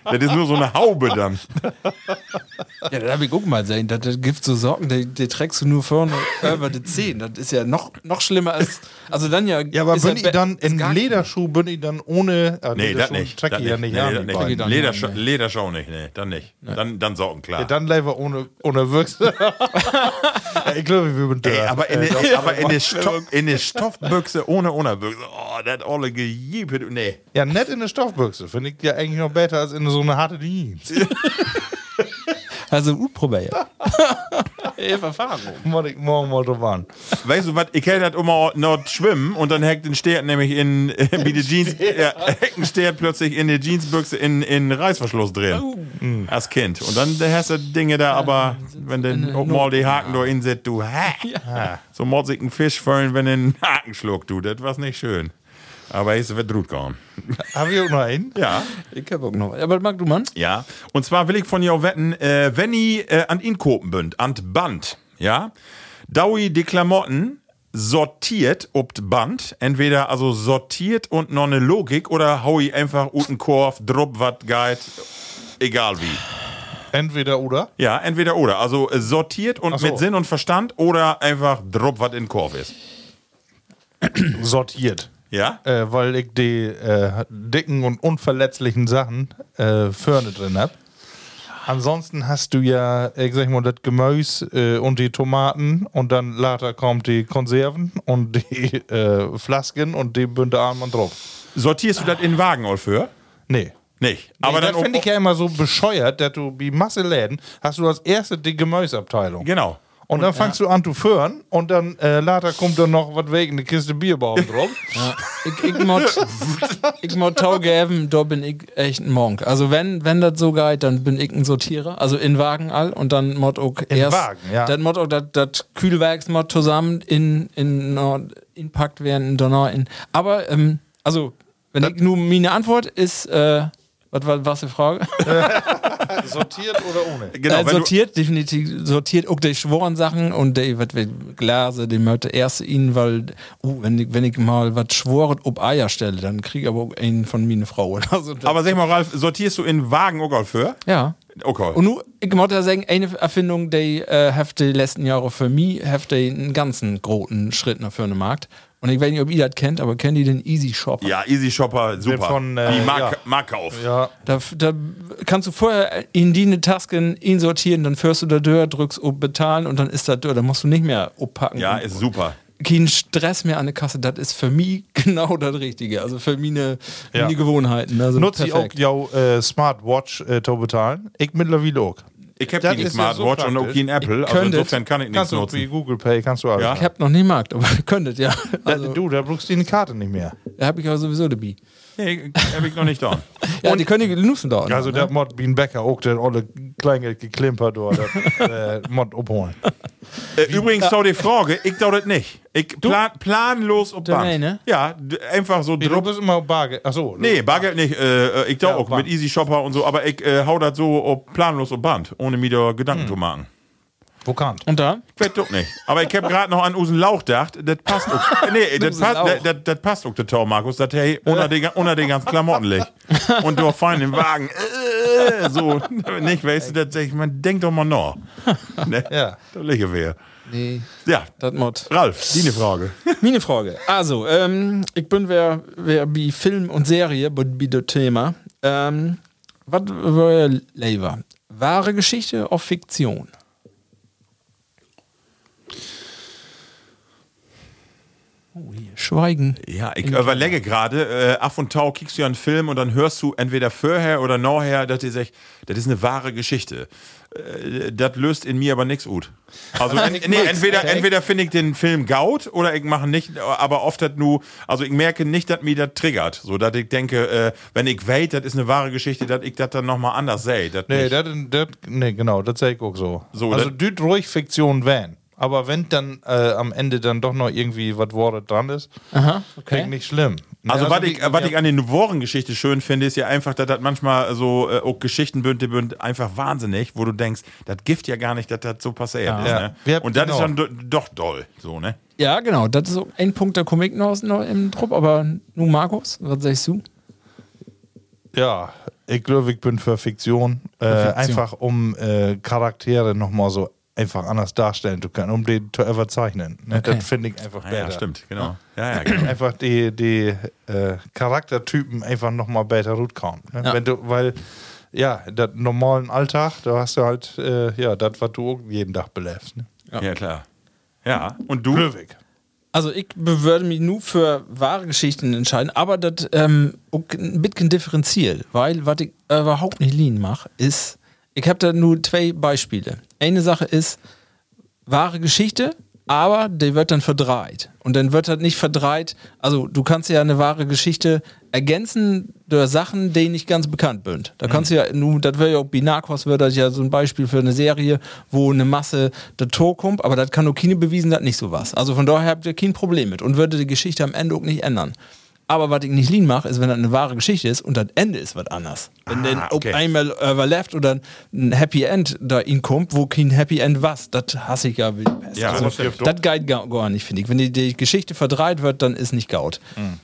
Speaker 3: das ist nur so eine Haube dann. <laughs>
Speaker 4: Ja, da hab ich auch mal gesehen, das, das gibt so Socken, die, die trägst du nur vorne über die Zehen. Das ist ja noch, noch schlimmer als. Also dann ja.
Speaker 2: Ja, aber bin
Speaker 4: ja
Speaker 2: ich dann in Lederschuh, bin ich dann ohne. Ah,
Speaker 3: Nee, das
Speaker 2: Lederschuh
Speaker 3: nicht.
Speaker 2: Track ich ja
Speaker 3: nicht. Nee,
Speaker 2: an.
Speaker 3: nicht.
Speaker 4: Dann
Speaker 3: Ledersch
Speaker 4: nicht, nee.
Speaker 3: Lederschau nicht, nee, dann nicht. Dann, dann Socken, klar.
Speaker 2: Ja, dann lieber ohne, ohne Büchse. <laughs> ja, ich glaube, wir sind
Speaker 3: Ey,
Speaker 2: da.
Speaker 3: aber in,
Speaker 2: Äh,
Speaker 3: der- aber in der <laughs> Stoff, Stoffbüchse ohne Unterbüchse, oh, das alle gejiebet, nee.
Speaker 2: Ja, nett in der Stoffbüchse. Finde ich ja eigentlich noch besser als in so eine harte Jeans. <laughs>
Speaker 4: Also gut probiert. <laughs> Elf Erfahrung.
Speaker 2: Muss ich morgen mal an.
Speaker 3: Weißt du was, ich hätte das immer noch schwimmen und dann hackt den Stert nämlich in, äh, wie die Jeans, ja, hackt den Stert plötzlich in die Jeansbüchse in, in Reißverschluss drin. Als Kind. Und dann hast du Dinge da, aber wenn du auch mal die Haken da insetzt, du, ha, so mordsig ein Fisch fallen, wenn einen Haken schluckt, du, das war nicht schön. Aber es wird gut gegangen. <laughs>
Speaker 2: Haben wir auch noch einen?
Speaker 3: Ja.
Speaker 4: Ich hab auch noch. Aber mag du Mann?
Speaker 3: Ja, und zwar will ich von dir wetten, äh, wenn ich äh, an ihn kopen bünd, an Band, ja, daui die Klamotten sortiert ob Band, entweder also sortiert und noch eine Logik oder hau ich einfach unten Korf, drup wat geht, egal wie.
Speaker 2: Entweder oder.
Speaker 3: Ja, entweder oder, also äh, sortiert und
Speaker 2: so.
Speaker 3: mit Sinn und Verstand oder einfach drup wat in Korf ist.
Speaker 2: Sortiert.
Speaker 3: Ja?
Speaker 2: Äh, weil ich die äh, dicken und unverletzlichen Sachen äh, vorne drin hab. Ansonsten hast du ja, ich sag mal, das Gemüse äh, und die Tomaten und dann later kommt die Konserven und die äh, Flasken und die Bünde an und drauf.
Speaker 3: Sortierst du das in Wagen all für?
Speaker 2: Nee.
Speaker 3: Nicht. Aber dann
Speaker 2: das finde ich
Speaker 3: auch-
Speaker 2: ja immer so bescheuert, dass du wie Masse Läden hast du als erste die Gemüseabteilung.
Speaker 3: Genau.
Speaker 2: Und dann fangst du an zu führen und dann äh, later kommt dann noch was wegen eine Kiste Bierbaum drauf. <laughs>
Speaker 4: Ja. Ich, ich mod, ich mod Tau geben, da bin ich echt ein Monk. Also wenn, wenn das so geht, dann bin ich ein Sortierer. Also in Wagen all und dann mod auch erst.
Speaker 2: Wagen, ja.
Speaker 4: Das mod auch das, Kühlwerksmod zusammen in, in, in, inpackt werden, danach in. Aber, ähm, also, wenn ich nur meine Antwort ist, äh, was war was die Frage? <laughs>
Speaker 2: Sortiert oder ohne?
Speaker 3: Genau,
Speaker 4: äh, sortiert, definitiv sortiert auch die schworen Sachen und die, was wir Glase, die möchte erst ihn, weil, oh, wenn ich, wenn ich mal was schworen ob Eier stelle, dann krieg ich aber auch einen von meine Frau oder so. <laughs>
Speaker 3: Aber sag mal, Ralf, sortierst du in Wagen auch für?
Speaker 4: ja.
Speaker 3: Okay.
Speaker 4: Und nu, ich muss ja sagen, eine Erfindung, die äh, hat die letzten Jahre für mich, hat die einen ganzen großen Schritt nach vorne gemacht. Und ich weiß nicht, ob ihr das kennt, aber kennt ihr den Easy Shop?
Speaker 3: Ja, Easy Shopper, super.
Speaker 2: von, äh,
Speaker 3: Die Mark,
Speaker 2: ja.
Speaker 3: Markauf.
Speaker 2: Ja.
Speaker 4: Da, da kannst du vorher in die Tasken ihn sortieren, dann führst du da durch, drückst auf Bezahlen und dann ist das durch. Dann musst du nicht mehr abpacken.
Speaker 3: Ja, ist super.
Speaker 4: kein Stress mehr an der Kasse. Das ist für mich <laughs> genau das Richtige. Also für meine,
Speaker 2: Ja.
Speaker 4: meine Gewohnheiten. Also
Speaker 2: Nutze ich auch ja äh, Smartwatch äh, zu bezahlen? Ich mittlerweile auch.
Speaker 3: Ich habe keine
Speaker 2: ist ja so
Speaker 3: Smartwatch und auch
Speaker 2: praktisch.
Speaker 3: kein Apple, also insofern kann ich nichts
Speaker 2: du wie
Speaker 3: nutzen.
Speaker 2: Google Pay, kannst du alles.
Speaker 3: Ja.
Speaker 4: Ich hab noch nie gemacht, aber <laughs> ihr könntet, ja.
Speaker 2: Da,
Speaker 4: Also,
Speaker 2: du, da brauchst du die Karte nicht mehr.
Speaker 4: da habe ich auch sowieso dabei.
Speaker 3: Nee, hab ich noch nicht da. <laughs>
Speaker 4: Ja, die können die nutzen da.
Speaker 2: Also
Speaker 4: ne?
Speaker 2: der Mod wie ein Bäcker auch, der alle Kleingeld geklimpert dort, der äh, Mod abholen.
Speaker 3: Äh, übrigens, so die Frage, ich tau das nicht. Ich plan, planlos
Speaker 4: Du,
Speaker 3: Band.
Speaker 4: nee, ne?
Speaker 3: Ja, einfach so
Speaker 2: Du bist immer auf Bargeld. Achso.
Speaker 3: Nee, Bargeld nicht. Äh, äh, ich tau
Speaker 2: Ja,
Speaker 3: auch
Speaker 2: Band.
Speaker 3: mit Easy Shopper und so, aber ich äh, hau das so auf, planlos auf Band, ohne mir da Gedanken zu machen.
Speaker 2: Wo kann?
Speaker 4: Und da?
Speaker 3: Ich weiß doch nicht. Aber ich hab gerade noch an usen Lauch gedacht, das passt auch. <laughs> Nee, das passt, das, das, das passt auch, der Tor, Markus, das hey, unter den, unter den ganzen Klamotten liegt. Und du fein im Wagen. Äh, so, nicht, weißt du, das, ich man, denk doch mal nach. <laughs> Ne?
Speaker 2: Ja.
Speaker 3: Da liege wer.
Speaker 4: Nee,
Speaker 3: Ja,
Speaker 4: das Mod.
Speaker 3: Ralf, die Frage. <laughs>
Speaker 4: Meine Frage. Also, ähm, ich bin wer, wer bei Film und Serie, bei das Thema. Ähm, was war lieber? Wahre Geschichte auf Fiktion? Oh, hier, Schweigen.
Speaker 3: Ja, ich überlege gerade, äh, ab und tau kickst du ja einen Film und dann hörst du entweder vorher oder nachher, dass dir sagt, das ist eine wahre Geschichte. Äh, das löst in mir aber nichts gut. Also en, nee, entweder, entweder finde ich den Film gaut oder ich mache nicht, aber oft hat nur, also ich merke nicht, dass mir das triggert, so dass ich denke, äh, wenn ich weiß, das ist eine wahre Geschichte, dass ich das dann nochmal anders sehe.
Speaker 2: Nee, nee, genau, das sag ich auch so.
Speaker 3: So,
Speaker 2: also, düt ruhig Fiktion van. Aber wenn dann äh, am Ende dann doch noch irgendwie was Worte dran ist,
Speaker 4: Aha,
Speaker 2: okay.
Speaker 4: okay.
Speaker 2: nicht schlimm. Nee,
Speaker 3: Also, was
Speaker 2: wie-
Speaker 3: ich, was
Speaker 2: ja,
Speaker 3: ich an den Worengeschichte schön finde, ist ja einfach, dass das manchmal so äh, auch Geschichten bünd, die bünd einfach wahnsinnig, wo du denkst, das Gift ja gar nicht, dass das so passiert ist.
Speaker 2: Ja.
Speaker 3: Ne?
Speaker 2: Wir-
Speaker 3: Und das ist
Speaker 2: genau.
Speaker 3: dann do, doch doll, so, ne?
Speaker 4: Ja, genau. Das ist so ein Punkt, der komme ich noch, noch im Trupp. Aber nun, Markus, was sagst du?
Speaker 2: Ja, ich glaube, ich bin für Fiktion. Äh,
Speaker 4: Fiktion.
Speaker 2: Einfach um äh, Charaktere nochmal so einfach anders darstellen zu können, um die zu überzeichnen. Ne?
Speaker 4: Okay.
Speaker 2: Das finde ich einfach
Speaker 3: Ja, ja,
Speaker 2: besser.
Speaker 3: stimmt, genau. Ja, ja, genau.
Speaker 2: Einfach die, die äh, Charaktertypen einfach nochmal besser gut kommen. Ne?
Speaker 4: Ja.
Speaker 2: Wenn du, weil, ja, der normalen Alltag, da hast du halt, äh, ja, das, was du jeden Tag belebst. Ne?
Speaker 3: ja. klar. Ja, und du?
Speaker 2: Glückwig.
Speaker 4: Also ich würde mich nur für wahre Geschichten entscheiden, aber das ähm, ein bisschen differenziert, weil was ich überhaupt nicht lean mache, ist, ich habe da nur zwei Beispiele. Eine Sache ist wahre Geschichte, aber die wird dann verdreht. Und dann wird halt nicht verdreht, also du kannst ja eine wahre Geschichte ergänzen durch Sachen, die nicht ganz bekannt sind. Da kannst du ja, nun, das wäre ja auch Binakos, wäre das ja so ein Beispiel für eine Serie, wo eine Masse der Tor kommt, aber das kann auch keine bewiesen, das nicht so was. Also von daher habt ihr kein Problem mit und würde die Geschichte am Ende auch nicht ändern. Aber was ich nicht lean mache, ist, wenn das eine wahre Geschichte ist und das Ende ist was anders. Wenn
Speaker 3: Ah,
Speaker 4: dann
Speaker 3: okay.
Speaker 4: ob einmal überlebt oder ein Happy End da ihn kommt, wo kein Happy End was, das hasse ich ja wie Pest.
Speaker 3: Ja,
Speaker 4: also,
Speaker 3: das
Speaker 4: das geht gar, gar nicht, finde ich. Wenn die, die Geschichte verdreht wird, dann ist nicht gaut.
Speaker 3: Mhm.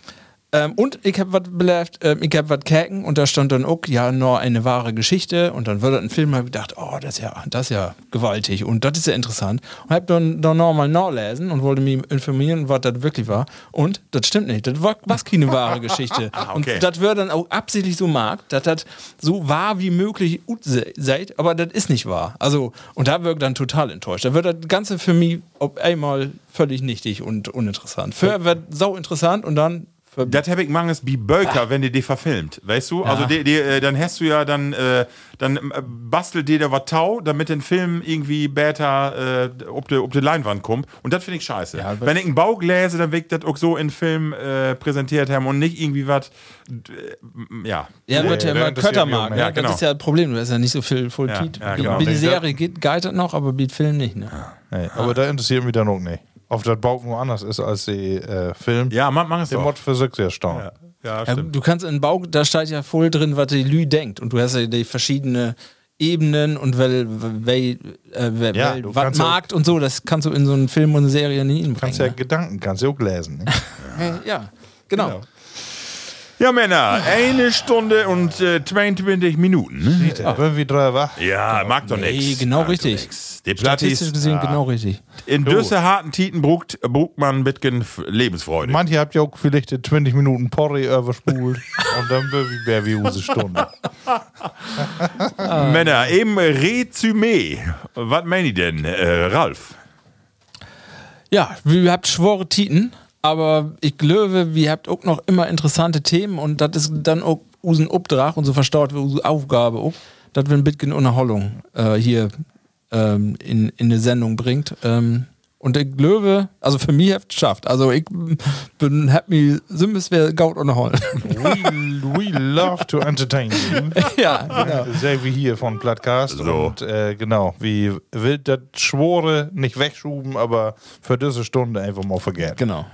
Speaker 4: Ähm, und ich habe was belebt, ähm, ich habe was käken und da stand dann auch, ja, nur eine wahre Geschichte und dann wird ein Film, habe ich gedacht, oh, das ist ja, das ist ja gewaltig und das ist ja interessant. Und habe dann, dann nochmal nachlesen und wollte mich informieren, was das wirklich war. Und das stimmt nicht, das war was keine wahre Geschichte. <laughs>
Speaker 3: okay.
Speaker 4: Und das wird dann auch absichtlich so mag, dass das so wahr wie möglich seid, aber das ist nicht wahr. Also, und da wird dann total enttäuscht. Da wird das Ganze für mich auf einmal völlig nichtig und uninteressant. Für wird sau interessant und dann
Speaker 3: Das habe ich mangels wie Böker, wenn die die verfilmt, weißt du? Also die, die, äh, dann hast du ja dann, äh, dann äh, bastelt dir da was tau, damit den Film irgendwie besser äh, ob die, ob die Leinwand kommt. Und das finde ich scheiße.
Speaker 4: Ja,
Speaker 3: wenn ich einen Bau lese, dann wird das auch so in Film äh, präsentiert haben und nicht irgendwie was, äh, ja.
Speaker 4: Ja, wird ja
Speaker 2: der
Speaker 4: immer
Speaker 2: interessiert
Speaker 4: Kötter
Speaker 2: mich auch
Speaker 4: mag.
Speaker 2: mehr.
Speaker 4: ne?
Speaker 3: Ja, genau.
Speaker 4: Das ist ja das Problem. Du hast ja nicht so viel voll
Speaker 3: Ja, ja, genau.
Speaker 4: Wie die Serie geht, geht das noch, aber wie Film nicht. Ne?
Speaker 2: Nee, aber da interessiert mich dann auch nicht. Ob das Bauch woanders ist als die äh, Film.
Speaker 3: Ja, mach, mach es
Speaker 2: Der. Mod für sich sehr stark.
Speaker 3: Ja, ja,
Speaker 4: Ja,
Speaker 3: stimmt.
Speaker 4: du kannst in Bau, da steht ja voll drin, was die Lü denkt. Und du hast ja die verschiedenen Ebenen und wel, wel, äh, wel,
Speaker 2: Ja,
Speaker 4: wel was Markt und so. Das kannst du in so einen Film und eine Serie nie hinbringen.
Speaker 2: Kannst ja Gedanken, kannst du auch lesen. Ne?
Speaker 4: ne? <laughs> ja, genau.
Speaker 3: Ja, Männer, eine Stunde und äh, 22 Minuten. Ne?
Speaker 2: Ja. Wenn wir drei wach.
Speaker 3: Ja, mag doch
Speaker 4: Nee,
Speaker 3: nichts.
Speaker 4: genau
Speaker 3: Mag
Speaker 4: richtig.
Speaker 3: Die
Speaker 4: Statistisch gesehen genau richtig.
Speaker 3: in düsse harten Titen brugt, brugt man mit Lebensfreude.
Speaker 2: Manche habt ja auch vielleicht die 20 Minuten Porri überspult <laughs> und dann wäre wie unsere Stunde. <laughs>
Speaker 3: Männer, eben Resümee. Was meine ich denn, äh, Ralf?
Speaker 4: Ja, wir habt schwore Titen, aber ich glaube, wir habt auch noch immer interessante Themen und das ist dann auch unseren Obdrach und so verstaut wir unsere Aufgabe auch, dass wir ein bisschen Unterholung äh, hier ähm, in, in eine Sendung bringt. Ähm, Und der Löwe, also für mich hat es geschafft. Also ich bin, hab mich, Simbis wäre Gaut und Hall.
Speaker 2: We, we love to entertain you. <laughs>
Speaker 4: ja, genau.
Speaker 2: Sehr wie hier von Plattcast.
Speaker 3: So.
Speaker 2: Und äh, genau, wie will das Schwore nicht wegschuben, aber für diese Stunde einfach mal vergessen.
Speaker 4: Genau.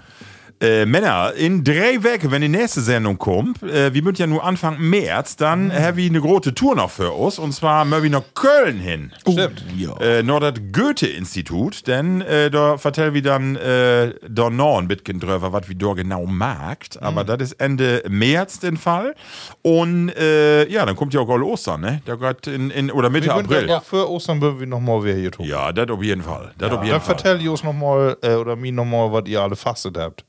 Speaker 3: Äh, Männer, in drei Wochen, wenn die nächste Sendung kommt, äh, wir müssen ja nur Anfang März, dann haben wir eine große Tour noch für uns. Und zwar müssen wir nach Köln hin.
Speaker 2: Stimmt.
Speaker 3: Äh, noch das Goethe-Institut, denn äh, da vertell wir dann äh, da noch ein bisschen drüber, was wir da genau magt. Aber das ist Ende März den Fall. Und äh, ja, dann kommt ja auch alle Ostern, ne? Da geht in, in, oder Mitte
Speaker 2: Wir
Speaker 3: April.
Speaker 2: ja. für Ostern würden wir nochmal wieder hier tun.
Speaker 3: Ja, das auf jeden Fall. Das auf jeden
Speaker 2: Dann
Speaker 3: Fall.
Speaker 2: vertell uns nochmal, äh, oder mir nochmal, was ihr alle fastet habt.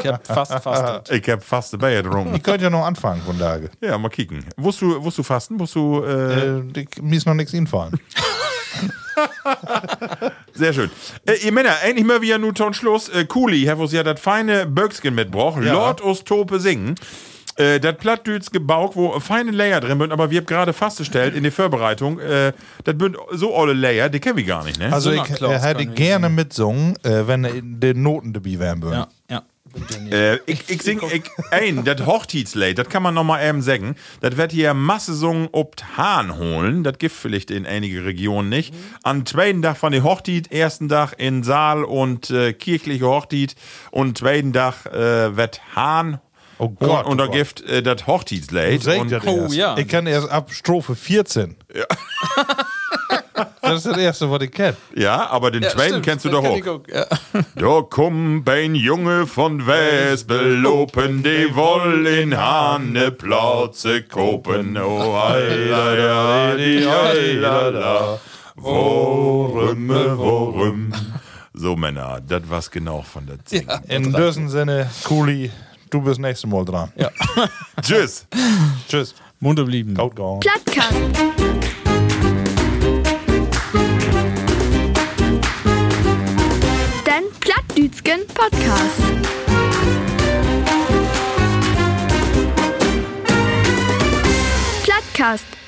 Speaker 4: Ich hab fast fastet.
Speaker 3: Ich hab fast dabei drum.
Speaker 2: Ihr könnt ja noch anfangen von Tage.
Speaker 3: Ja, mal kicken. Wusst du, wusst du fasten? Wusst du, äh,
Speaker 2: Äh, ich- mir ist noch nichts einfallen. <laughs>
Speaker 3: Sehr schön. Äh, ihr Männer, endlich mal wieder nur zum Schluss. Äh, Kuli, hat uns ja das feine Böckskin mitgebracht. Lord us Tope singen. Äh, das Plattdüts gebaut, wo feine Layer drin sind, aber wir haben gerade festgestellt in der Vorbereitung, äh, das sind so alle Layer, die kennen wir gar nicht, ne?
Speaker 2: Also
Speaker 4: So
Speaker 2: ich äh, hätte gerne mitsungen, äh, wenn in den Noten dabei wären würde.
Speaker 4: Ja, ja.
Speaker 3: Äh, ich, ich sing ich, ein, das Hochzeitslied, das kann man noch mal eben sagen. Das wird hier Masse sungen ob Hahn holen. Das gibt vielleicht in einige Regionen nicht. Am zweiten Tag von der Hochzeit, ersten Tag in Saal und äh, kirchliche Hochzeit und zweiten Tag äh, wird Hahn
Speaker 2: Oh Gott,
Speaker 3: und, und da
Speaker 2: oh
Speaker 3: gibt äh, das Hochzeitslied.
Speaker 4: Oh, ja.
Speaker 2: Ich kann erst ab Strophe 14. Ja. <laughs> das ist das Erste, was ich kenne.
Speaker 3: Ja, aber den zweiten
Speaker 4: stimmt,
Speaker 3: kennst du doch auch.
Speaker 4: Ja. <laughs>
Speaker 3: Da kommt ein Junge von Wesbel, lopen, die wollen in Hane Platze kopen. Oh, heilala, die heilala, worum, worum. So, Männer, das war's genau von der Singen.
Speaker 2: In diesem Sinne, Kuli, du bist nächstes Mal dran.
Speaker 4: Ja. <laughs>
Speaker 3: Tschüss.
Speaker 2: Tschüss.
Speaker 4: Munter blieben.
Speaker 2: Haut gehauen.
Speaker 1: Plattkast. Den Plattdütschen Podcast. Plattkast.